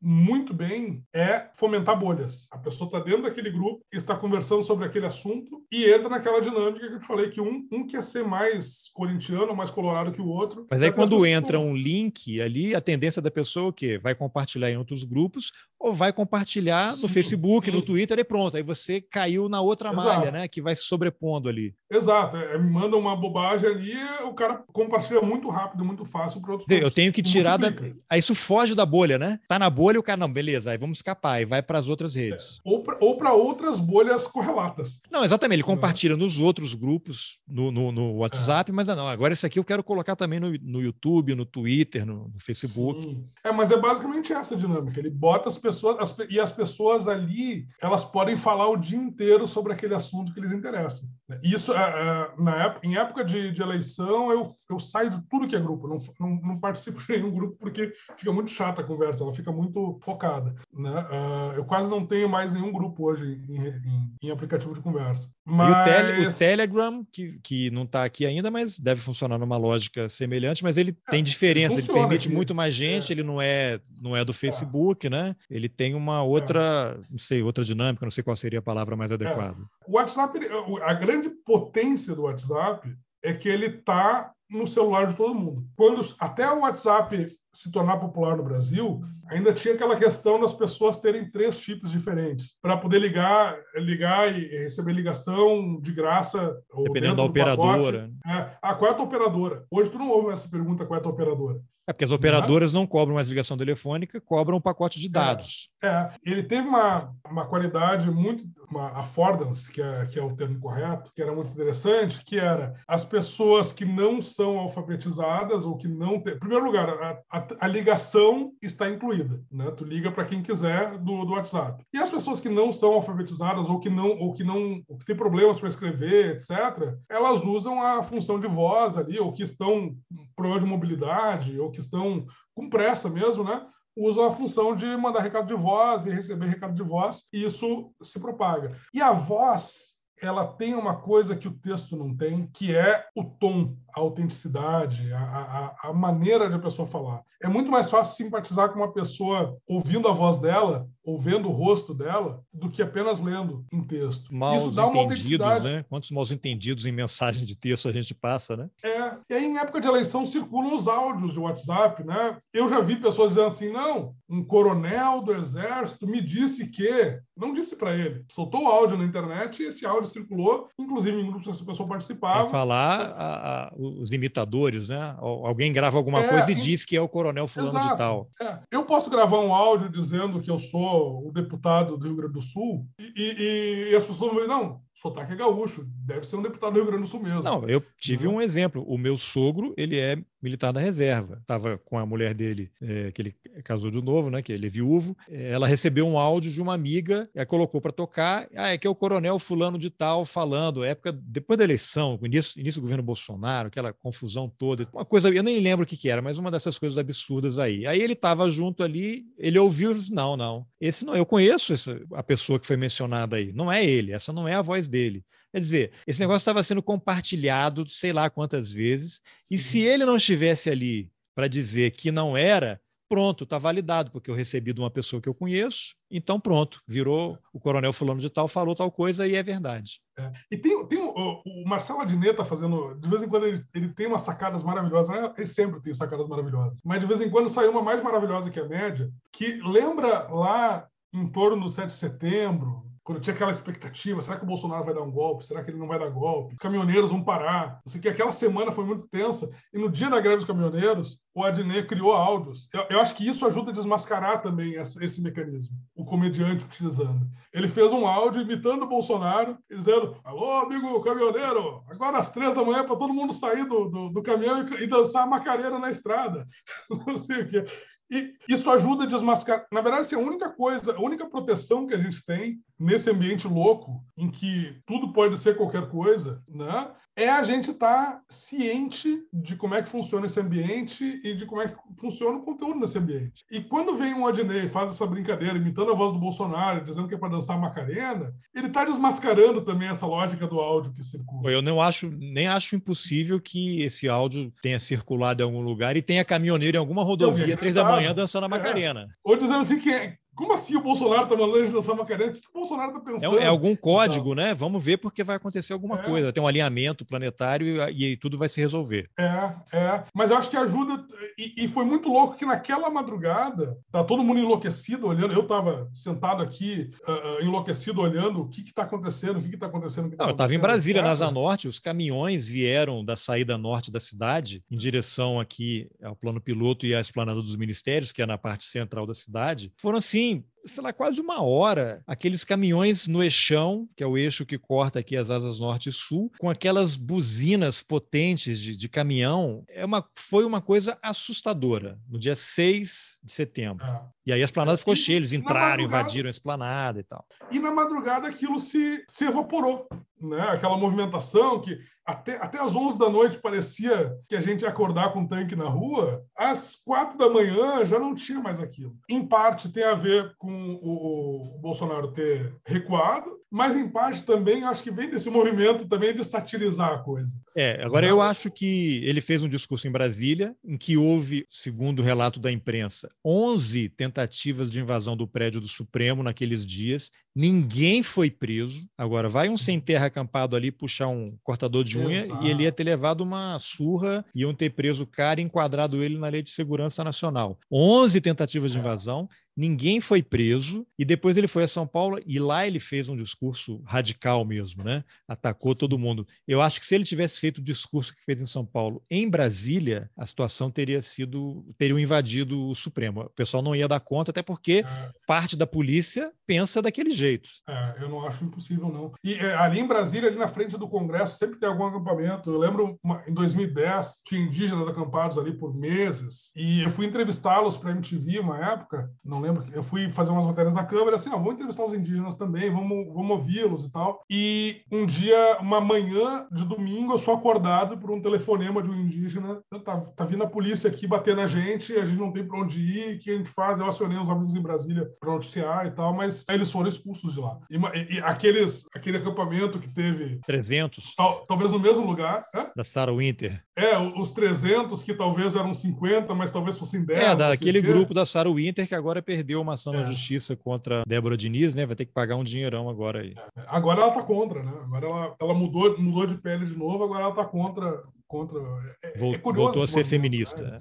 Speaker 3: muito bem é fomentar bolhas. A pessoa está dentro daquele grupo, está conversando sobre aquele assunto e entra naquela dinâmica que eu falei que um, um quer ser mais corintiano, mais colorado que o outro.
Speaker 2: Mas aí quando entra um link ali, a tendência da pessoa é o quê? Vai compartilhar em outros grupos ou vai compartilhar no sim, Facebook, sim. no Twitter e pronto. Aí você caiu na outra Exato. malha, né? Que vai se sobrepondo ali.
Speaker 3: Exato. É, me manda uma bobagem ali, o cara compartilha muito rápido, muito fácil para outros.
Speaker 2: Eu tenho que tirar da. Aí isso foge da bolha, né? Tá na bolha, o cara, não, beleza, aí vamos escapar, e vai para as outras redes.
Speaker 3: É. Ou para outras bolhas correlatas.
Speaker 2: Não, exatamente, ele compartilha é. nos outros grupos, no, no, no WhatsApp, é. mas ah, não, agora esse aqui eu quero colocar também no, no YouTube, no Twitter, no, no Facebook.
Speaker 3: Sim. É, mas é basicamente essa dinâmica. Ele bota as pessoas pessoas as, e as pessoas ali elas podem falar o dia inteiro sobre aquele assunto que lhes interessa. Isso, é, é, na época, em época de, de, eleição, eu, eu saio de tudo que é grupo, não, não, não, participo de nenhum grupo porque fica muito chata a conversa, ela fica muito focada. Né? Uh, eu quase não tenho mais nenhum grupo hoje em, em, em aplicativo de conversa.
Speaker 2: Mas... E o, tele, o Telegram, que, que não está aqui ainda, mas deve funcionar numa lógica semelhante, mas ele é, tem diferença, ele, ele permite aqui. muito mais gente, é. ele não é, não é do Facebook, né? Ele tem uma outra, não sei, outra dinâmica, não sei qual seria a palavra mais adequada.
Speaker 3: O WhatsApp, a grande potência do WhatsApp é que ele está no celular de todo mundo. Quando até o WhatsApp se tornar popular no Brasil, ainda tinha aquela questão das pessoas terem três chips diferentes para poder ligar, ligar e receber ligação de graça.
Speaker 2: Dependendo da operadora.
Speaker 3: É, ah, qual é a tua operadora? Hoje tu não ouve essa pergunta, qual é a tua operadora?
Speaker 2: É porque as operadoras não cobram mais ligação telefônica, cobram um pacote de dados.
Speaker 3: É, é. ele teve uma, uma qualidade muito, uma affordance, que é, que é o termo correto, que era muito interessante, que era as pessoas que não são alfabetizadas ou que não têm... Em primeiro lugar, a, a, a ligação está incluída, né? Tu liga para quem quiser do, do WhatsApp. E as pessoas que não são alfabetizadas ou que não ou que não ou que têm problemas para escrever, etc., elas usam a função de voz ali, ou que estão problema de mobilidade, ou que estão com pressa mesmo, né? usam a função de mandar recado de voz e receber recado de voz, e isso se propaga. E a voz, ela tem uma coisa que o texto não tem, que é o tom, a autenticidade, a, a, a maneira de a pessoa falar. É muito mais fácil simpatizar com uma pessoa ouvindo a voz dela ou vendo o rosto dela do que apenas lendo em texto.
Speaker 2: Mal Isso dá uma autenticidade. Né? Quantos mal entendidos em mensagem de texto a gente passa, né?
Speaker 3: É. E aí, em época de eleição, circulam os áudios de WhatsApp, né? Eu já vi pessoas dizendo assim: não, um coronel do exército me disse que. Não disse para ele. Soltou o áudio na internet e esse áudio circulou, inclusive em grupos que essa pessoa participava.
Speaker 2: falar a, a, os imitadores, né? Alguém grava alguma é, coisa e, e diz que é o coronel fulano exato, de tal.
Speaker 3: É. Eu posso gravar um áudio dizendo que eu sou o deputado do Rio Grande do Sul, e, e, e as pessoas vão dizer, não, sotaque é gaúcho, deve ser um deputado do Rio Grande do Sul mesmo.
Speaker 2: Não, eu tive um exemplo. O meu sogro, ele é militar da reserva. Estava com a mulher dele, é, que ele casou de novo, né? Que ele é viúvo. É, ela recebeu um áudio de uma amiga, ela colocou para tocar. Ah, é que é o coronel fulano de tal falando. Época depois da eleição, início, início do governo Bolsonaro, aquela confusão toda. Uma coisa, eu nem lembro o que, que era, mas uma dessas coisas absurdas aí. Aí ele estava junto ali, ele ouviu e disse: não, não. Esse não, eu conheço essa, a pessoa que foi mencionada aí. Não é ele, essa não é a voz dele. Quer dizer, esse negócio estava sendo compartilhado sei lá quantas vezes, Sim. e se ele não estivesse ali para dizer que não era, pronto, está validado, porque eu recebi de uma pessoa que eu conheço, então pronto, virou o coronel fulano de tal, falou tal coisa e é verdade.
Speaker 3: É. E tem, tem o, o Marcelo Adnet está fazendo, de vez em quando ele, ele tem umas sacadas maravilhosas, né? ele sempre tem sacadas maravilhosas, mas de vez em quando sai uma mais maravilhosa que a média, que lembra lá em torno do 7 de setembro, quando tinha aquela expectativa, será que o Bolsonaro vai dar um golpe? Será que ele não vai dar golpe? Os caminhoneiros vão parar. Não sei que aquela semana foi muito tensa. E no dia da greve dos caminhoneiros, o Adnet criou áudios. Eu, eu acho que isso ajuda a desmascarar também esse, esse, mecanismo, o comediante utilizando. Ele fez um áudio imitando o Bolsonaro, dizendo: Alô, amigo caminhoneiro, agora às três da manhã para todo mundo sair do, do, do caminhão e, e dançar a macarena na estrada. não sei o quê. E isso ajuda a desmascarar. Na verdade, assim, a única coisa, a única proteção que a gente tem nesse ambiente louco, em que tudo pode ser qualquer coisa, né? É a gente estar tá ciente de como é que funciona esse ambiente e de como é que funciona o conteúdo nesse ambiente. E quando vem um Adnei e faz essa brincadeira, imitando a voz do Bolsonaro, dizendo que é para dançar Macarena, ele está desmascarando também essa lógica do áudio que circula.
Speaker 2: Eu não acho, nem acho impossível que esse áudio tenha circulado em algum lugar e tenha caminhoneiro em alguma rodovia, três da manhã, dançando a é. Macarena. É.
Speaker 3: Ou dizendo assim que como assim o Bolsonaro está mandando a gente dançar Macarena? O que, que o Bolsonaro está pensando?
Speaker 2: É, é, algum código, né? Vamos ver porque vai acontecer alguma é. coisa. Tem um alinhamento planetário e, e, tudo vai se resolver.
Speaker 3: É, é. Mas eu acho que ajuda. E, e, foi muito louco que naquela madrugada, tá todo mundo enlouquecido olhando. Eu estava sentado aqui, uh, enlouquecido, olhando o que está acontecendo, o que está acontecendo. Que
Speaker 2: tá Não, eu estava em Brasília, na Asa Norte. Os caminhões vieram da saída norte da cidade em direção aqui ao plano piloto e à esplanada dos ministérios, que é na parte central da cidade. Foram assim assim, sei lá, quase uma hora, aqueles caminhões no eixão, que é o eixo que corta aqui as asas norte e sul, com aquelas buzinas potentes de, de caminhão, é uma, foi uma coisa assustadora, no dia 6 de setembro. E aí a esplanada ficou cheia, eles entraram, invadiram a esplanada e tal.
Speaker 3: E na madrugada aquilo se, se evaporou. Né? Aquela movimentação que até, até às 11 da noite parecia que a gente ia acordar com um tanque na rua, às quatro da manhã já não tinha mais aquilo. Em parte tem a ver com o, o Bolsonaro ter recuado, mas em parte também acho que vem desse movimento também de satirizar a coisa.
Speaker 2: É, agora eu acho que ele fez um discurso em Brasília em que houve, segundo o relato da imprensa, 11 tentativas de invasão do prédio do Supremo naqueles dias. Ninguém foi preso. Agora vai um sem terra acampado ali puxar um cortador de unha Exato. e ele ia ter levado uma surra, iam ter preso o cara e enquadrado ele na Lei de Segurança Nacional. 11 tentativas de é. invasão, ninguém foi preso e depois ele foi a São Paulo e lá ele fez um discurso radical mesmo, né? Atacou Sim. todo mundo. Eu acho que se ele tivesse feito o discurso que fez em São Paulo, em Brasília, a situação teria sido teriam invadido o Supremo. O pessoal não ia dar conta, até porque é. parte da polícia pensa daquele jeito.
Speaker 3: É, eu não acho impossível não. E é, ali em Brasília, ali na frente do Congresso, sempre tem algum acampamento. Eu lembro uma, em 2010 tinha indígenas acampados ali por meses e eu fui entrevistá-los para a MTV uma época, não lembro, eu fui fazer umas matérias na Câmara, assim, ó, vamos entrevistar os indígenas também, vamos, vamos ouvi-los e tal. E um dia, uma manhã de domingo, eu sou acordado por um telefonema de um indígena, tá, tá vindo a polícia aqui bater na gente, a gente não tem para onde ir, o que a gente faz? Eu acionei uns amigos em Brasília para noticiar e tal, mas eles foram expulsos de lá. E, e, e aqueles, aquele acampamento que teve...
Speaker 2: 300?
Speaker 3: Tal, talvez no mesmo lugar.
Speaker 2: É? Da Sarah Winter.
Speaker 3: É, os 300 que talvez eram 50, mas talvez fossem 10.
Speaker 2: É, daquele grupo da Sarah Winter que agora perdeu uma ação é. na justiça contra Débora Diniz, né? Vai ter que pagar um dinheirão agora aí.
Speaker 3: É. Agora ela tá contra, né? Agora ela, ela mudou, mudou de pele de novo, agora ela tá contra contra. É,
Speaker 2: é curioso voltou a ser feminista. Né?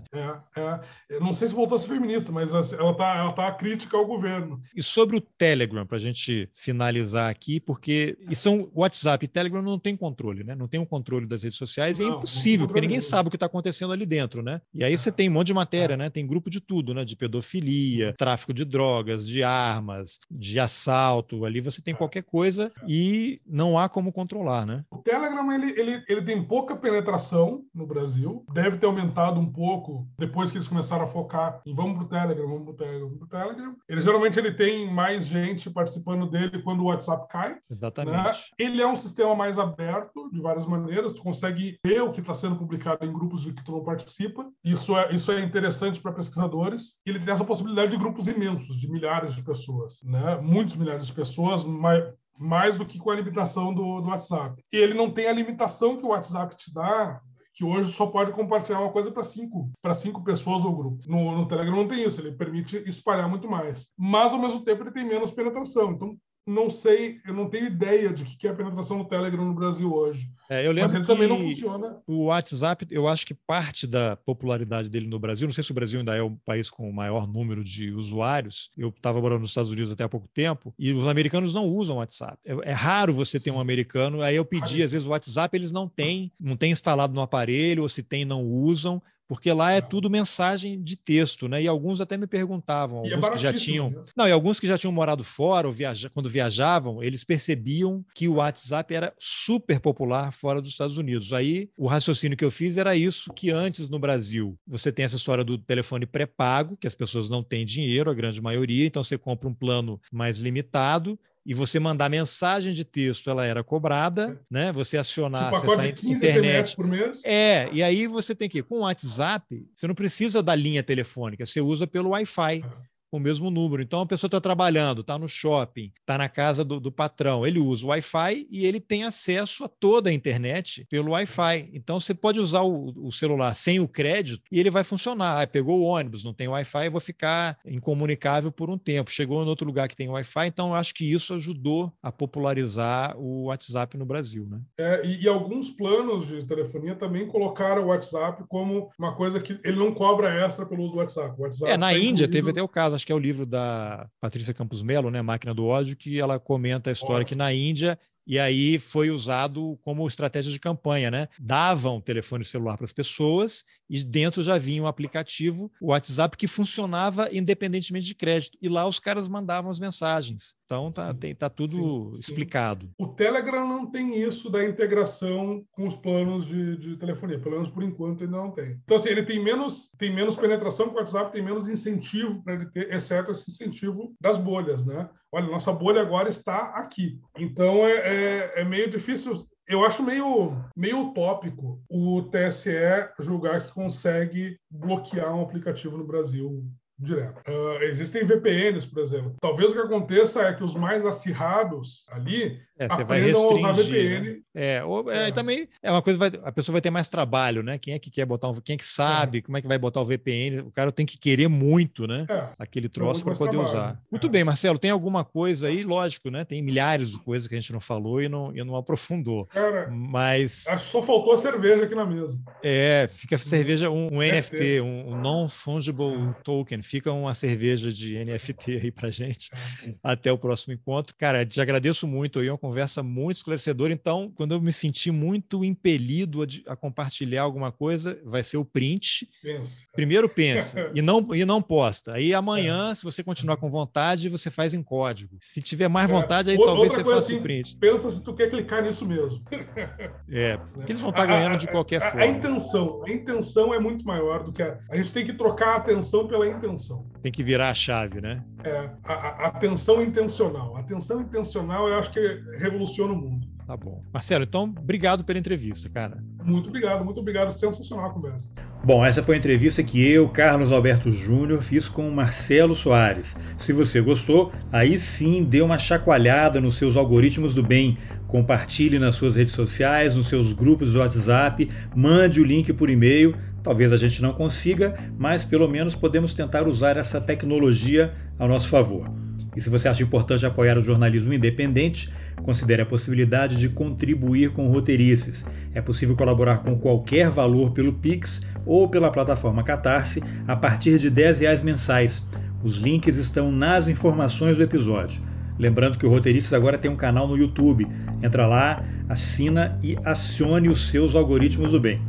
Speaker 3: É, é, eu não sei se voltou a ser feminista, mas assim, ela está ela tá crítica ao governo.
Speaker 2: E sobre o Telegram, para a gente finalizar aqui, porque e são WhatsApp e Telegram não tem controle, né? Não tem um controle das redes sociais, não, é impossível, porque ninguém sabe o que está acontecendo ali dentro, né? E aí você tem um monte de matéria, né? Tem grupo de tudo, né? De pedofilia, tráfico de drogas, de armas, de assalto. Ali você tem qualquer coisa e não há como controlar, né?
Speaker 3: O Telegram ele, ele, ele tem pouca penetração no Brasil. Deve ter aumentado um pouco depois que eles começaram a focar em vamos pro Telegram, vamos pro Telegram, vamos pro Telegram. Ele geralmente ele tem mais gente participando dele quando o WhatsApp cai.
Speaker 2: Exatamente. Né?
Speaker 3: Ele é um sistema mais aberto de várias maneiras. Tu consegue ver o que está sendo publicado em grupos de que tu não participa. Isso é isso é interessante para pesquisadores. Ele tem essa possibilidade de grupos imensos, de milhares de pessoas, né? Muitos milhares de pessoas, mas mais do que com a limitação do, do WhatsApp. E ele não tem a limitação que o WhatsApp te dá que hoje só pode compartilhar uma coisa para cinco, para cinco pessoas ou grupo. No, no Telegram não tem isso, ele permite espalhar muito mais. Mas, ao mesmo tempo, ele tem menos penetração. Então, não sei, eu não tenho ideia de que é a penetração do Telegram no Brasil hoje.
Speaker 2: É, eu lembro Mas ele também não funciona. O WhatsApp, eu acho que parte da popularidade dele no Brasil, não sei se o Brasil ainda é o país com o maior número de usuários. Eu estava morando nos Estados Unidos até há pouco tempo e os americanos não usam WhatsApp. É, é raro você ter um americano. Aí eu pedi, às vezes o WhatsApp eles não têm, não tem instalado no aparelho, ou se tem, não usam porque lá é tudo mensagem de texto, né? E alguns até me perguntavam,
Speaker 3: é
Speaker 2: alguns é que já tinham,
Speaker 3: né?
Speaker 2: não, e alguns que já tinham morado fora ou viaja... quando viajavam, eles percebiam que o WhatsApp era super popular fora dos Estados Unidos. Aí o raciocínio que eu fiz era isso que antes no Brasil você tem essa história do telefone pré-pago, que as pessoas não têm dinheiro, a grande maioria, então você compra um plano mais limitado e você mandar mensagem de texto, ela era cobrada, né? Você acionar,
Speaker 3: tipo, acessar a internet. por mês.
Speaker 2: É, e aí você tem que com o WhatsApp, você não precisa da linha telefônica, você usa pelo Wi-Fi. Com o mesmo número. Então, a pessoa está trabalhando, está no shopping, está na casa do, do, patrão, ele usa o Wi-Fi e ele tem acesso a toda a internet pelo Wi-Fi. Então, você pode usar o, o celular sem o crédito e ele vai funcionar. Ah, pegou o ônibus, não tem Wi-Fi, vou ficar incomunicável por um tempo. Chegou em outro lugar que tem Wi-Fi, então eu acho que isso ajudou a popularizar o WhatsApp no Brasil. Né?
Speaker 3: É, e, e alguns planos de telefonia também colocaram o WhatsApp como uma coisa que ele não cobra extra pelo uso do WhatsApp. WhatsApp
Speaker 2: é, na tá Índia incluído... teve até o caso, acho que é o livro da Patrícia Campos Melo, né, Máquina do Ódio, que ela comenta a história que na Índia e aí foi usado como estratégia de campanha, né? Davam telefone celular para as pessoas e dentro já vinha um aplicativo, o WhatsApp, que funcionava independentemente de crédito. E lá os caras mandavam as mensagens. Então tá, tem, tá tudo sim, explicado.
Speaker 3: O Telegram não tem isso da integração com os planos de, de, telefonia, pelo menos por enquanto ainda não tem. Então, assim, ele tem menos, tem menos penetração que o WhatsApp, tem menos incentivo para ele ter, exceto esse incentivo das bolhas, né? Olha, nossa bolha agora está aqui. Então é, é, é meio difícil eu acho meio, meio utópico o TSE julgar que consegue bloquear um aplicativo no Brasil direto. Uh, existem VPNs, por exemplo. Talvez o que aconteça é que os mais acirrados ali
Speaker 2: é, você vai restringir, a usar VPN. Né? É, ou, é, é. também é uma coisa, vai, a pessoa vai ter mais trabalho, né? Quem é que quer botar um, quem é que sabe é. como é que vai botar o VPN? O cara tem que querer muito, né? É. Aquele troço para poder trabalho. usar. Muito bem, Marcelo, tem alguma coisa aí, lógico, né? Tem milhares de coisas que a gente não falou e não, e não aprofundou. Cara, mas
Speaker 3: acho que só faltou a cerveja aqui na mesa.
Speaker 2: É, fica cerveja um, um NFT, um, um non fungible token. Fica uma cerveja de NFT aí para gente. Até o próximo encontro, cara. Te agradeço muito aí, uma conversa muito esclarecedora. Então, quando eu me senti muito impelido a, a compartilhar alguma coisa, vai ser o print. Pensa. Primeiro pensa e não, e não posta. Aí amanhã, é. se você continuar com vontade, você faz em código. Se tiver mais é. vontade, aí Outra talvez você faça assim, o print.
Speaker 3: Pensa se tu quer clicar nisso mesmo.
Speaker 2: É, porque eles vão estar ganhando de qualquer
Speaker 3: a,
Speaker 2: forma.
Speaker 3: A intenção, a intenção é muito maior do que a. A gente tem que trocar a atenção pela intenção.
Speaker 2: Tem que virar a chave, né?
Speaker 3: É, a, a atenção intencional. A atenção intencional eu acho que revoluciona o mundo.
Speaker 2: Tá bom. Marcelo, então, obrigado pela entrevista, cara.
Speaker 3: Muito obrigado, muito obrigado. Sensacional a conversa.
Speaker 1: Bom, essa foi a entrevista que eu, Carlos Alberto Júnior, fiz com o Marcelo Soares. Se você gostou, aí sim dê uma chacoalhada nos seus algoritmos do bem. Compartilhe nas suas redes sociais, nos seus grupos do WhatsApp, mande o link por e-mail. Talvez a gente não consiga, mas pelo menos podemos tentar usar essa tecnologia ao nosso favor. E se você acha importante apoiar o jornalismo independente, considere a possibilidade de contribuir com roteirices. É possível colaborar com qualquer valor pelo Pix ou pela plataforma Catarse a partir de R$ reais mensais. Os links estão nas informações do episódio. Lembrando que o Roteirices agora tem um canal no YouTube. Entra lá, assina e acione os seus algoritmos do bem.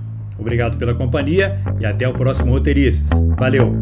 Speaker 1: Obrigado pela companhia e até o próximo Roteirices. Valeu!